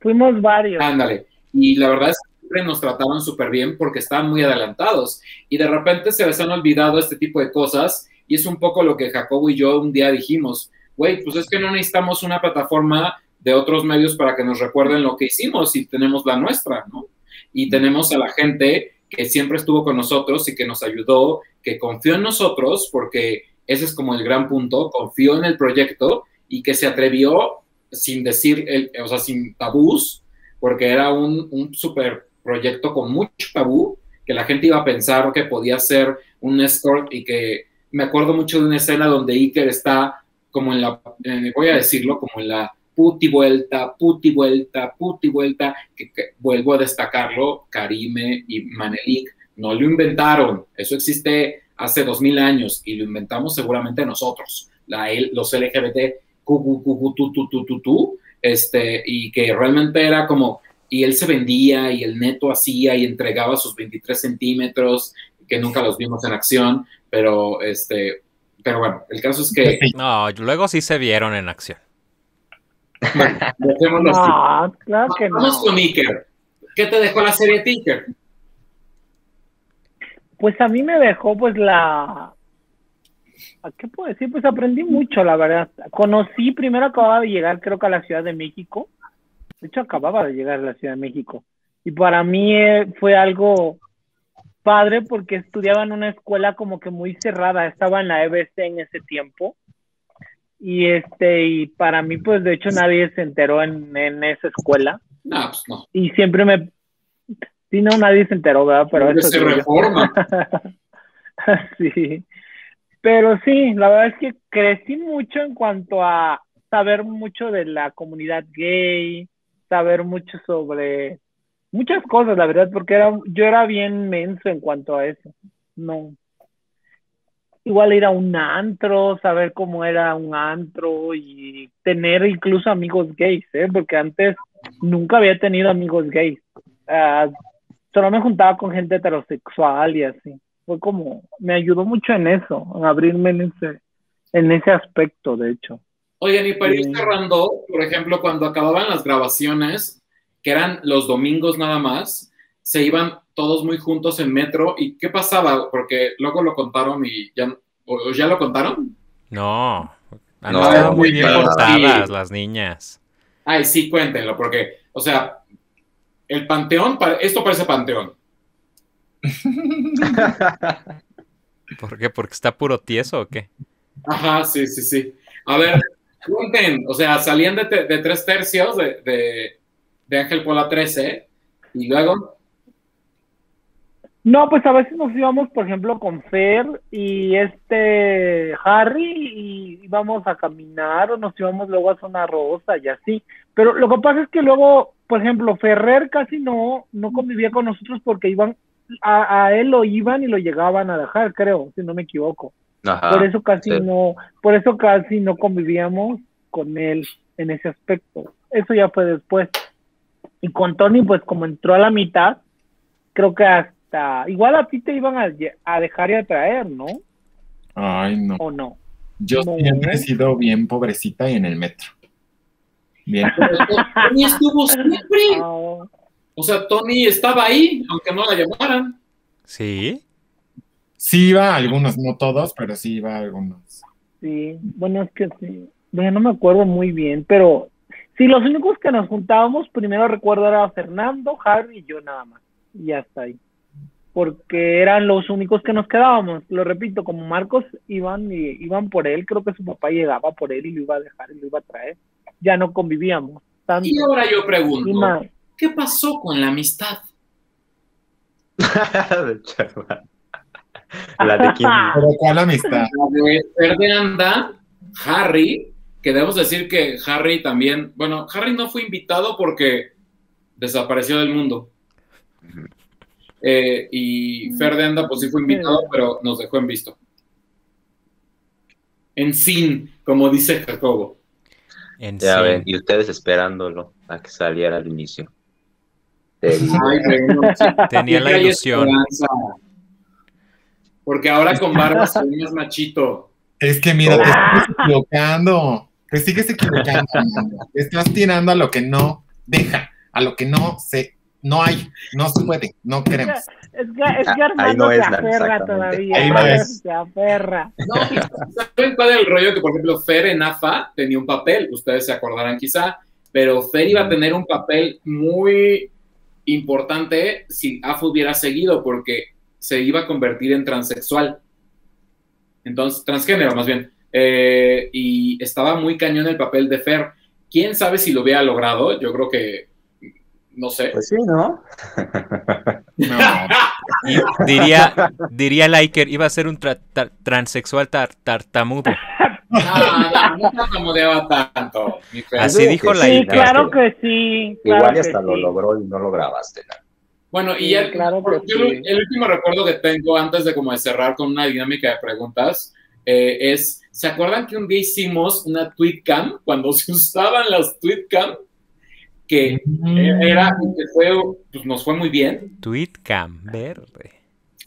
Fuimos varios.
Ándale. Y la verdad es que siempre nos trataban súper bien porque estaban muy adelantados. Y de repente se les han olvidado este tipo de cosas. Y es un poco lo que Jacobo y yo un día dijimos. Güey, pues es que no necesitamos una plataforma de otros medios para que nos recuerden lo que hicimos y tenemos la nuestra, ¿no? Y tenemos a la gente que siempre estuvo con nosotros y que nos ayudó, que confió en nosotros porque ese es como el gran punto. Confió en el proyecto y que se atrevió sin decir, el, o sea, sin tabús, porque era un, un super proyecto con mucho tabú, que la gente iba a pensar que podía ser un escort y que me acuerdo mucho de una escena donde Iker está como en la, voy a decirlo, como en la puti vuelta, puti vuelta, puti vuelta, que, vuelvo a destacarlo, Karime y Manelik no lo inventaron, eso existe hace dos mil años y lo inventamos seguramente nosotros, la, los LGBT, este, y que realmente era como, y él se vendía y el neto hacía y entregaba sus 23 centímetros, que nunca los vimos en acción, pero este, pero bueno, el caso es que...
No, luego sí se vieron en acción.
Bueno, no, claro que Vamos con Iker. ¿Qué te dejó la serie Tinker?
Pues a mí me dejó pues la... ¿Qué puedo decir? Pues aprendí mucho, la verdad. Conocí, primero acababa de llegar creo que a la Ciudad de México. De hecho, acababa de llegar a la Ciudad de México. Y para mí eh, fue algo padre porque estudiaba en una escuela como que muy cerrada. Estaba en la EBC en ese tiempo. Y este, y para mí, pues de hecho nadie se enteró en, en esa escuela.
No, pues no.
Y siempre me Sí, no, nadie se enteró, ¿verdad? Pero eso
se reforma. [laughs]
sí. Pero sí, la verdad es que crecí mucho en cuanto a saber mucho de la comunidad gay, saber mucho sobre muchas cosas, la verdad, porque era, yo era bien menso en cuanto a eso. No. Igual ir a un antro, saber cómo era un antro y tener incluso amigos gays, ¿eh? Porque antes nunca había tenido amigos gays. Uh, solo me juntaba con gente heterosexual y así. Fue como, me ayudó mucho en eso, en abrirme en ese, en ese aspecto, de hecho.
Oigan, y para ir cerrando, por ejemplo, cuando acababan las grabaciones, que eran los domingos nada más, se iban todos muy juntos en metro. ¿Y qué pasaba? Porque luego lo contaron y ya, ¿o ya lo contaron?
No, no, muy bien portadas las niñas.
Ay, sí, cuéntenlo, porque, o sea, el panteón, esto parece panteón. [laughs]
¿Por qué? ¿Porque está puro tieso o qué?
Ajá, sí, sí, sí. A ver, cuenten, o sea, salían de, tres tercios de, de, Ángel Pola 13 y luego...
No, pues a veces nos íbamos, por ejemplo, con Fer y este Harry y íbamos a caminar o nos íbamos luego a Zona Rosa y así. Pero lo que pasa es que luego por ejemplo, Ferrer casi no, no convivía con nosotros porque iban, a, él lo iban y lo llegaban a dejar, creo, si no me equivoco. por eso casi no, por eso casi no convivíamos con él en ese aspecto. Eso ya fue después. Y con Tony, pues como entró a la mitad, creo que hasta, igual a ti te iban a, dejar y a traer, ¿no?
Ay, no.
¿O no?
Yo siempre he sido bien pobrecita y en el metro.
Bien. [laughs] Tony estuvo siempre. O sea, Tony estaba ahí, aunque no la llamaran.
Sí.
Sí iba algunos, no todos, pero sí iba algunos.
Sí, bueno, es que sí. Bueno, no me acuerdo muy bien, pero sí, los únicos que nos juntábamos, primero recuerdo era Fernando, Harry y yo nada más. Y hasta ahí. Porque eran los únicos que nos quedábamos. Lo repito, como Marcos iban y iban por él, creo que su papá llegaba por él y lo iba a dejar y lo iba a traer ya no convivíamos.
Y ahora yo pregunto, ¿qué pasó con la amistad? [laughs]
la de quién? [laughs] cuál amistad?
La de Anda, Harry, que debemos decir que Harry también, bueno, Harry no fue invitado porque desapareció del mundo. Eh, y Ferdinand pues sí fue invitado, pero nos dejó en visto. En fin, como dice Jacobo
ya ven, y ustedes esperándolo a que saliera al inicio.
Tenía la ilusión.
Porque ahora con barba soy más machito.
Es que mira, te estás equivocando. Te sigues equivocando. Te estás tirando a lo que no deja, a lo que no se, no hay, no se puede, no queremos.
Es que, es que Armando se aferra todavía. Ahí no es. Se aferra.
No, ¿saben cuál es el rollo? Que, por ejemplo, Fer en AFA tenía un papel, ustedes se acordarán quizá, pero Fer iba a tener un papel muy importante si AFA hubiera seguido, porque se iba a convertir en transexual. Entonces, transgénero más bien. Eh, y estaba muy cañón el papel de Fer. ¿Quién sabe si lo hubiera logrado? Yo creo que no sé.
Pues sí, ¿no?
no. diría, diría Liker, iba a ser un transexual tartamudo.
No, no, no acomodaba tanto.
Así dijo la
Sí, claro que sí. Claro
Igual
que
hasta lo
sí.
logró y no lo grabaste. ¿no?
Bueno, y
Sí,
el,
claro que
yo
sí.
el último recuerdo que tengo antes de como de cerrar con una dinámica de preguntas eh, es, ¿se acuerdan que un día hicimos una tweetcam cuando se usaban las tweetcam? Que eh, era, que fue, pues nos fue muy bien.
Tweetcam verde.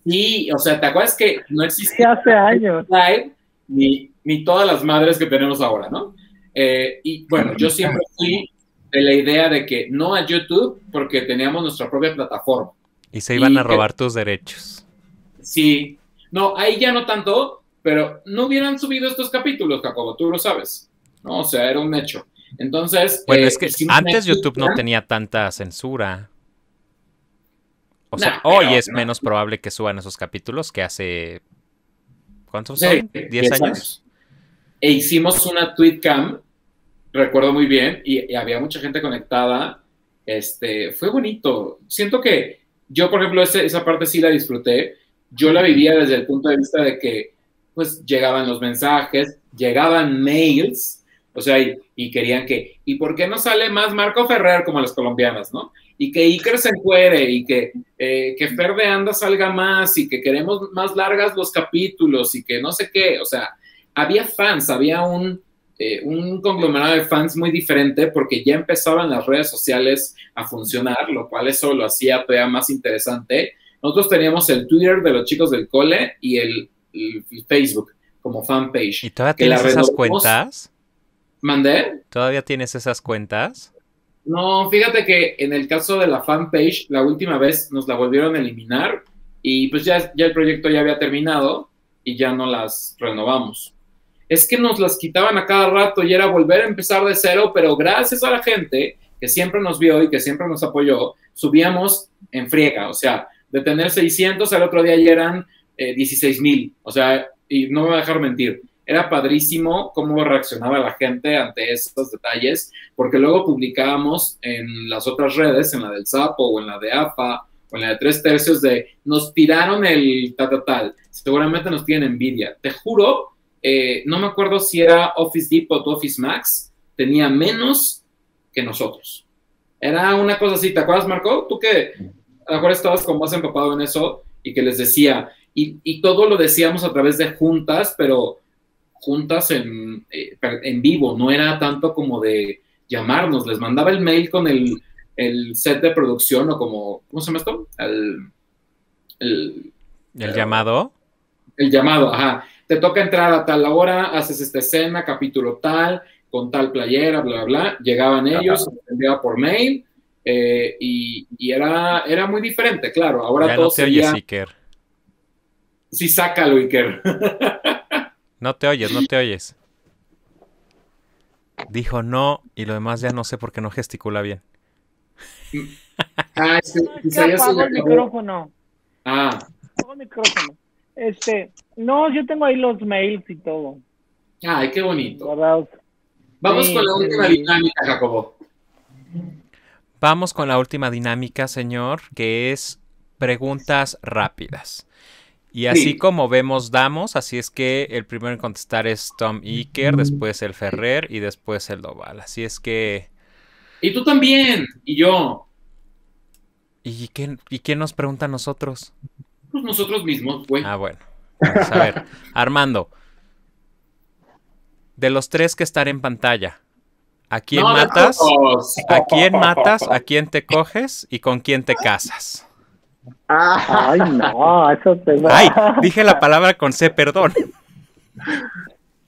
Y, o sea, ¿te acuerdas que no
Sí,
existía
hace años.
Live ni, ni todas las madres que tenemos ahora, ¿no? Eh, y bueno, yo siempre fui de la idea de que no a YouTube porque teníamos nuestra propia plataforma.
Y se iban
Y
a
que-
robar tus derechos.
Sí, no, ahí ya no tanto, pero no hubieran subido estos capítulos, Jacobo, tú lo sabes, ¿no? O sea, era un hecho. Entonces,
Bueno,
eh,
es que antes YouTube no tenía tanta censura. O sea, hoy es
no.
menos probable que suban esos capítulos que hace. ¿Cuántos
Sí,
son? ¿10
10
años?
E hicimos una tweetcam, recuerdo muy bien, y, y había mucha gente conectada. Este, fue bonito. Siento que yo, por ejemplo, ese- esa parte sí la disfruté. Yo la vivía desde el punto de vista de que, pues, llegaban los mensajes, llegaban mails, o sea, y, y querían que, ¿y por qué no sale más Marco Ferrer como las colombianas, no? Y que Iker se encuere, y que, eh, que Fer de Anda salga más, y que queremos más largas los capítulos, y que no sé qué, o sea, había fans, había un, eh, un conglomerado de fans muy diferente porque ya empezaban las redes sociales a funcionar, lo cual eso lo hacía todavía más interesante. Nosotros teníamos el Twitter de los chicos del cole y el, el Facebook como fanpage.
¿Y todavía tienes esas cuentas?
¿Mandé?
¿Todavía tienes esas cuentas?
No, fíjate que en el caso de la fanpage, la última vez nos la volvieron a eliminar y pues ya, ya el proyecto ya había terminado y ya no las renovamos. Es que nos las quitaban a cada rato y era volver a empezar de cero, pero gracias a la gente que siempre nos vio y que siempre nos apoyó, subíamos en friega, o sea, de tener 600 al otro día ya eran eh, 16 mil, o sea, y no me voy a dejar mentir, era padrísimo cómo reaccionaba la gente ante esos detalles, porque luego publicábamos en las otras redes, en la del Sapo o en la de AFA o en la de Tres Tercios, de nos tiraron el tal, tal, tal. Seguramente nos tienen envidia. Te juro, eh, no me acuerdo si era Office Depot o Office Max, tenía menos que nosotros. Era una cosa así, ¿te acuerdas, Marco? Tú que a lo mejor estabas como más empapado en eso y que les decía, y, y todo lo decíamos a través de juntas, pero juntas en, eh, en vivo, no era tanto como de llamarnos, les mandaba el mail con el, el set de producción o como, ¿cómo se llama esto? El, el,
¿El llamado?
el llamado, ajá. Te toca entrar a tal hora, haces esta escena, capítulo tal, con tal playera, bla, bla, bla. Llegaban ellos, se enviaba por mail eh, y, y era, era muy diferente, claro. Ahora
ya
todo
no te
sería...
oyes, Iker.
Sí, sácalo, Iker. [laughs]
No te oyes, no te oyes. Dijo no y lo demás ya no sé por qué no gesticula bien.
ah, es que
Es que
quizá ya se
apago
le
el micrófono.
Ah,
Apago el micrófono. Este, no, yo tengo ahí los mails y todo.
ay, qué bonito.
guardados.
Vamos
Sí,
con la última
sí.
dinámica, Jacobo.
Vamos con la última dinámica, señor, que es preguntas rápidas. Y así
Sí.
como vemos, damos, así es que el primero en contestar es Tom Iker, después el Ferrer y después el Doval. Así es que...
Y tú también, y yo,
¿Y quién, ¿y quién nos pregunta a nosotros?
pues nosotros mismos, güey.
Ah, bueno. Vamos a ver. [laughs] Armando. De los tres que están en pantalla, ¿a quién
No,
matas? ¿A quién matas? ¿A quién te coges? ¿Y con quién te casas?
Ay, no, eso te va.
Ay, dije la palabra con C, perdón.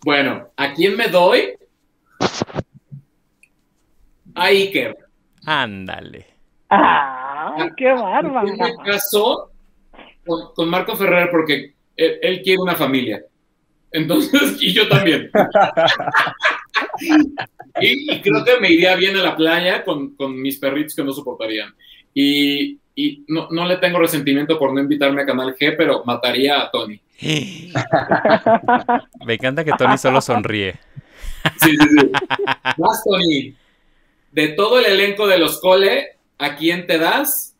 Bueno, ¿a quién me doy? A Iker.
Ándale.
Ay, qué bárbaro.
¿Quién me casó con, con Marco Ferrer? Porque él, él quiere una familia. Entonces, [laughs] y yo también. [laughs] y, y creo que me iría bien a la playa con, con mis perritos que no soportarían. Y, y no, no le tengo resentimiento por no invitarme a Canal G, pero mataría a Tony. [laughs]
Me encanta que Tony solo sonríe.
Sí, sí, sí. Vas, Tony. De todo el elenco de los cole, ¿a quién te das?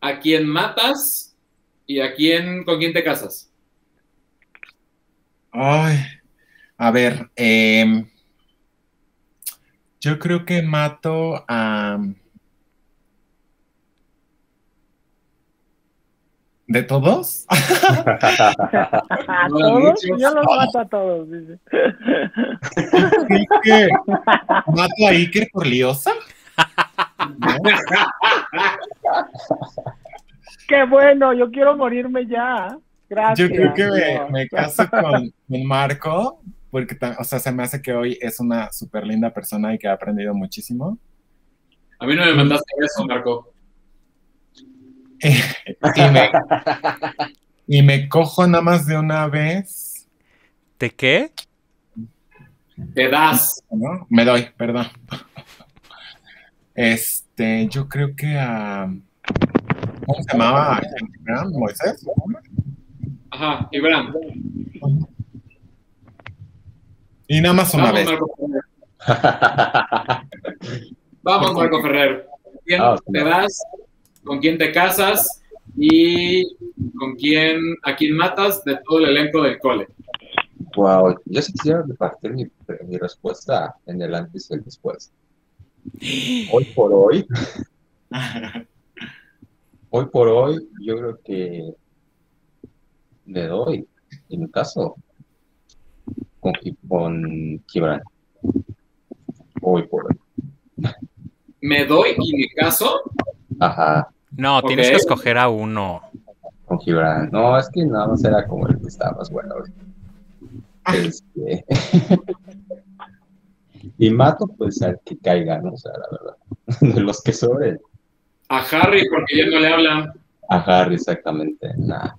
¿A quién matas? ¿Y a quién, con quién te casas?
Ay, A ver, em, yo creo que mato a... ¿De todos? [laughs]
¿A todos? Yo los mato a todos, dice.
que mato a Iker por liosa. [laughs]
Qué bueno, yo quiero morirme ya. Gracias.
Yo creo que me, caso con, Marco, porque o sea, se me hace que hoy es una súper linda persona y que ha aprendido muchísimo.
A mí no me mandaste eso, Marco. [laughs]
y, me, cojo nada más de una vez.
¿De qué?
Te das.
Me doy, perdón. Este, yo creo que a. ¿Cómo se llamaba? ¿Moisés?
Ajá, Ibrahim.
Y nada más una vez.
Vamos, Marco Ferrer. ¿Quién ah, te das? ¿Con quién te casas? ¿Y con quién, a quién matas de todo el elenco del cole?
Wow, yo sí quisiera repartir mi, mi respuesta en el antes y el después. Hoy por hoy, [laughs] hoy por hoy, yo creo que le doy, en mi caso, con, con Gibran. Hoy por hoy.
¿Me doy y mi caso?
Ajá.
No, tienes que escoger a uno.
Con Gibran. No, es que nada más era como el que estaba más bueno. Este... [laughs] y mato pues al que caiga, ¿no? O sea, la verdad. [laughs] De los que sobren.
A Harry, porque ya no le hablan.
A Harry, exactamente. Nada.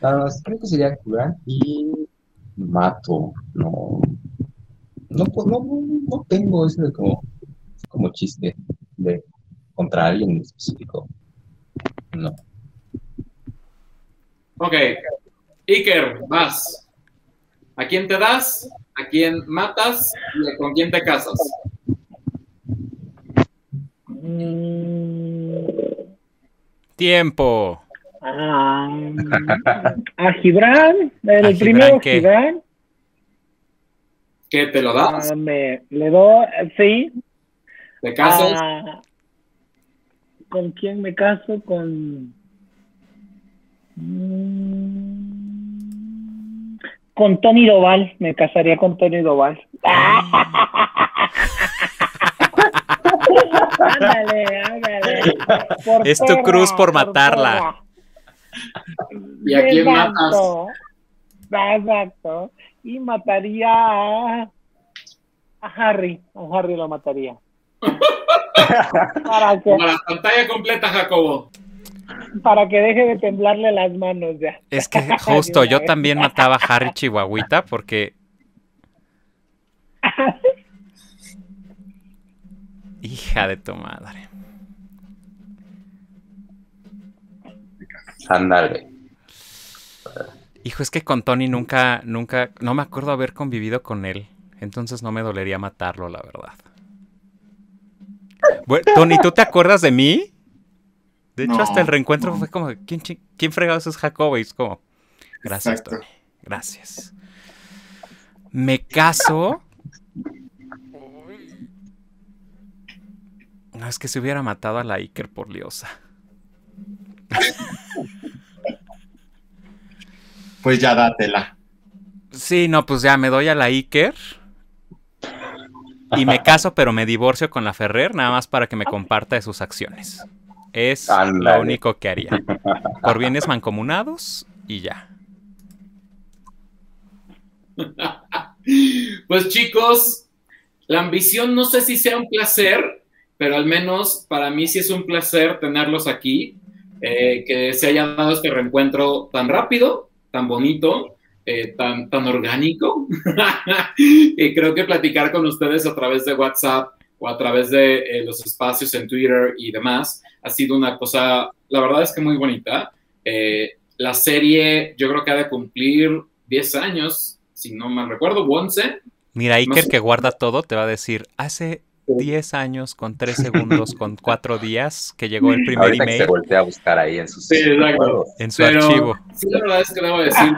Nada más, creo que sería Gibran y mato. No. No, no, no tengo ese como, como chiste de contra alguien en específico. No.
Ok. Iker, vas. ¿A quién te das? ¿A quién matas? ¿Y con quién te casas?
Tiempo.
Ah, a Gibran, el primero Gibran.
¿Qué te lo das?
Ah, me, le doy, sí.
¿Te casas? Ah,
¿Con quién me caso? Con. Mm, con Tony Doval, me casaría con Tony Doval. [laughs] ándale, ándale.
es tu cruz por matarla.
¿Y a quién matas?
Exacto. Y mataría a, a Harry. A Harry lo mataría. [laughs]
para que, la pantalla completa, Jacobo.
Para que deje de temblarle las manos ya.
Es que [laughs] justo yo también mataba a Harry Chihuahuita porque. Hija de tu madre.
Ándale.
Hijo, es que con Tony nunca, nunca, no me acuerdo haber convivido con él. Entonces no me dolería matarlo, la verdad. Bueno, Tony, ¿tú te acuerdas de mí? De hecho, hasta el reencuentro fue como, ¿quién, quién fregados es Jacobo? Y es como, gracias, Tony. Gracias. Me caso. No, es que se hubiera matado a la Iker por liosa.
Pues ya dátela.
Sí, no, pues ya me doy a la Iker y me caso, pero me divorcio con la Ferrer, nada más para que me comparta de sus acciones. Es lo único que haría. Por bienes mancomunados y ya.
Pues chicos, la ambición no sé si sea un placer, pero al menos para mí sí es un placer tenerlos aquí, eh, que se haya dado este reencuentro tan rápido, tan bonito eh, tan, tan orgánico. [laughs] y creo que platicar con ustedes a través de WhatsApp o a través de eh, los espacios en Twitter y demás ha sido una cosa, la verdad es que muy bonita. Eh, la serie yo creo que ha de cumplir 10 años, si no mal recuerdo, 11.
Mira, Iker que guarda todo te va a decir, hace 10 años con 3 segundos con [laughs] 4 días que llegó el primer
Ahorita
email.
Que se voltea a buscar ahí en, sus,
Sí, exacto.
en su
Pero
archivo.
Sí, la verdad es que debo decir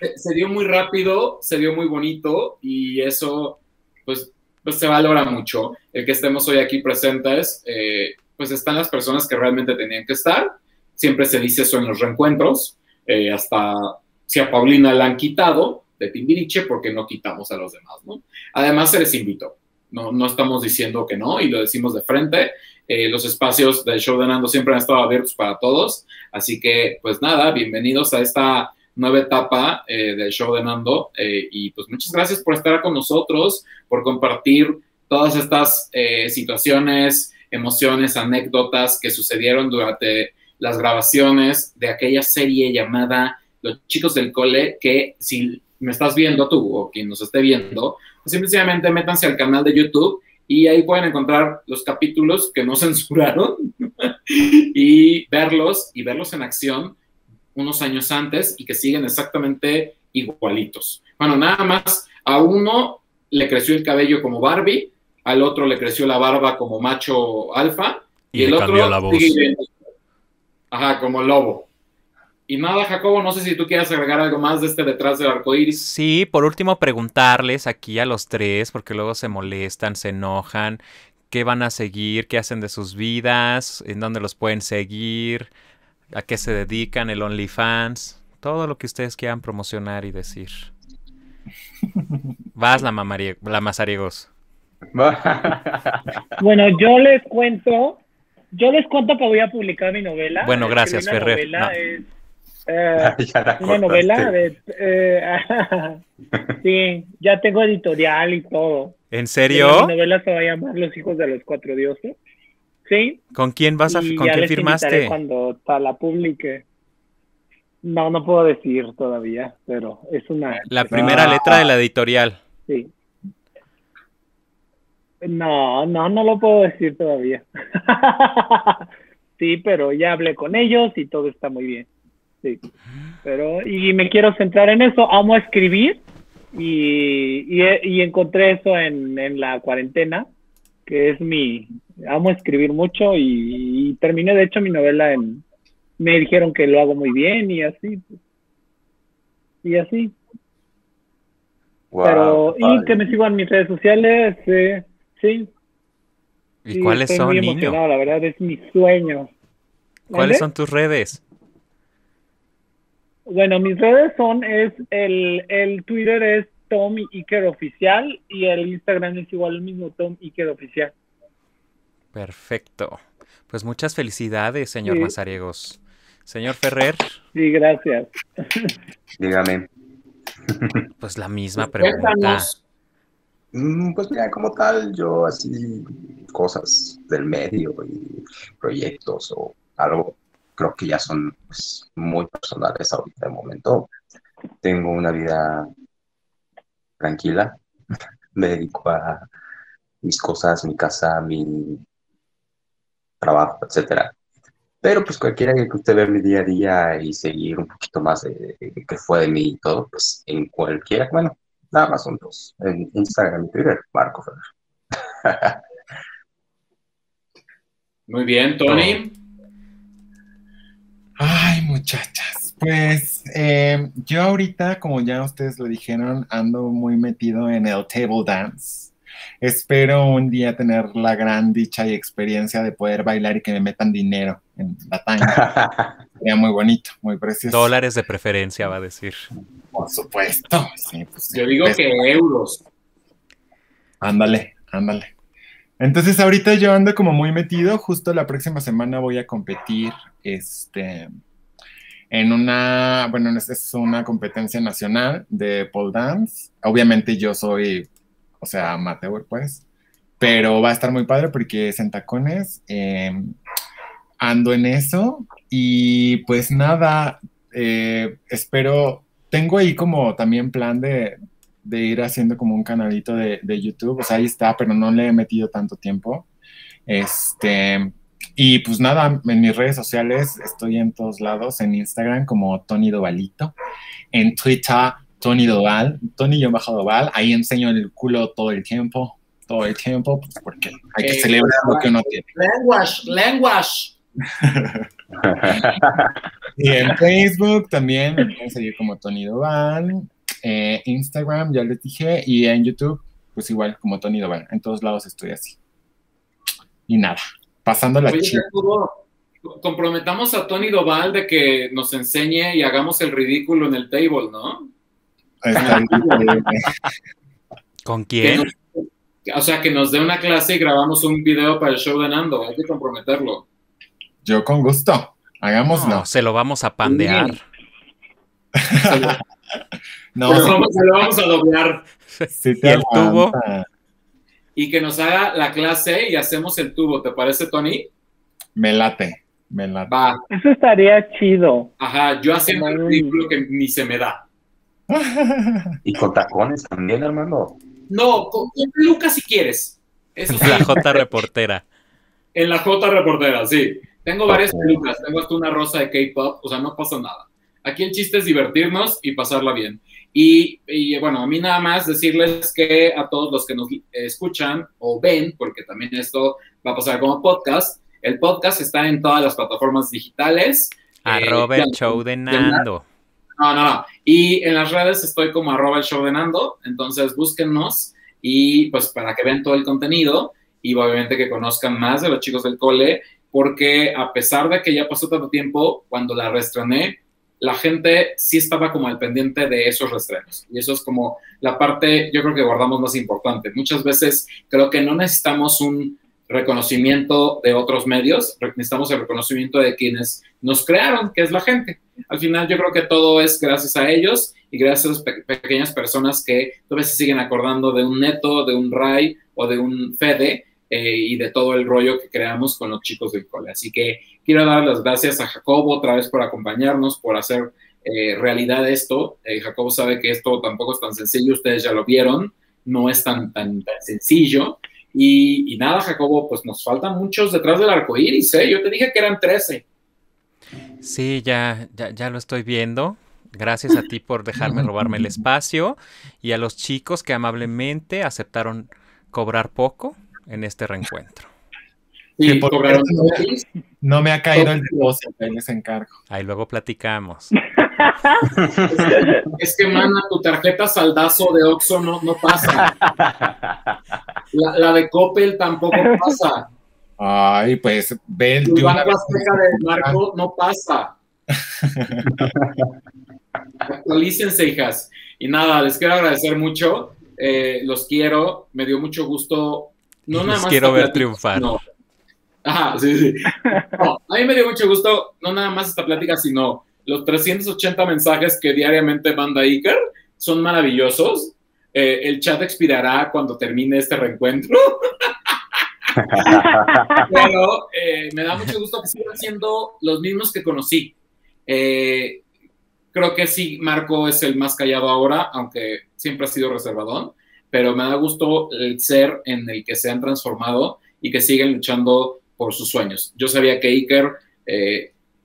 que [laughs] se dio muy rápido, se dio muy bonito y eso, pues, pues se valora mucho. El que estemos hoy aquí presentes, eh, pues están las personas que realmente tenían que estar. Siempre se dice eso en los reencuentros. eh, hasta si a Paulina la han quitado de Timbiriche, porque no quitamos a los demás, ¿no? Además, se les invitó. No, no estamos diciendo que no y lo decimos de frente. Eh, los espacios del show de Nando siempre han estado abiertos para todos. Así que, pues nada, bienvenidos a esta nueva etapa eh, del show de Nando. eh, y pues muchas gracias por estar con nosotros, por compartir todas estas eh, situaciones, emociones, anécdotas que sucedieron durante las grabaciones de aquella serie llamada Los chicos del cole, que si me estás viendo tú o quien nos esté viendo, pues simplemente métanse al canal de YouTube y ahí pueden encontrar los capítulos que no [laughs] censuraron y verlos y verlos en acción unos años antes y que siguen exactamente igualitos. Bueno, nada más a uno le creció el cabello como Barbie, al otro le creció la barba como macho alfa y,
Y
el
le
otro
cambió la voz.
sigue. Ajá, como lobo. Y nada, Jacobo, no sé si tú quieres agregar algo más de este detrás del arco iris.
Sí, por último preguntarles aquí a los tres, porque luego se molestan, se enojan, qué van a seguir, qué hacen de sus vidas, en dónde los pueden seguir, a qué se dedican, el OnlyFans, todo lo que ustedes quieran promocionar y decir. Vas la, mamarie- la Mazariegos. [laughs]
Bueno, yo les cuento, yo les cuento que voy a publicar mi novela.
Bueno, gracias, Ferrer.
novela,
No.
es, eh, [laughs] una novela de, eh, [laughs] sí, ya tengo editorial y todo.
¿En
Mi
serio?
novela se va a llamar Los hijos de los cuatro dioses. Sí.
¿Con quién vas a
y
con
ya
quién
les
firmaste?
Cuando la publique. No, no puedo decir todavía, pero es una.
La primera letra de la editorial.
Sí. No, no, no lo puedo decir todavía. [laughs] sí, pero ya hablé con ellos y todo está muy bien. Sí. Pero, y me quiero centrar en eso. Amo escribir y, y, y encontré eso en, en la cuarentena, que es mi. Amo escribir mucho y, y terminé, de hecho, mi novela en. Me dijeron que lo hago muy bien y así. pues. Y así.
Wow,
Pero, y
padre.
que me sigan en mis redes sociales, eh, sí.
¿Y
sí,
cuáles
estoy
son,
muy
niño?
la verdad, es mi sueño.
¿Cuáles son tus redes?
Bueno, mis redes son, es, el, el Twitter es Tom Iker Oficial y el Instagram es igual el mismo, Tom Iker Oficial.
Perfecto. Pues muchas felicidades, señor
Sí.
Mazariegos. Señor Ferrer,
Sí, gracias.
Dígame.
pues la misma pregunta.
Cuéntanos.
Mm, Pues mira, como tal, yo así cosas del medio y proyectos o algo, creo que ya son pues, muy personales ahorita de momento. Tengo una vida tranquila, [laughs] me dedico a mis cosas, mi casa, mi trabajo, etcétera. Pero pues cualquiera que usted ver mi día a día y seguir un poquito más de, de qué fue de mí y todo, pues en cualquiera, bueno, Nada más son dos. En Instagram y Twitter, Marco Ferrer. [laughs]
Muy bien, Tony.
Ay, muchachas. Pues eh, yo ahorita, como ya ustedes lo dijeron, ando muy metido en el table dance. Espero un día tener la gran dicha y experiencia de poder bailar y que me metan dinero en la tanga. [laughs] Sería muy bonito, muy precioso.
Dólares de preferencia, va a decir.
Por supuesto. Sí, pues,
Yo digo
pues,
que euros.
Ándale, ándale. Entonces ahorita yo ando como muy metido, justo la próxima semana voy a competir este, en una, bueno, es, una competencia nacional de pole dance. Obviamente yo soy, o sea, amateur pues, pero va a estar muy padre porque es en tacones. eh, ando en eso y pues nada, eh, espero, tengo ahí como también plan de, de ir haciendo como un canalito de, de, YouTube, o sea, ahí está, pero no le he metido tanto tiempo. Este, y pues nada, en mis redes sociales estoy en todos lados, en Instagram como Tony Dovalito, en Twitter Tony Doval, Tony yo bajo Doval, ahí enseño el culo todo el tiempo, todo el tiempo, pues porque hay que eh, celebrar lo que uno tiene.
Language, language. [laughs]
y en Facebook también me pueden seguir como Tony Doval, eh, Instagram, ya les dije, y en YouTube, pues igual como Tony Doval, en todos lados estoy así. Y nada, pasando la chica.
Comprometamos a Tony Doval de que nos enseñe y hagamos el ridículo en el table, ¿no?
¿Con quién?
o sea, que nos dé una clase y grabamos un video para el show de Nando. Hay que comprometerlo.
Yo con gusto. Hagámoslo. No,
se lo vamos a pandear. [laughs]
no, se lo vamos a doblar.
y el tubo.
Y que nos haga la clase y hacemos el tubo. ¿Te parece, Tony?
Me late. Me late.
Va.
Eso estaría chido.
Ajá, yo haciendo el ridículo que ni se me da. [laughs]
y con tacones también, hermano.
No, con, Lucas si quieres.
la J reportera.
En la J reportera, sí. Tengo varias pelucas, tengo hasta una rosa de K-pop, o sea, no pasa nada. Aquí el chiste es divertirnos y pasarla bien. Y, bueno, a mí nada más decirles que a todos los que nos escuchan o ven, porque también esto va a pasar como podcast, el podcast está en todas las plataformas digitales.
Arroba el show de Nando.
No, no, no. Y en las redes estoy como arroba el show de Nando, entonces búsquennos y pues para que vean todo el contenido y obviamente que conozcan más de los chicos del cole, porque a pesar de que ya pasó tanto tiempo, cuando la reestrené, la gente sí estaba como al pendiente de esos restrenos. Y eso es como la parte, yo creo que guardamos más importante. Muchas veces creo que no necesitamos un reconocimiento de otros medios, necesitamos el reconocimiento de quienes nos crearon, que es la gente. Al final yo creo que todo es gracias a ellos y gracias a esas pequeñas personas que todavía se siguen acordando de un Neto, de un Ray o de un Fede eh, y de todo el rollo que creamos con los chicos del cole. Así que quiero dar las gracias a Jacobo otra vez por acompañarnos, por hacer eh, realidad esto. Eh, Jacobo sabe que esto tampoco es tan sencillo, ustedes ya lo vieron, no es tan, tan, tan sencillo. Y, nada, Jacobo, pues nos faltan muchos detrás del arco iris, ¿eh? Yo te dije que eran 13.
Sí, ya, ya, ya lo estoy viendo. Gracias a ti por dejarme robarme el espacio y a los chicos que amablemente aceptaron cobrar poco en este reencuentro.
Sí, cobraron no me ha caído el depósito, ahí les encargo.
Ahí luego platicamos. [laughs]
es que, mana, tu tarjeta saldazo de Oxxo no, no pasa. La, de Coppel tampoco pasa.
Ay, pues ven.
Tu banco de Marco no pasa. Actualícense, hijas. Y nada, les quiero agradecer mucho. Eh, los quiero. Me dio mucho gusto. No nada más
quiero ver triunfar.
Ajá, sí, sí. a mí me dio mucho gusto, no nada más esta plática, sino los 380 mensajes que diariamente manda Iker son maravillosos. Eh, el chat expirará cuando termine este reencuentro. [laughs] Pero eh, me da mucho gusto que sigan siendo los mismos que conocí. Eh, creo que sí, Marco es el más callado ahora, aunque siempre ha sido reservadón, pero me da gusto el ser en el que se han transformado y que siguen luchando por sus sueños. Yo sabía que Iker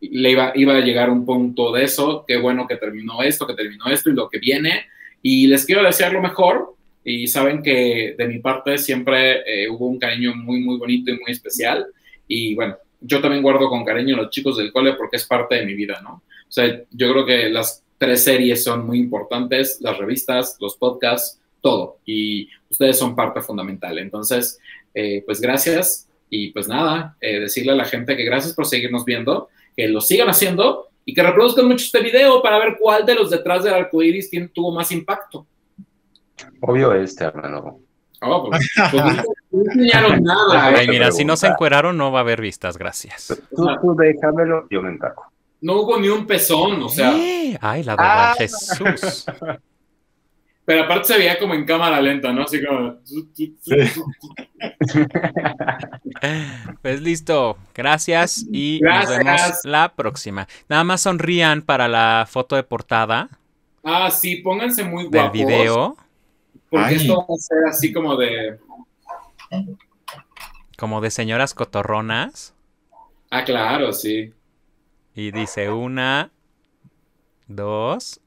le iba, iba a llegar un punto de eso, qué bueno que terminó esto, que terminó esto y lo que viene. Y les quiero desear lo mejor y saben que de mi parte siempre eh, hubo un cariño muy, muy bonito y muy especial. Y bueno, yo también guardo con cariño a los chicos del cole porque es parte de mi vida, ¿no? O sea, yo creo que las tres series son muy importantes, las revistas, los podcasts, todo. Y ustedes son parte fundamental. Entonces, eh, pues gracias. Y pues nada, eh, decirle a la gente que gracias por seguirnos viendo que lo sigan haciendo y que reproduzcan mucho este video para ver cuál de los detrás del arco iris tuvo más impacto.
Obvio este, hermano.
Oh, pues, pues no, enseñaron [laughs] nada.
Ay, mira, si no se encueraron, no va a haber vistas, gracias.
Tú, tú déjamelo, yo me encargo.
No hubo ni un pezón, o sea.
Ay, la verdad, ah. Jesús. [laughs]
Pero aparte se veía como en cámara lenta, ¿no? Así como. [laughs]
Pues listo, gracias y nos vemos la próxima. Nada más sonrían para la foto de portada.
Ah, sí, pónganse muy guapos.
Del video.
Porque esto va a ser así como de.
Como de señoras cotorronas.
Ah, claro, sí.
Y dice una, dos,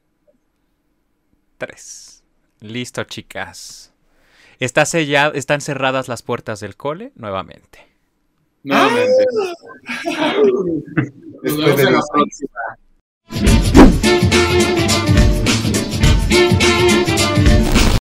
tres. Listo, chicas. Está sellado, están cerradas las puertas del cole nuevamente.
Nuevamente. [laughs] Nos vemos
de
la próxima.